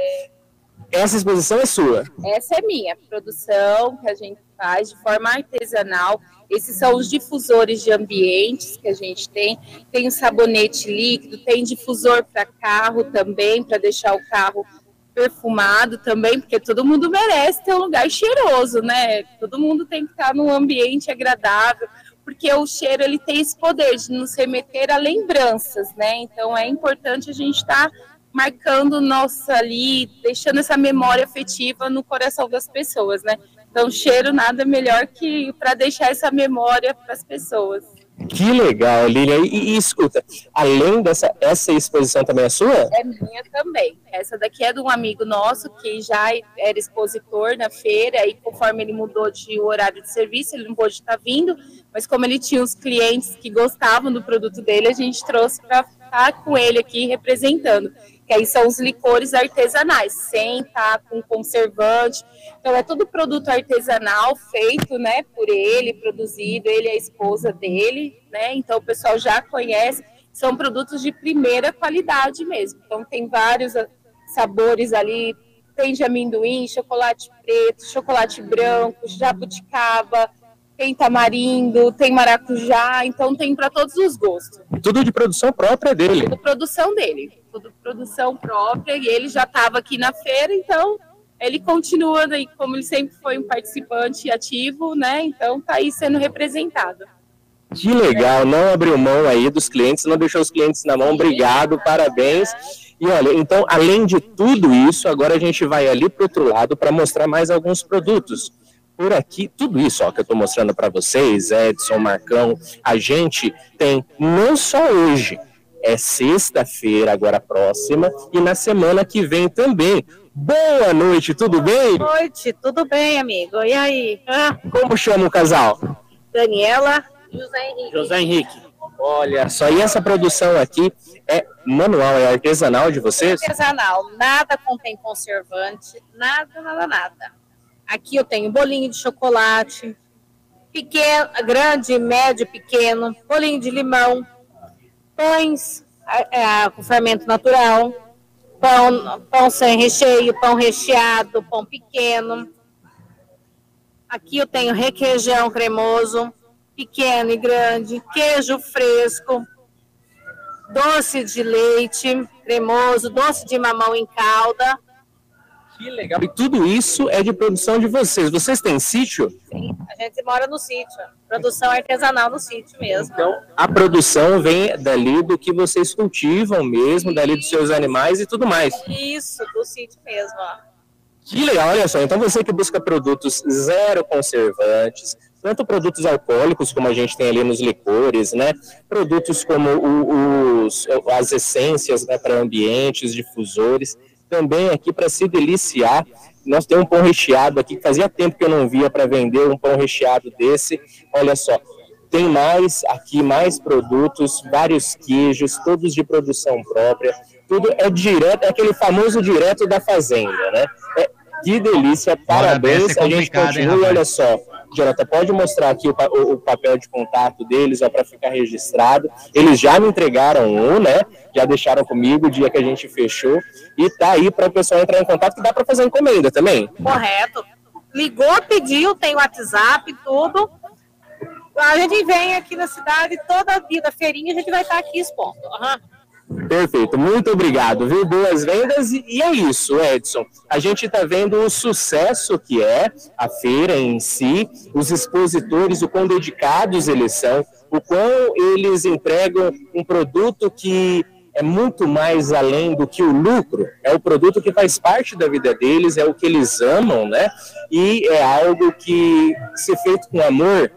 Essa exposição é sua. Essa é minha produção que a gente de forma artesanal. Esses são os difusores de ambientes que a gente tem. Tem o sabonete líquido, tem difusor para carro também, para deixar o carro perfumado também, porque todo mundo merece ter um lugar cheiroso, né? Todo mundo tem que estar num ambiente agradável, porque o cheiro ele tem esse poder de nos remeter a lembranças, né? Então é importante a gente estar marcando nossa ali, deixando essa memória afetiva no coração das pessoas, né? Então cheiro nada melhor que para deixar essa memória para as pessoas. Que legal, Lilian. E, e escuta, além dessa, essa exposição também é sua? É minha também. Essa daqui é de um amigo nosso que já era expositor na feira e conforme ele mudou de horário de serviço, ele não pôde estar vindo, mas como ele tinha os clientes que gostavam do produto dele, a gente trouxe para estar com ele aqui representando. Que aí são os licores artesanais, sem estar com conservante. Então é tudo produto artesanal feito, né, por ele, produzido, ele e a esposa dele, né? Então o pessoal já conhece, são produtos de primeira qualidade mesmo. Então tem vários ah, sabores ali, tem de amendoim, chocolate preto, chocolate branco, jabuticaba, tem tamarindo, tem maracujá, então tem para todos os gostos. Tudo de produção própria dele. Tudo produção dele, tudo produção própria, e ele já estava aqui na feira, então ele continua, daí, como ele sempre foi um participante ativo, né? Então tá aí sendo representado. Que legal, não abriu mão aí dos clientes, não deixou os clientes na mão. Obrigado, parabéns. E olha, então, além de tudo isso, agora a gente vai ali para outro lado para mostrar mais alguns produtos. por aqui, tudo isso ó, que eu estou mostrando para vocês, Edson, Marcão, a gente tem não só hoje, é sexta-feira, agora próxima, e na semana que vem também. Boa noite, tudo bem? Boa noite, tudo bem, amigo? E aí? Ah, Como chama o casal? Daniela José Henrique. José Henrique. Olha só, e essa produção aqui é manual, é artesanal de vocês? Artesanal, nada contém conservante, nada, nada, nada. Aqui eu tenho bolinho de chocolate, pequeno, grande, médio, pequeno, bolinho de limão, pães é, com fermento natural, pão, pão sem recheio, pão recheado, pão pequeno. Aqui eu tenho requeijão cremoso, pequeno e grande, queijo fresco, doce de leite cremoso, doce de mamão em calda. Que legal. E tudo isso é de produção de vocês. Vocês têm sítio? Sim, a gente mora no sítio. Produção artesanal no sítio mesmo. Então, a produção vem dali do que vocês cultivam mesmo, dali dos seus animais e tudo mais. Isso, do sítio mesmo, ó. Que legal, olha só. Então você que busca produtos zero conservantes, tanto produtos alcoólicos, como a gente tem ali nos licores, né? Produtos como o- os, as essências né, para ambientes, difusores, também aqui para se deliciar. Nós temos um pão recheado aqui, fazia tempo que eu não via para vender um pão recheado desse. Olha só, tem mais aqui, mais produtos, vários queijos, todos de produção própria. Tudo é direto, é aquele famoso direto da fazenda, né? É, que delícia, parabéns. é a gente hein, continua, rapaz? olha só. Jonathan, pode mostrar aqui o, o- o papel de contato deles, ó, para ficar registrado. Eles já me entregaram um, né? Já deixaram comigo o dia que a gente fechou. E tá aí para o pessoal entrar em contato, que dá para fazer encomenda também. Correto. Ligou, pediu, tem WhatsApp, tudo. A gente vem aqui na cidade toda vida, feirinha, a gente vai estar aqui expondo. Aham. Perfeito, muito obrigado, viu? Boas vendas e, é isso, Edson. A gente está vendo o sucesso que é a feira em si, os expositores, o quão dedicados eles são, o quão eles entregam um produto que é muito mais além do que o lucro, é o produto que faz parte da vida deles, é o que eles amam, né? E é algo que, se feito com amor,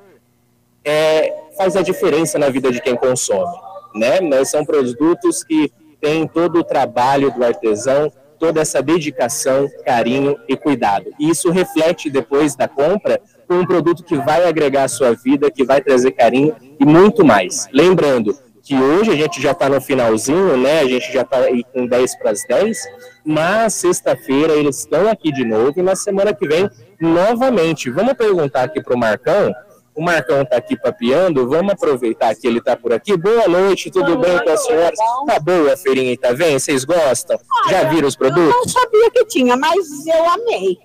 é, faz a diferença na vida de quem consome, né? Mas são produtos que têm todo o trabalho do artesão, toda essa dedicação, carinho e cuidado. E isso reflete depois da compra com um produto que vai agregar à sua vida, que vai trazer carinho e muito mais. Lembrando que hoje a gente já está no finalzinho, né? A gente já está aí com 10 para as 10, mas sexta-feira eles estão aqui de novo e na semana que vem novamente. Vamos perguntar aqui para o Marcão. O Marcão está aqui papeando, vamos aproveitar que ele está por aqui. Boa noite, tudo bem com as senhoras? Tá boa a feirinha tá bem? Vocês gostam? Já viram os Eu não produtos? sabia que tinha, mas eu amei.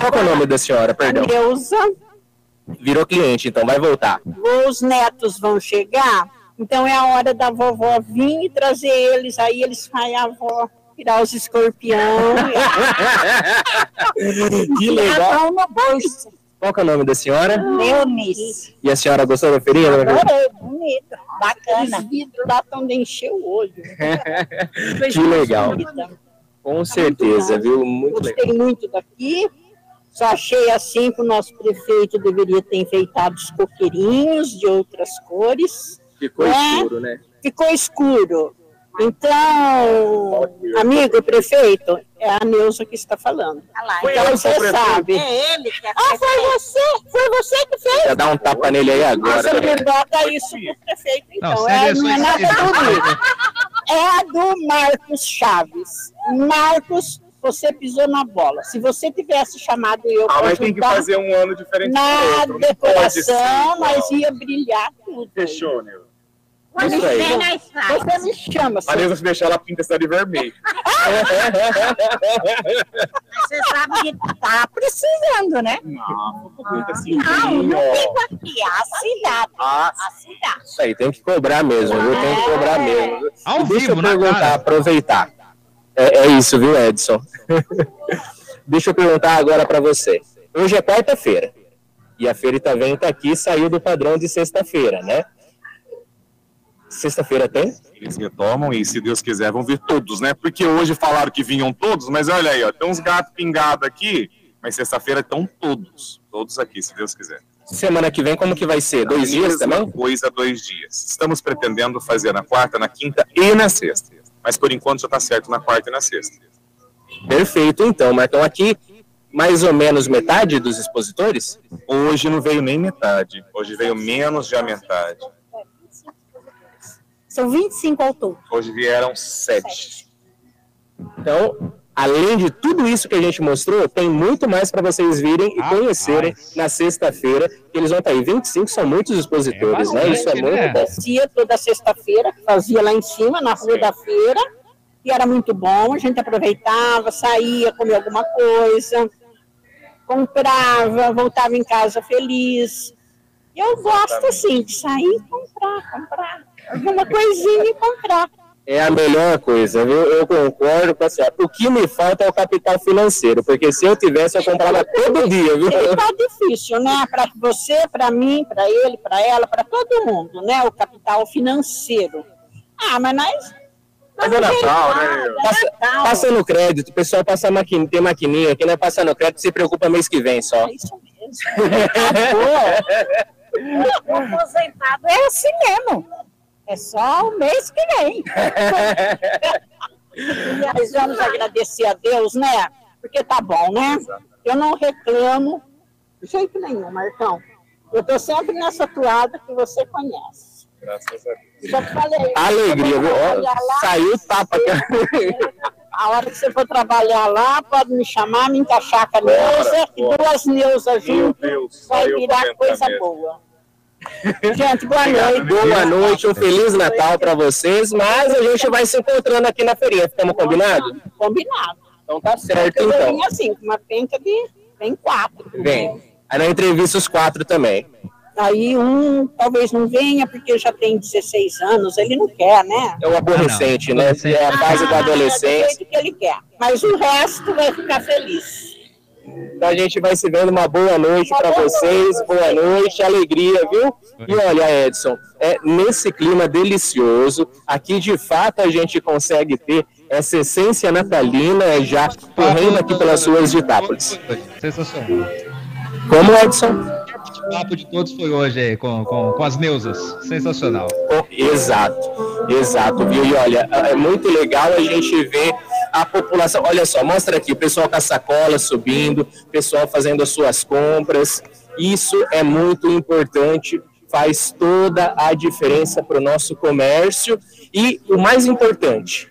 Qual que é o nome da senhora, perdão? Neuza, Virou cliente, então vai voltar. os netos vão chegar, então é a hora da vovó vir e trazer eles, aí eles fazem a avó tirar os escorpião. Que legal. No bolso. Qual que é o nome da senhora? Eunice. E a senhora gostou da feirinha? Adorei, bonito, bacana. Os vidros lá de encher o olho. que legal. Com certeza, viu? Muito legal. Gostei muito daqui. Só achei assim que o nosso prefeito deveria ter enfeitado os coqueirinhos de outras cores. Ficou né? escuro, né? Ficou escuro. Então, amigo prefeito, é a Neuza que está falando. Foi então ela, você sabe. É ele que Ah, foi você? Foi você que fez? Já dá um tapa nele aí agora. Você né? me bota isso pro prefeito, Não, então. segue é, não é nada comigo. É a do Marcos Chaves. Marcos, você pisou na bola. Se você tivesse chamado eu Ah, para mas tem que fazer um ano diferente na. Não decoração, igual. nós ia brilhar tudo. Fechou, Nil. Você Isso aí. me- Você me chama. A Neuza, se deixar, ela pinta a cidade de vermelho. Você sabe que tá precisando, né? Não, pinta assim. Não, não fico aqui. A cidade. Ah, A cidade. Isso aí, tem que cobrar mesmo, viu? Tem que cobrar mesmo. viu? Ao Deixa vivo, eu perguntar, cara. aproveitar. É, é isso, viu, Edson? Deixa eu perguntar agora para você. Hoje é quarta-feira. E a Feira Itavém tá aqui, saiu do padrão de sexta-feira, né? Sexta-feira tem? Eles retomam e, se Deus quiser, vão vir todos, né? Porque hoje falaram que vinham todos, mas olha aí, ó, tem uns gatos pingados aqui, mas sexta-feira estão todos. Todos aqui, se Deus quiser. Semana que vem, como que vai ser? Dois dias também? coisa, dois dias. Estamos pretendendo fazer na quarta, na quinta e na sexta. Mas por enquanto já está certo na quarta e na sexta. Perfeito, então, Marcão. Aqui, mais ou menos metade dos expositores? Hoje não veio nem metade. Hoje veio menos de a metade. São 25 ao todo. Hoje vieram sete. Então, além de tudo isso que a gente mostrou, tem muito mais para vocês virem e conhecerem na sexta-feira. Eles vão estar aí. 25 são muitos expositores, né? Isso é muito bom. Descia toda sexta-feira, fazia lá em cima, na rua da feira, e era muito bom. A gente aproveitava, saía, comia alguma coisa, comprava, voltava em casa feliz. Eu gosto, assim, de sair e comprar, comprar. Alguma coisinha e comprar. É a melhor coisa, viu? Eu concordo com a senhora. O que me falta é o capital financeiro, porque se eu tivesse, eu comprava todo dia, viu? Ele tá difícil, né? Para você, para mim, para ele, para ela, para todo mundo, né? O capital financeiro. Ah, mas nós. Mas é Natal, né? Passa, passa no crédito, o pessoal passa maquin, tem maquininha, quem não é passar no crédito se preocupa mês que vem só. É isso O aposentado é assim mesmo. É só o mês que vem. e nós vamos agradecer a Deus, né? Porque tá bom, né? Eu não reclamo de jeito nenhum, Marcão. Eu tô sempre nessa toada que você conhece. Graças a Deus. Já te falei. Alegria, viu? Saiu o tapa aqui. A hora que você for trabalhar lá, pode me chamar, me encaixar com a Neuza, que duas Neusas juntas vai virar coisa mesmo. boa. Gente, boa noite. Boa noite, um Feliz Natal para vocês, mas a gente vai se encontrando aqui na feirinha, ficamos combinados? Combinado. Então tá certo, Eu então. assim, com uma penca de. Vem quatro. Vem. Aí na entrevista os quatro também. Aí um talvez não venha porque já tem 16 anos, ele não quer, né? É o adolescente, né? É a fase da Ah, do adolescência. jeito que ele quer. Mas o resto vai ficar feliz. Então a gente vai se vendo. Uma boa noite para vocês, boa noite, alegria, viu? E olha, Edson, é nesse clima delicioso, aqui de fato a gente consegue ter essa essência natalina já correndo aqui pelas ruas de Itápolis. Sensacional. Como, Edson? O papo de todos foi hoje aí, com, com, com as Neusas. Sensacional. Exato, exato, viu? E olha, é muito legal a gente ver a população. Olha só, mostra aqui, o pessoal com a sacola subindo, o pessoal fazendo as suas compras. Isso é muito importante, faz toda a diferença para o nosso comércio. E o mais importante,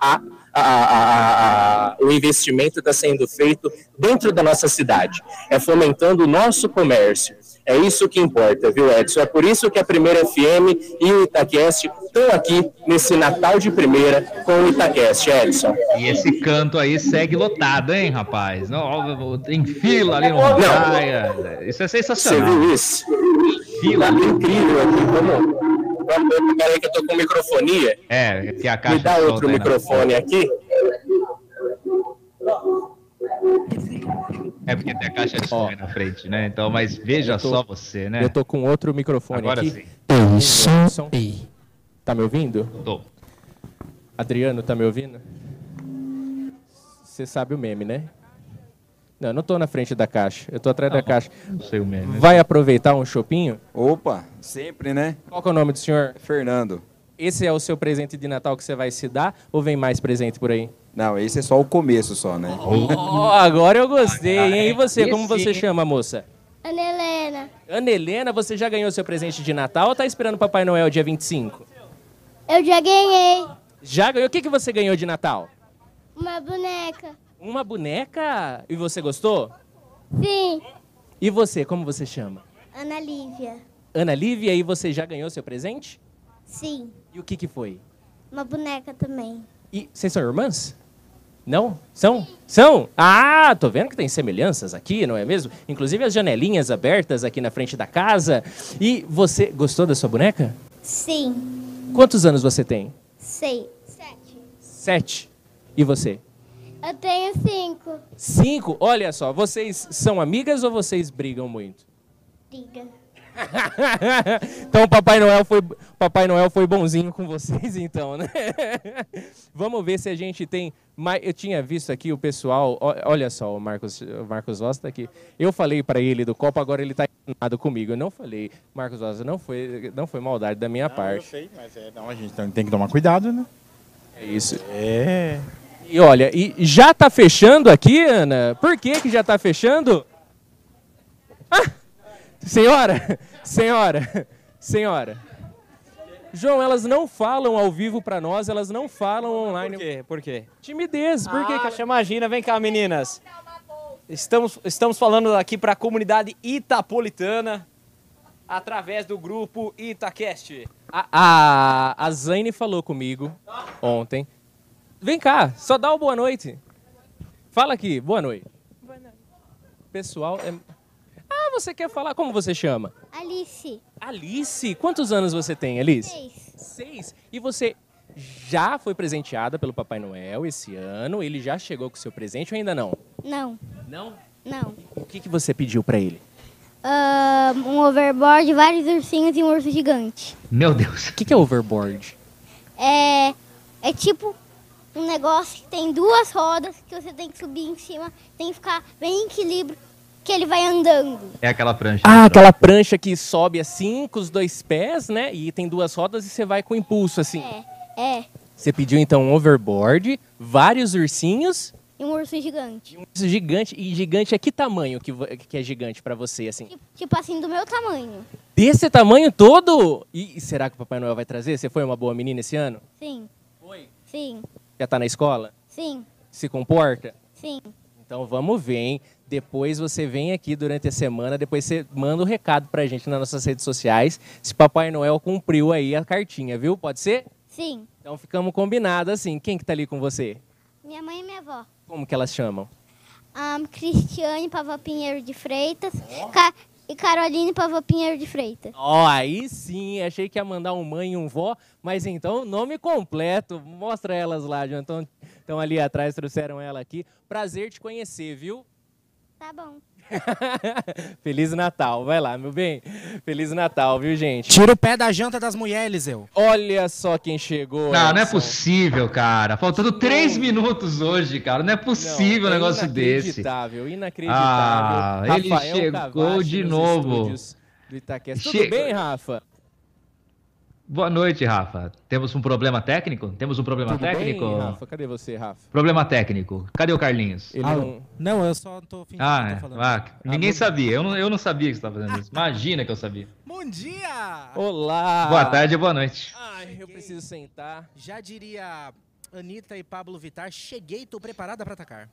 a, a- a- o investimento está sendo feito dentro da nossa cidade, é fomentando o nosso comércio. É isso que importa, viu, Edson? É por isso que a Primeira FM e o Itaquest estão aqui nesse Natal de Primeira com o Itaquest, Edson. E esse canto aí segue lotado, hein, rapaz? Não, tem fila ali no Não. Praia. Isso é Você sensacional. viu isso? Fila incrível aqui. Vamos, vamos peraí que eu tô com microfonia. É, que a caixa Me dá outro aí na- microfone aqui. É porque tem a caixa de som na frente, né? Então, mas veja Eu tô- só você, né? Eu tô com outro microfone Agora aqui. sim. Ei, som. Tá me ouvindo? Tô. Adriano, tá me ouvindo? Você sabe o meme, né? Não, eu não tô na frente da caixa. Eu tô atrás da caixa. Não sei o meme. Vai aproveitar um chopinho? Opa, sempre, né? Qual que é o nome do senhor? Fernando. Esse é o seu presente de Natal que você vai se dar ou vem mais presente por aí? Não, esse é só o começo só, né? Oh, agora eu gostei, hein? E você, como você chama, moça? Ana Helena, Ana Helena, você já ganhou seu presente de Natal ou tá esperando o Papai Noel dia 25? eu já ganhei Já ganhou? O que, que você ganhou de Natal? uma boneca. Uma boneca? E você gostou? Sim, E você, como você chama? Ana Lívia. Ana Lívia, e você já ganhou seu presente? Sim, E o que, que foi? uma boneca também. E vocês são irmãs? Não? São? São? Ah, tô vendo que tem semelhanças aqui, não é mesmo? Inclusive as janelinhas abertas aqui na frente da casa. E você gostou da sua boneca? Sim, Quantos anos você tem? sei. Sete. Sete. E você? Eu tenho cinco. Cinco? Olha só, vocês são amigas ou vocês brigam muito? Diga. então o Papai Noel foi Papai Noel foi bonzinho com vocês então, né? Vamos ver se a gente tem mais eu tinha visto aqui o pessoal, olha só, o Marcos o Marcos Rosa tá aqui. Eu falei para ele do copo, agora ele tá enganado comigo. Eu não falei, Marcos Rosa, não foi não foi maldade da minha parte. sei, mas é, não, a gente tem- que tomar cuidado, né? É isso. É. E olha, e já tá fechando aqui, Ana? Por que que já tá fechando? Ah! Senhora, senhora, senhora. João, elas não falam ao vivo pra nós, elas não falam online. Por quê? Por quê? Timidez, por quê? Ah, imagina, vem cá, meninas. Estamos, estamos falando aqui para a comunidade itapolitana através do grupo Itacast. A, a, a Zaine falou comigo ontem. Vem cá, só dá o boa noite. Fala aqui, boa noite. Pessoal, é... Você quer falar? Como você chama? Alice. Alice, quantos anos você tem, Alice? Seis. Seis. E você já foi presenteada pelo Papai Noel esse ano? Ele já chegou com o seu presente ou ainda não? Não. Não? Não. O que, que você pediu pra ele? Ah, um overboard, vários ursinhos e um urso gigante. Meu Deus. O que, que é overboard? É, é tipo um negócio que tem duas rodas que você tem que subir em cima, tem que ficar bem em equilíbrio, que ele vai andando. É aquela prancha. Ah, aquela prancha que sobe assim com os dois pés, né? E tem duas rodas e você vai com impulso assim. É, é. Você pediu então um overboard, vários ursinhos, E um urso gigante. um urso gigante. E gigante é que tamanho que, que é gigante pra você, assim? Tipo assim, do meu tamanho. Desse tamanho todo? E, e será que o Papai Noel vai trazer? Você foi uma boa menina esse ano? Sim. Foi? Sim, Já tá na escola? sim, Se comporta? sim. Então vamos ver, hein? Depois você vem aqui durante a semana, depois você manda o um recado pra gente nas nossas redes sociais se Papai Noel cumpriu aí a cartinha, viu? Pode ser? Sim. Então ficamos combinados assim. Quem que tá ali com você? Minha mãe e minha avó. Como que elas chamam? A Cristiane Pava Pinheiro de Freitas Ca- e Caroline Pava Pinheiro de Freitas. Ó, aí sim, achei que ia mandar um mãe e um vó, mas então nome completo. Mostra elas lá, João. Estão estão ali atrás, trouxeram ela aqui. Prazer te conhecer, viu? Tá bom. Feliz Natal, vai lá, meu bem. Feliz Natal, viu, gente? Tira o pé da janta das mulheres, Eliseu. Olha só quem chegou. Não, não é possível, cara. Faltando três minutos hoje, cara. Não é possível um é negócio desse. Inacreditável, inacreditável. Ah, ele Rafael chegou Cavassi de novo. Do Itaquest. Tudo bem, Rafa? Boa noite, Rafa. Temos um problema técnico? Temos um problema Tudo técnico? bem, Rafa? Cadê você, Rafa? Problema técnico. Cadê o Carlinhos? Ele Alô? Não, eu só tô fingindo Ah, que é. tô falando. Ah, ninguém Alô? sabia. Eu não, eu não sabia que você estava fazendo isso. Imagina que eu sabia. Bom dia! Olá! Boa tarde e boa noite. Ai, eu preciso sentar. Já diria Anitta e Pablo Vittar, cheguei, tô preparada pra atacar.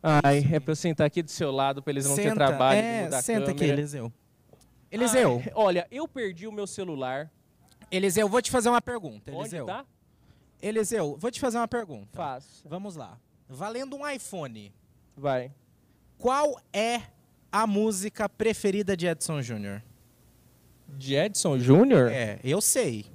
Ai, é pra eu sentar aqui do seu lado pra eles não ter Senta, trabalho é, senta aqui, câmera. Eliseu. Eliseu. Ai, olha, eu perdi o meu celular. Eliseu, vou te fazer uma pergunta, Onde Eliseu. tá? Eliseu, vou te fazer uma pergunta. Faço. Vamos lá. Valendo um iPhone. Vai. Qual é a música preferida de Edson Júnior? De Edson Júnior? É, eu sei.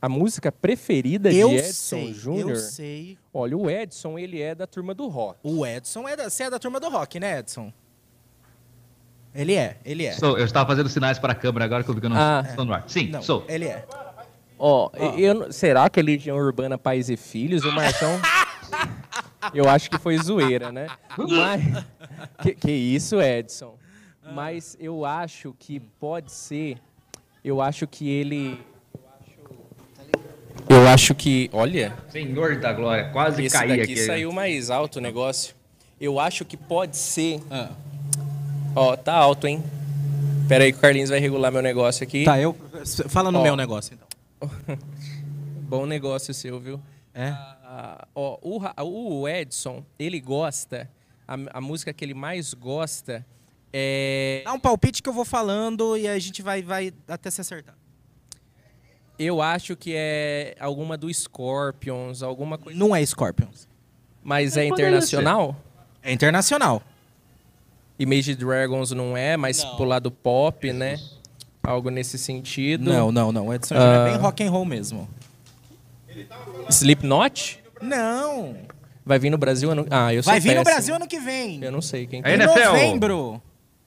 A música preferida Eu de Edson Júnior? eu sei. Olha, o Edson, ele é da turma do rock. O Edson é da, você é da turma do rock, né, Edson? Ele é, ele é. Sou, eu estava fazendo sinais para a câmera agora que eu vi que eu não Ah. estou no ar. Sim, Não, sou. Ele é. Ó, eu não- será que é Legião Urbana Pais e Filhos? O Marcão. eu acho que foi zoeira, né? Mas. Que, que isso, Edson? Mas eu acho que pode ser. Eu acho que ele. Eu acho que. Olha. Senhor da glória, quase Esse caí daqui aqui. saiu mais alto o negócio. Eu acho que pode ser. Ah. Ó, tá alto, hein? Pera aí que o Carlinhos vai regular meu negócio aqui. Tá, eu. Fala no Ó. meu negócio, então. Bom negócio seu, viu? É? Ah, ó, o, o Edson, ele gosta, a, a música que ele mais gosta é. Dá um palpite que eu vou falando e a gente vai, vai até se acertar. Eu acho que é alguma do Scorpions, alguma coisa. Não é Scorpions. Mas é internacional? É internacional. Image Dragons não é, mas pro lado pop, né? Algo nesse sentido. Não, não, não. O Edson Júnior é bem Ah, rock and roll mesmo. Slipknot? Não. Vai vir no Brasil ano... Ah, eu sou Vai vir no péssimo. Brasil ano que vem. Eu não sei quem Em novembro.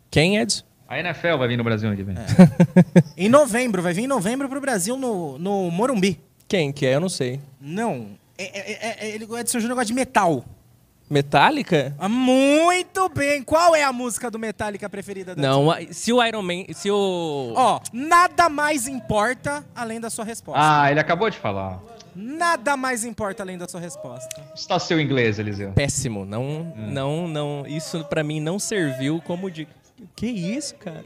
Quem, Edson? A NFL vai vir no Brasil onde vem. Em novembro, vai vir em novembro pro Brasil no, no Morumbi. Quem que é? Eu não sei. Não, é, é, é, ele, o Edson Júnior gosta de metal. Metallica? Muito bem. Qual é a música do Metallica preferida da Não, a- se o Iron Man. Se o. Ó, nada mais importa além da sua resposta. Ah, ele acabou de falar. Nada mais importa além da sua resposta. Está seu inglês, Eliseu. Péssimo. Não, não, não. Isso pra mim não serviu como de. Que isso, cara?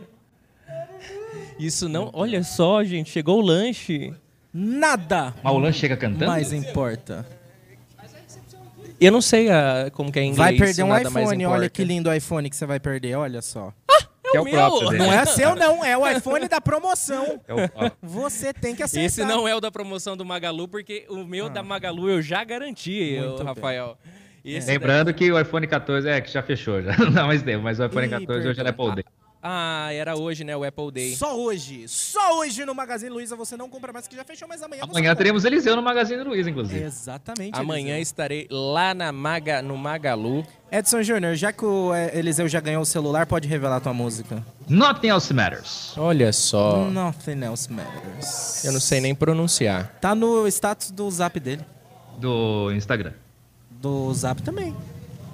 Isso não. Olha só, gente. Chegou o lanche. Nada Mas o lanche chega cantando? mais importa. Eu não sei ah, como que é em inglês. Vai perder um iPhone. Olha que lindo iPhone que você vai perder, olha só. Que é o próprio dele. Não é seu, não. É o iPhone da promoção. É o-. Você tem que acertar. Esse não é o da promoção do Magalu, porque o meu da Magalu eu já garanti, bem. Rafael. Esse Lembrando que o iPhone 14 é que já fechou, já não dá mais tempo, mas o iPhone Ih, 14 hoje é perdão. Apple Day. Ah, era hoje, né? O Apple Day. Só hoje. Só hoje no Magazine Luiza você não compra mais, que já fechou, mas amanhã você Amanhã compra. teremos Eliseu no Magazine Luiza, inclusive. Exatamente. Amanhã Eliseu. estarei lá na Maga, no Magalu. Edson Júnior, já que o eh, Eliseu já ganhou o celular, pode revelar a tua música. Nothing else matters. Olha só. Nothing else matters. Eu não sei nem pronunciar. Tá no status do zap dele. Do Instagram. Do zap também.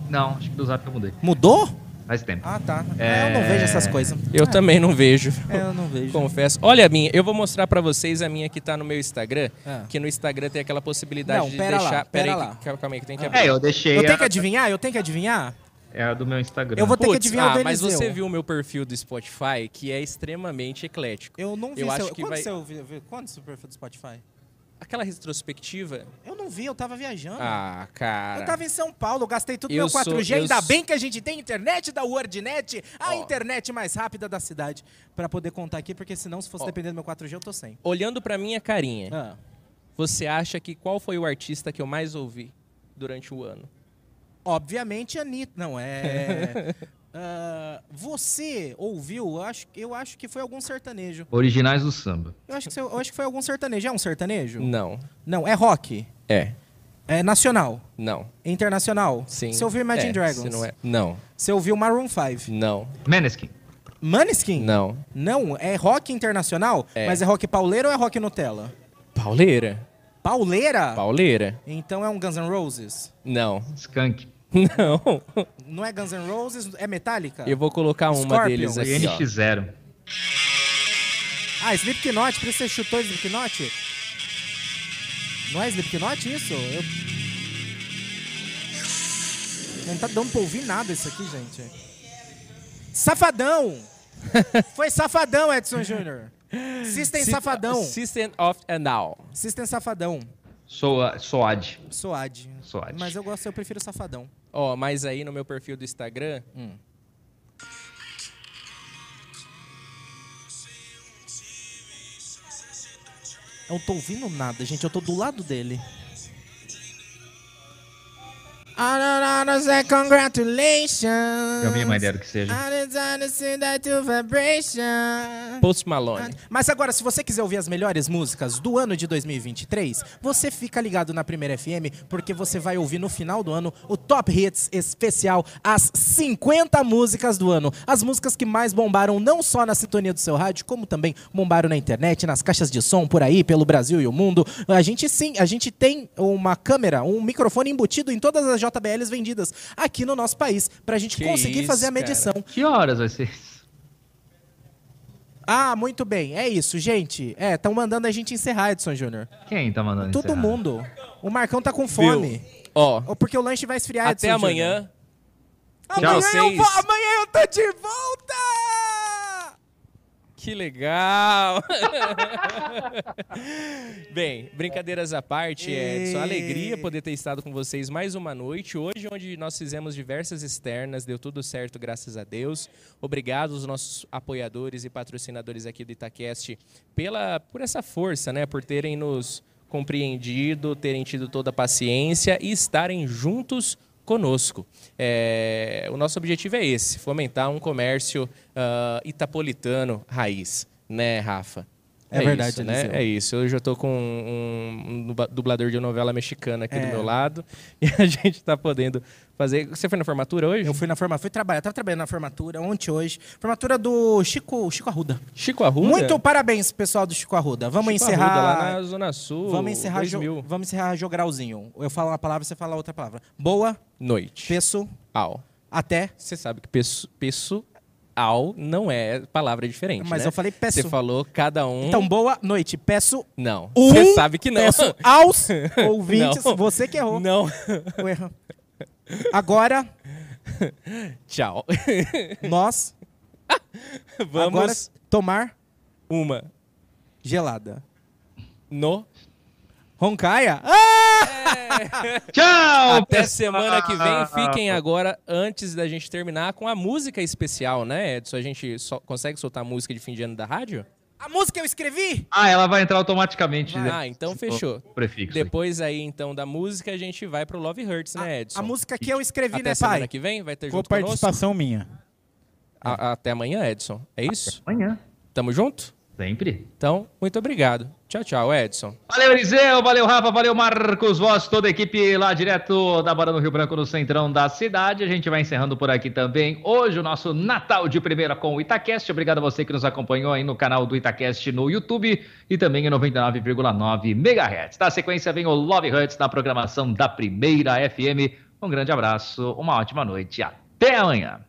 Não, acho que do Zap eu mudei. Mudou? Faz tempo. Ah, tá. É... Eu não vejo essas coisas. Eu Ah, também não vejo. É, eu não vejo. Confesso. Olha a minha, eu vou mostrar pra vocês a minha que tá no meu Instagram, Ah. que no Instagram tem aquela possibilidade Não, de pera lá, deixar. pera aí, lá. que- calma aí, que tem que Ah. abrir. É, eu deixei. Eu tenho a- que adivinhar? Eu tenho que adivinhar? É a do meu Instagram. Eu vou ter que Putz, adivinhar o ah, do mas você viu o meu perfil do Spotify, que é extremamente eclético. Eu não vi Eu seu... acho que Quando vai- você viu- Quando seu perfil do Spotify? Aquela retrospectiva. Eu não vi, eu tava viajando. Ah, cara. Eu tava em São Paulo, gastei tudo Eu meu sou- 4G. eu Ainda sou- bem que a gente tem internet da WordNet, a internet mais rápida da cidade, pra poder contar aqui, porque senão, se fosse depender do meu 4G, eu tô sem. Olhando pra minha carinha, Ah. você acha que qual foi o artista que eu mais ouvi durante o ano? Obviamente, Anitta. Não, é. Ah, você ouviu? Eu acho, eu acho que foi algum sertanejo. Originais do samba. Eu acho, que, você- eu acho que foi algum sertanejo. É um sertanejo? Não. Não, é rock. É. É nacional. Não. Internacional. Sim. Você ouviu Imagine É, Dragons? se não é- Não. Você ouviu Maroon 5? Não. Maneskin. Maneskin? Não. Não, é rock internacional? É. Mas é rock pauleira ou é rock Nutella? Pauleira? Pauleira? Pauleira? Então é um Guns N' Roses? Não. Skunk. Não. Não é Guns N' Roses? É Metallica? Eu vou colocar uma Scorpion. deles aqui, ó. NX0. Ah, Slipknot, por isso você chutou Slipknot? Não é Slipknot isso? Eu... Não tá dando pra ouvir nada isso aqui, gente. Safadão! Foi Safadão, Edson Júnior. System Sy- Safadão. System of a Down. System Safadão. Soa, Soad. Soad. Soad. Mas eu gosto, eu prefiro Safadão. Ó, mas aí no meu perfil do Instagram, Hum. Eu não tô ouvindo nada, gente. Eu tô do lado dele. I don't wanna say congratulations. Eu vi uma ideia do que seja. Post Malone. Mas agora, se você quiser ouvir as melhores músicas do ano de 2023, você fica ligado na Primeira FM, porque você vai ouvir no final do ano o Top Hits especial, as 50 músicas do ano. As músicas que mais bombaram não só na sintonia do seu rádio, como também bombaram na internet, nas caixas de som por aí, pelo Brasil e o mundo. A gente sim, a gente tem uma câmera, um microfone embutido em todas as JBLs vendidas aqui no nosso país, pra gente Que conseguir isso, fazer a cara. medição. Que horas vai ser isso? Ah, muito bem. É isso, gente. É, estão mandando a gente encerrar, Edson Júnior. Quem tá mandando Todo encerrar? mundo. O Marcão tá com fome. Ó. Ou Porque o lanche vai esfriar, Até Edson amanhã. Júnior. Tchau. Amanhã eu, vou, amanhã eu tô de volta! Que legal! Bem, brincadeiras à parte, é só alegria poder ter estado com vocês mais uma noite. Hoje, onde nós fizemos diversas externas, deu tudo certo, graças a Deus. Obrigado aos nossos apoiadores e patrocinadores aqui do Itacast pela, por essa força, né? Por terem nos compreendido, terem tido toda a paciência e estarem juntos conosco. É, o nosso objetivo é esse: fomentar um comércio ah, itapolitano raiz, né, Rafa? É verdade, isso, né? É isso. Hoje eu tô com um, um dublador de novela mexicana aqui do É. meu lado. E a gente tá podendo fazer. Você foi na formatura hoje? Eu fui na formatura, fui trabalhar, tava trabalhando na formatura ontem, hoje. Formatura do Chico, Chico Arruda. Chico Arruda? Muito parabéns, pessoal do Chico Arruda. Vamos Chico encerrar. Arruda, lá na Zona Sul. Vamos encerrar, jo... 2000. vamos encerrar jogralzinho. Eu falo uma palavra, você fala outra palavra. Boa Noite. Peço. Ao. Até. Você sabe que peço, peço ao não é palavra diferente. Mas né? eu falei peço. Você falou cada um. Então, boa noite. Peço. Não. Um, Você sabe que não. Peço aos ouvintes. Não. Você que errou. Não. Eu erro. Agora, Tchau. nós Vamos agora tomar uma gelada. no. Roncaia? Tchau! Até semana que vem. Fiquem agora, antes da gente terminar, com a música especial, né, Edson? A gente só consegue soltar a música de fim de ano da rádio? A música eu escrevi? Ah, ela vai entrar automaticamente. né? Ah, então fechou. O prefixo. Depois aí, então, da música, a gente vai pro Love Hurts, né, Edson? A música que eu escrevi, Até né, semana pai? que vem? Vai ter Com junto conosco? participação minha. A- até amanhã, Edson. É isso? Amanhã. Tamo junto? Sempre. Então, muito obrigado. Tchau, tchau, Edson. Valeu, Eliseu, valeu, Rafa, valeu, Marcos Voz, toda a equipe lá direto da Barra do Rio Branco, no centrão da cidade. A gente vai encerrando por aqui também. Hoje, o nosso Natal de primeira com o Itacast. Obrigado a você que nos acompanhou aí no canal do Itacast no YouTube e também em 99,9 MHz. Na sequência, vem o Love Hurts na programação da Primeira FM. Um grande abraço, uma ótima noite até amanhã.